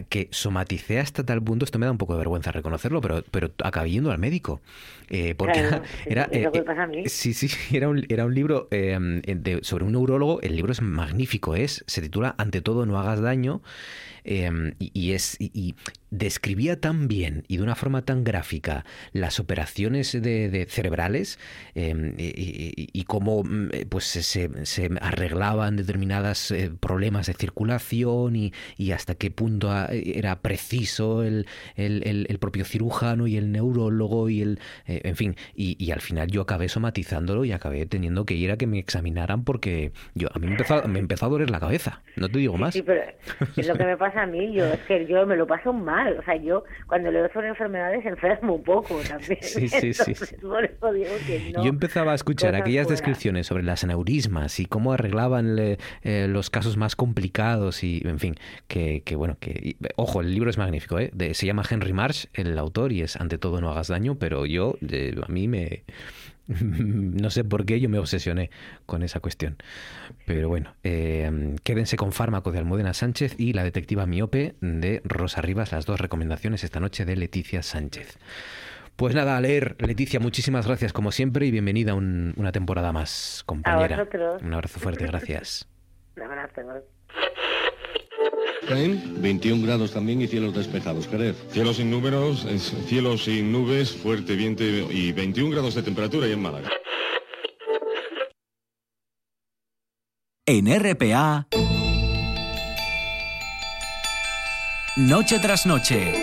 que, somaticé hasta tal punto, esto me da un poco de vergüenza reconocerlo, pero, pero acabé yendo al médico. Eh, porque Claro, era, lo que eh, mí. Sí, sí, (laughs) era un, era un libro eh, de- sobre un neurólogo. El libro es magnífico, es, se titula Ante todo, no hagas daño. Eh, y, y es, y, describía tan bien y de una forma tan gráfica las operaciones de, de cerebrales eh, y, y- cómo mm, eh, pues se, se arreglaban determinados eh, problemas de circulación y, y hasta qué punto era preciso el, el- el- el propio cirujano y el neurólogo y el eh, en fin y, y al final yo acabé somatizándolo y acabé teniendo que ir a que me examinaran porque yo a mí me empezó, me empezó a doler la cabeza no te digo más Sí, pero es lo que me pasa a mí, yo es que yo me lo paso mal, o sea, yo cuando leo sobre enfermedades enfermo un poco también. Sí, sí, (laughs) sí, por eso digo que no. Yo empezaba a escuchar aquellas fuera. descripciones sobre las aneurismas y cómo arreglaban le- eh, los casos más complicados y, en fin, que, que bueno, que... y, ojo, el libro es magnífico, ¿eh? De- se llama Henry Marsh, el autor, y es Ante todo no hagas daño, pero yo, eh, a mí me... (laughs) No sé por qué yo me obsesioné con esa cuestión. Pero bueno, eh, quédense con Fármaco de Almudena Sánchez y La detectiva miope de Rosa Rivas, las dos recomendaciones esta noche de Leticia Sánchez. Pues nada, a leer. Leticia, muchísimas gracias como siempre y bienvenida a un- una temporada más, compañera. vosotros. Un abrazo fuerte, (laughs) gracias. Un abrazo. Jaén, 21 grados también y cielos despejados. Jerez. Cielos sin números, es- cielos sin nubes, fuerte viento y 21 grados de temperatura y en Málaga. En RPA. Noche tras noche.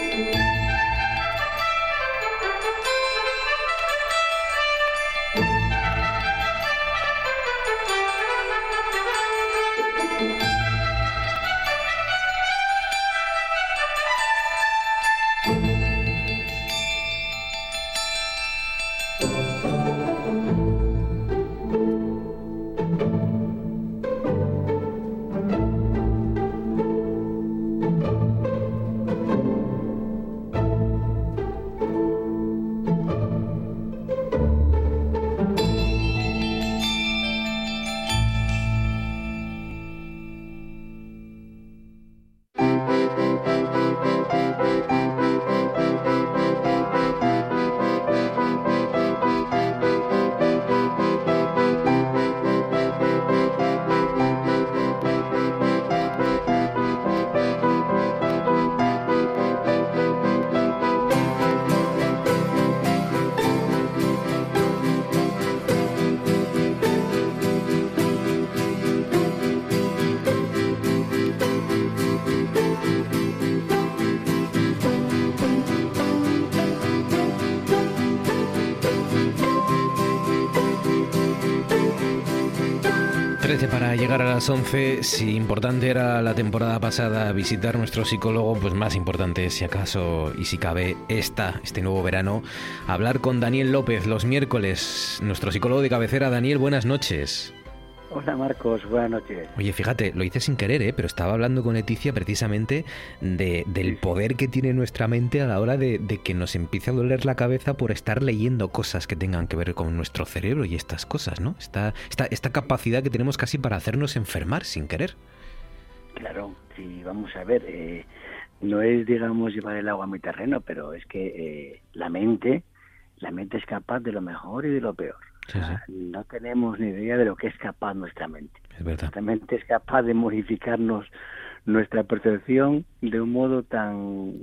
Las 11. Si importante era la temporada pasada visitar nuestro psicólogo, pues más importante si acaso y si cabe, esta, este nuevo verano, hablar con Daniel López los miércoles, nuestro psicólogo de cabecera. Daniel, buenas noches. Hola Marcos, buenas noches. Oye, fíjate, lo hice sin querer, ¿eh? pero estaba hablando con Leticia precisamente de, del poder que tiene nuestra mente a la hora de, de que nos empiece a doler la cabeza por estar leyendo cosas que tengan que ver con nuestro cerebro y estas cosas, ¿no? Esta, esta, esta capacidad que tenemos casi para hacernos enfermar sin querer. Claro, sí, vamos a ver, eh, no es, digamos, llevar el agua a mi terreno, pero es que eh, la mente, la mente es capaz de lo mejor y de lo peor. Sí, sí, No tenemos ni idea de lo que es capaz nuestra mente. es verdad. Nuestra mente es capaz de modificarnos nuestra percepción de un modo tan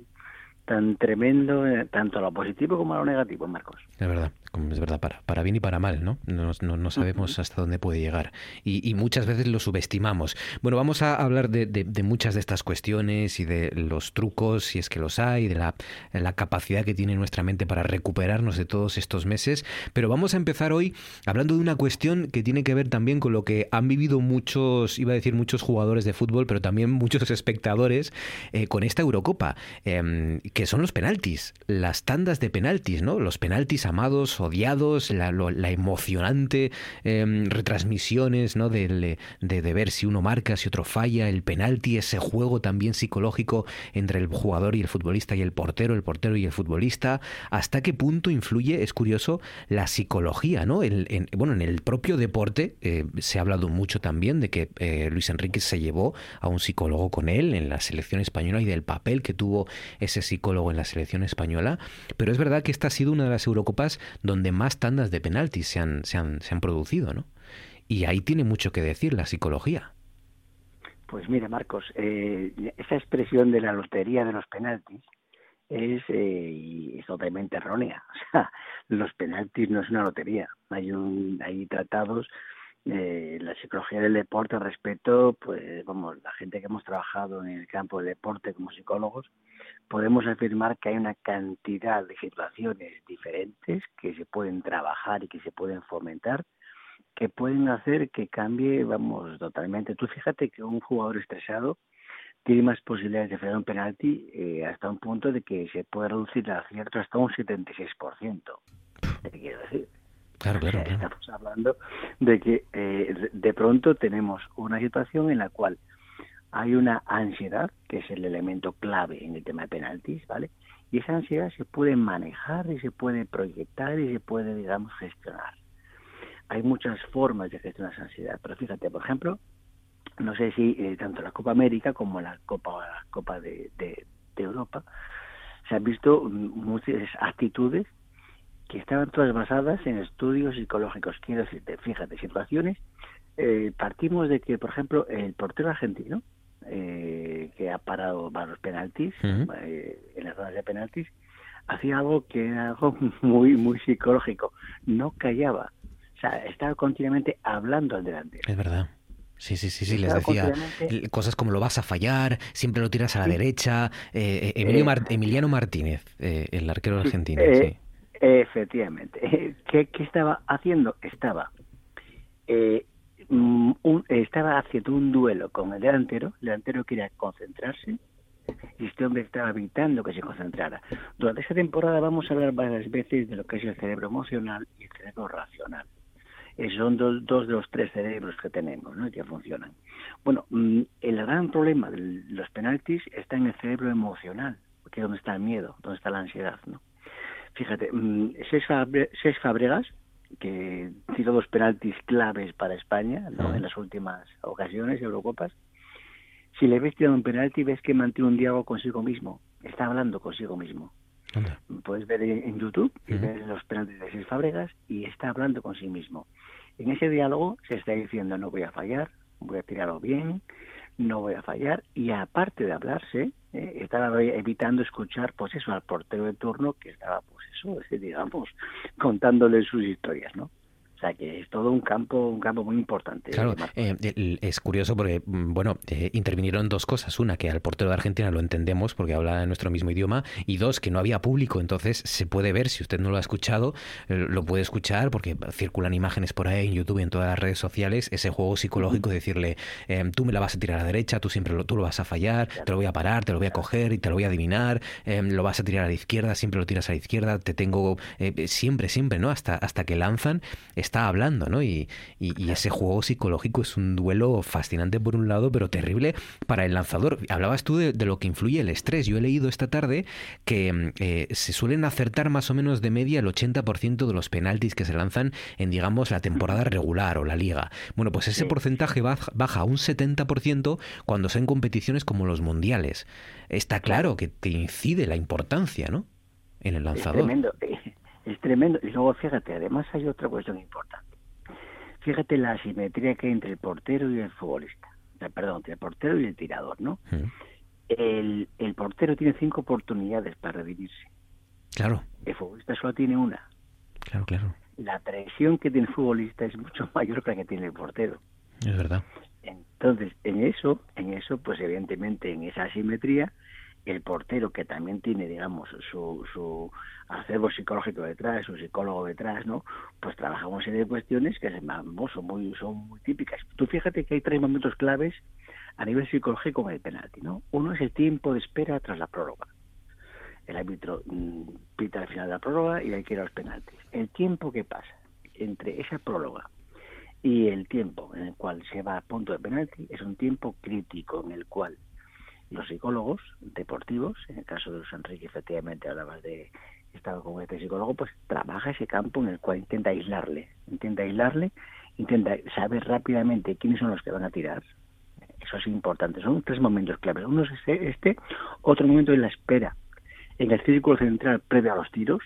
tan tremendo, eh, tanto a lo positivo como a lo negativo, Marcos. Es verdad. Como es verdad, para, para bien y para mal, ¿no? No, no, sabemos hasta dónde puede llegar. Y, muchas veces lo subestimamos. Bueno, vamos a hablar de, de, muchas de estas cuestiones y de los trucos, si es que los hay, de la, la, capacidad que tiene nuestra mente para recuperarnos de todos estos meses. Pero vamos a empezar hoy hablando de una cuestión que tiene que ver también con lo que han vivido muchos, iba a decir muchos jugadores de fútbol, pero también muchos espectadores eh, con esta Eurocopa, em, que son los penaltis, las tandas de penaltis, ¿no? Los penaltis amados odiados, la, emocionante em, retransmisiones ¿no? de, de, ver si uno marca, si otro falla, el penalti, ese juego también psicológico entre el jugador y el futbolista y el portero, el portero y el futbolista, hasta qué punto influye, es curioso, la psicología, ¿no? en, bueno, en el propio deporte eh, se ha hablado mucho también de que eh, Luis Enrique se llevó a un psicólogo con él en la selección española y del papel que tuvo ese psicólogo en la selección española, pero es verdad que esta ha sido una de las Eurocopas donde más tandas de penaltis se han, se han, se han producido, ¿no? Y ahí tiene mucho que decir la psicología. Pues mira, Marcos, eh, esa expresión de la lotería de los penaltis es, eh, totalmente errónea. (laughs) O sea, los penaltis no es una lotería. Hay, un, hay tratados eh, la psicología del deporte respecto, pues vamos, la gente que hemos trabajado en el campo del deporte como psicólogos, podemos afirmar que hay una cantidad de situaciones diferentes que se pueden trabajar y que se pueden fomentar, que pueden hacer que cambie, vamos, totalmente. Tú fíjate que un jugador estresado tiene más posibilidades de fallar un penalti eh, hasta un punto de que se puede reducir el acierto hasta un 76%. ¿Qué quiero decir? Claro, claro, Estamos hablando de que eh, de pronto tenemos una situación en la cual hay una ansiedad, que es el elemento clave en el tema de penaltis, ¿vale? Y esa ansiedad se puede manejar y se puede proyectar y se puede, digamos, gestionar. Hay muchas formas de gestionar esa ansiedad, pero fíjate, por ejemplo, no sé si eh, tanto la Copa América como la Copa, la Copa de, de Europa se han visto muchas actitudes que estaban todas basadas en estudios psicológicos. Quiero decirte, fíjate, situaciones, eh, partimos de que, por ejemplo, el portero argentino, eh, que ha parado varios penaltis, eh, en las zonas de penaltis, hacía algo que era algo (laughs) muy, muy psicológico. No callaba. O sea, estaba continuamente hablando al delante. Es verdad. Sí, sí, sí, sí, les decía cosas como lo vas a fallar, siempre lo tiras a la derecha. Emiliano Martínez, el arquero argentino. sí. Efectivamente. ¿Qué, estaba haciendo? Estaba eh, mm, estaba haciendo un duelo con el delantero, el delantero quería concentrarse y este hombre estaba evitando que se concentrara. Durante esta temporada vamos a hablar varias veces de lo que es el cerebro emocional y el cerebro racional. Eh, son dos, dos, de los tres cerebros que tenemos ¿no? y que funcionan. Bueno, mm, el gran problema de los penaltis está en el cerebro emocional, que es donde está el miedo, donde está la ansiedad. ¿no? Fíjate, mm, seis Fabregas, que tiró dos penaltis claves para España en las últimas ocasiones, Eurocopas. Si le ves tirando un penalti, ves que mantiene un diálogo consigo mismo. Está hablando consigo mismo. Puedes ver en YouTube y ver los penaltis de seis Fabregas y está hablando con sí mismo. En ese diálogo se está diciendo no voy a fallar, voy a tirarlo bien, no voy a fallar. Y aparte de hablarse eh, estaba evitando escuchar pues eso al portero de turno que estaba pues eso (laughs) digamos contándole sus historias no o sea que es todo un campo, un campo muy importante. Claro, eh, es curioso porque, mm, bueno, eh, intervinieron dos cosas. Una, que al portero de Argentina lo entendemos porque habla nuestro mismo idioma. Y dos, que no había público. Entonces se puede ver, si usted no lo ha escuchado, eh, lo puede escuchar porque circulan imágenes por ahí en YouTube y en todas las redes sociales. Ese juego psicológico de decirle, tú me la vas a tirar a la derecha, tú siempre lo, tú lo vas a fallar, te lo voy a parar, te lo voy a coger y te lo voy a adivinar, lo vas a tirar a la izquierda, siempre lo tiras a la izquierda, te tengo siempre, siempre, ¿no? Hasta, hasta que lanzan está hablando, ¿no? Y, y, ese juego psicológico es un duelo fascinante por un lado, pero terrible para el lanzador. Hablabas tú de, lo que influye el estrés. Yo he leído esta tarde que mm, eh, se suelen acertar más o menos de media el 80% de los penaltis que se lanzan en, digamos, la temporada regular o la liga. Bueno, pues ese porcentaje baja a un 70% cuando son competiciones como los mundiales. Está claro que te incide la importancia, ¿no? En el lanzador. tremendo. Es tremendo. Y luego, fíjate, además hay otra cuestión importante. Fíjate la asimetría que hay entre el portero y el futbolista. Perdón, entre el portero y el tirador, ¿no? El, el portero tiene cinco oportunidades para redimirse. Claro. El futbolista solo tiene una. Claro, claro. La presión que tiene el futbolista es mucho (laughs) mayor que la que tiene el portero. Es verdad. Entonces, en eso, en eso, pues evidentemente en esa asimetría, el portero que también tiene, digamos, su, su acervo psicológico detrás, su psicólogo detrás, ¿no? Pues trabaja una serie de cuestiones que son muy, son muy típicas. Tú fíjate que hay tres momentos claves a nivel psicológico en el penalti, ¿no? Uno es el tiempo de espera tras la prórroga. El árbitro mm, pita al final de la prórroga y hay que ir a los penaltis. El tiempo que pasa entre esa prórroga y el tiempo en el cual se va a punto de penalti es un tiempo crítico en el cual los psicólogos deportivos, en el caso de los Enrique, efectivamente hablabas de estado con este psicólogo, pues trabaja ese campo en el cual intenta aislarle, intenta aislarle, intenta saber rápidamente quiénes son los que van a tirar. Eso es importante. Son tres momentos claves. Uno es este, este otro momento es la espera. En el círculo central previo a los tiros,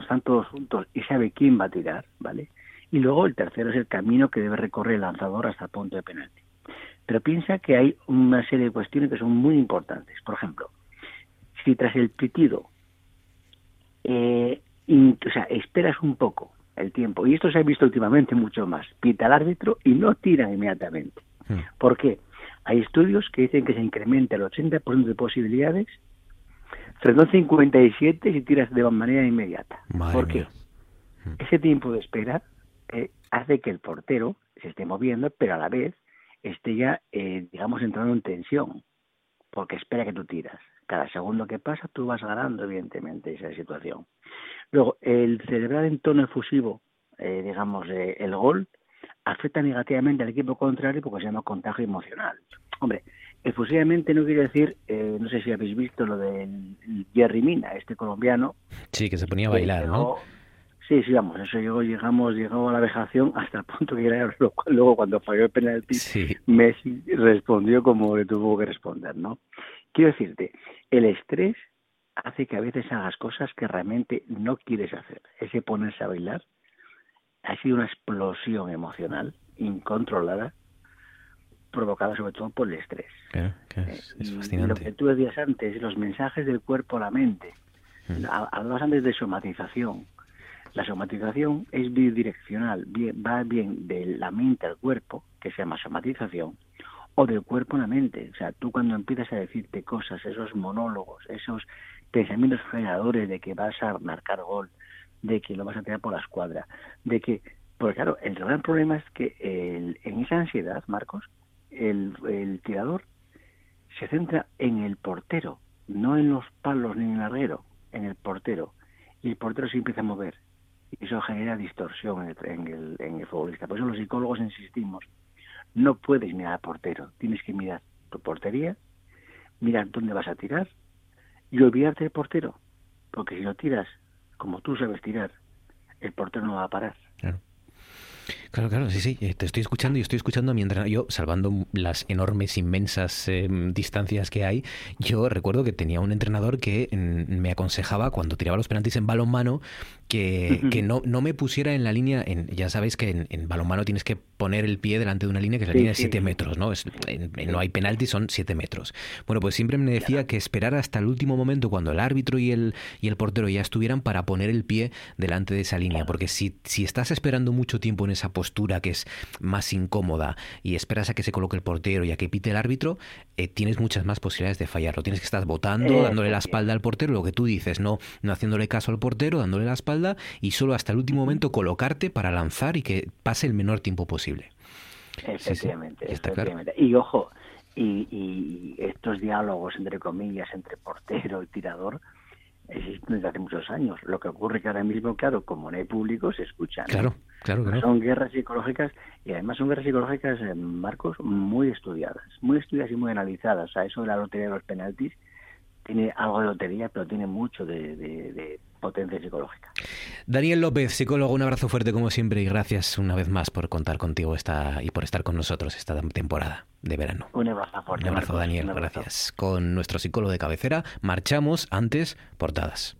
están todos juntos y sabe quién va a tirar, ¿vale? Y luego el tercero es el camino que debe recorrer el lanzador hasta el punto de penalti. Pero piensa que hay una serie de cuestiones que son muy importantes. Por ejemplo, si tras el pitido, eh, o sea, esperas un poco el tiempo, y esto se ha visto últimamente mucho más, pita al árbitro y no tira inmediatamente. ¿Por qué? Hay estudios que dicen que se incrementa el 80% de posibilidades frente 57 si tiras de manera inmediata. ¿Por qué? Ese tiempo de espera eh, hace que el portero se esté moviendo, pero a la vez esté ya, eh, digamos, entrando en tensión, porque espera que tú tiras. Cada segundo que pasa tú vas ganando, evidentemente, esa situación. Luego, el celebrar en tono efusivo, eh, digamos, eh, el gol, afecta negativamente al equipo contrario porque se llama contagio emocional. Hombre, efusivamente no quiere decir, no sé si habéis visto lo del Jerry Mina, este colombiano. Sí, que se ponía a bailar, ¿no? Sí, sí, vamos, eso llegó, llegamos, llegó a la vejación hasta el punto que era, luego cuando falló el penalti, Messi respondió como le tuvo que responder, ¿no? Quiero decirte, el estrés hace que a veces hagas cosas que realmente no quieres hacer. Ese ponerse a bailar ha sido una explosión emocional incontrolada provocada sobre todo por el estrés. es, eh, fascinante. Lo que tú decías antes, los mensajes del cuerpo a la mente. Mm. Hablabas antes de somatización. La somatización es bidireccional, va bien de la mente al cuerpo, que se llama somatización, o del cuerpo a la mente. O sea, tú cuando empiezas a decirte cosas, esos monólogos, esos pensamientos generadores de que vas a marcar gol, de que lo vas a tirar por la escuadra, de que... Porque claro, el gran problema es que en esa ansiedad, Marcos, el, el tirador se centra en el portero, no en los palos ni en el larguero, en el portero. Y el portero se empieza a mover y eso genera distorsión en el, en el, futbolista. Por eso los psicólogos insistimos, no puedes mirar al portero, tienes que mirar tu portería, mirar dónde vas a tirar y olvidarte del portero, porque si lo tiras como tú sabes tirar, el portero no va a parar. Claro, claro, sí, sí, eh, te estoy escuchando y estoy escuchando a mi entrenador. Yo, salvando las enormes, inmensas em, distancias que hay, yo recuerdo que tenía un entrenador que mm, me aconsejaba cuando tiraba los penaltis en balonmano que, que no, no me pusiera en la línea, en, ya sabéis que en, en, balonmano tienes que poner el pie delante de una línea que es la línea de 7 metros, ¿no? Es, no hay penaltis, son 7 metros. Bueno, pues siempre me decía que esperara hasta el último momento cuando el árbitro y el, y el portero ya estuvieran para poner el pie delante de esa línea, porque si, si estás esperando mucho tiempo en esa postura que es más incómoda y esperas a que se coloque el portero y a que pite el árbitro, eh, tienes muchas más posibilidades de fallarlo. Tienes que estar votando, dándole la espalda al portero, lo que tú dices, no, no haciéndole caso al portero, dándole la espalda y solo hasta el último momento colocarte para lanzar y que pase el menor tiempo posible. Efectivamente, Y ojo, y, y, estos diálogos entre comillas entre portero y tirador existen desde hace muchos años. Lo que ocurre que ahora mismo, claro, como no hay público, se escuchan. Claro, claro, claro. Son guerras psicológicas y además son guerras psicológicas, en eh, Marcos, muy estudiadas, muy estudiadas y muy analizadas. O sea, eso de la lotería de los penaltis tiene algo de lotería, pero tiene mucho de, potencia psicológica. Daniel López, psicólogo, un abrazo fuerte como siempre y gracias una vez más por contar contigo esta y por estar con nosotros esta temporada de verano. Un abrazo fuerte. Un abrazo, Daniel, gracias. Con nuestro psicólogo de cabecera marchamos antes portadas.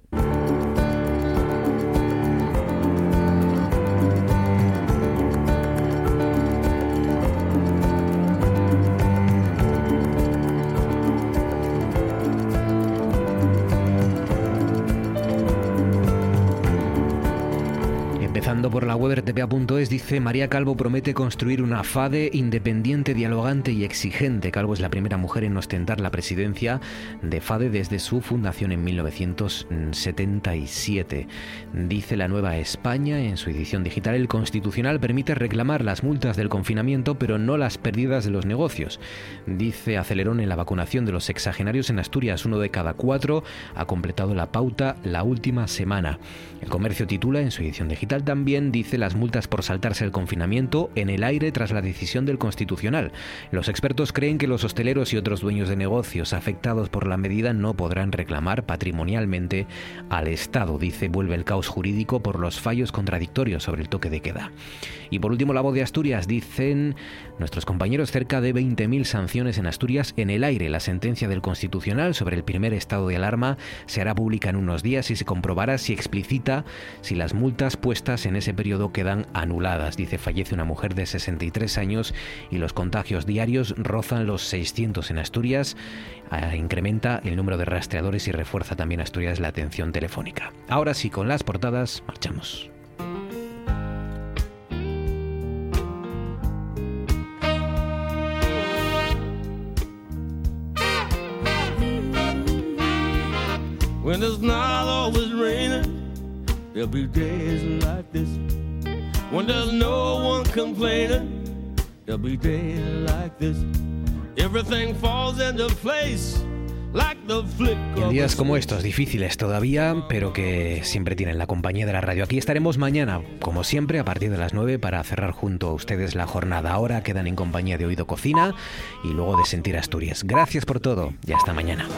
rtpa.es dice María Calvo promete construir una FADE independiente, dialogante y exigente. Calvo es la primera mujer en ostentar la presidencia de FADE desde su fundación en 1977. Dice la Nueva España en su edición digital, el Constitucional permite reclamar las multas del confinamiento pero no las pérdidas de los negocios. Dice Acelerón en la vacunación de los sexagenarios en Asturias, uno de cada cuatro ha completado la pauta la última semana. El comercio titula en su edición digital también dice las multas por saltarse el confinamiento en el aire tras la decisión del Constitucional. Los expertos creen que los hosteleros y otros dueños de negocios afectados por la medida no podrán reclamar patrimonialmente al Estado, dice vuelve el caos jurídico por los fallos contradictorios sobre el toque de queda. Y por último, la voz de Asturias dicen nuestros compañeros cerca de 20.000 sanciones en Asturias en el aire. La sentencia del Constitucional sobre el primer estado de alarma se hará pública en unos días y se comprobará si explicita si las multas puestas en ese periodo quedan anuladas. Dice, fallece una mujer de 63 años y los contagios diarios rozan los 600 en Asturias. Ah, incrementa el número de rastreadores y refuerza también Asturias la atención telefónica. Ahora sí, con las portadas, marchamos. When it's not always raining, there'll be days like this. When there's no one complaining, there'll be days like this. Everything falls into place. Y en días como estos, difíciles todavía, pero que siempre tienen la compañía de la radio. Aquí estaremos mañana, como siempre, a partir de las 9 para cerrar junto a ustedes la jornada. Ahora quedan en compañía de Oído Cocina y luego de Sentir Asturias. Gracias por todo y hasta mañana.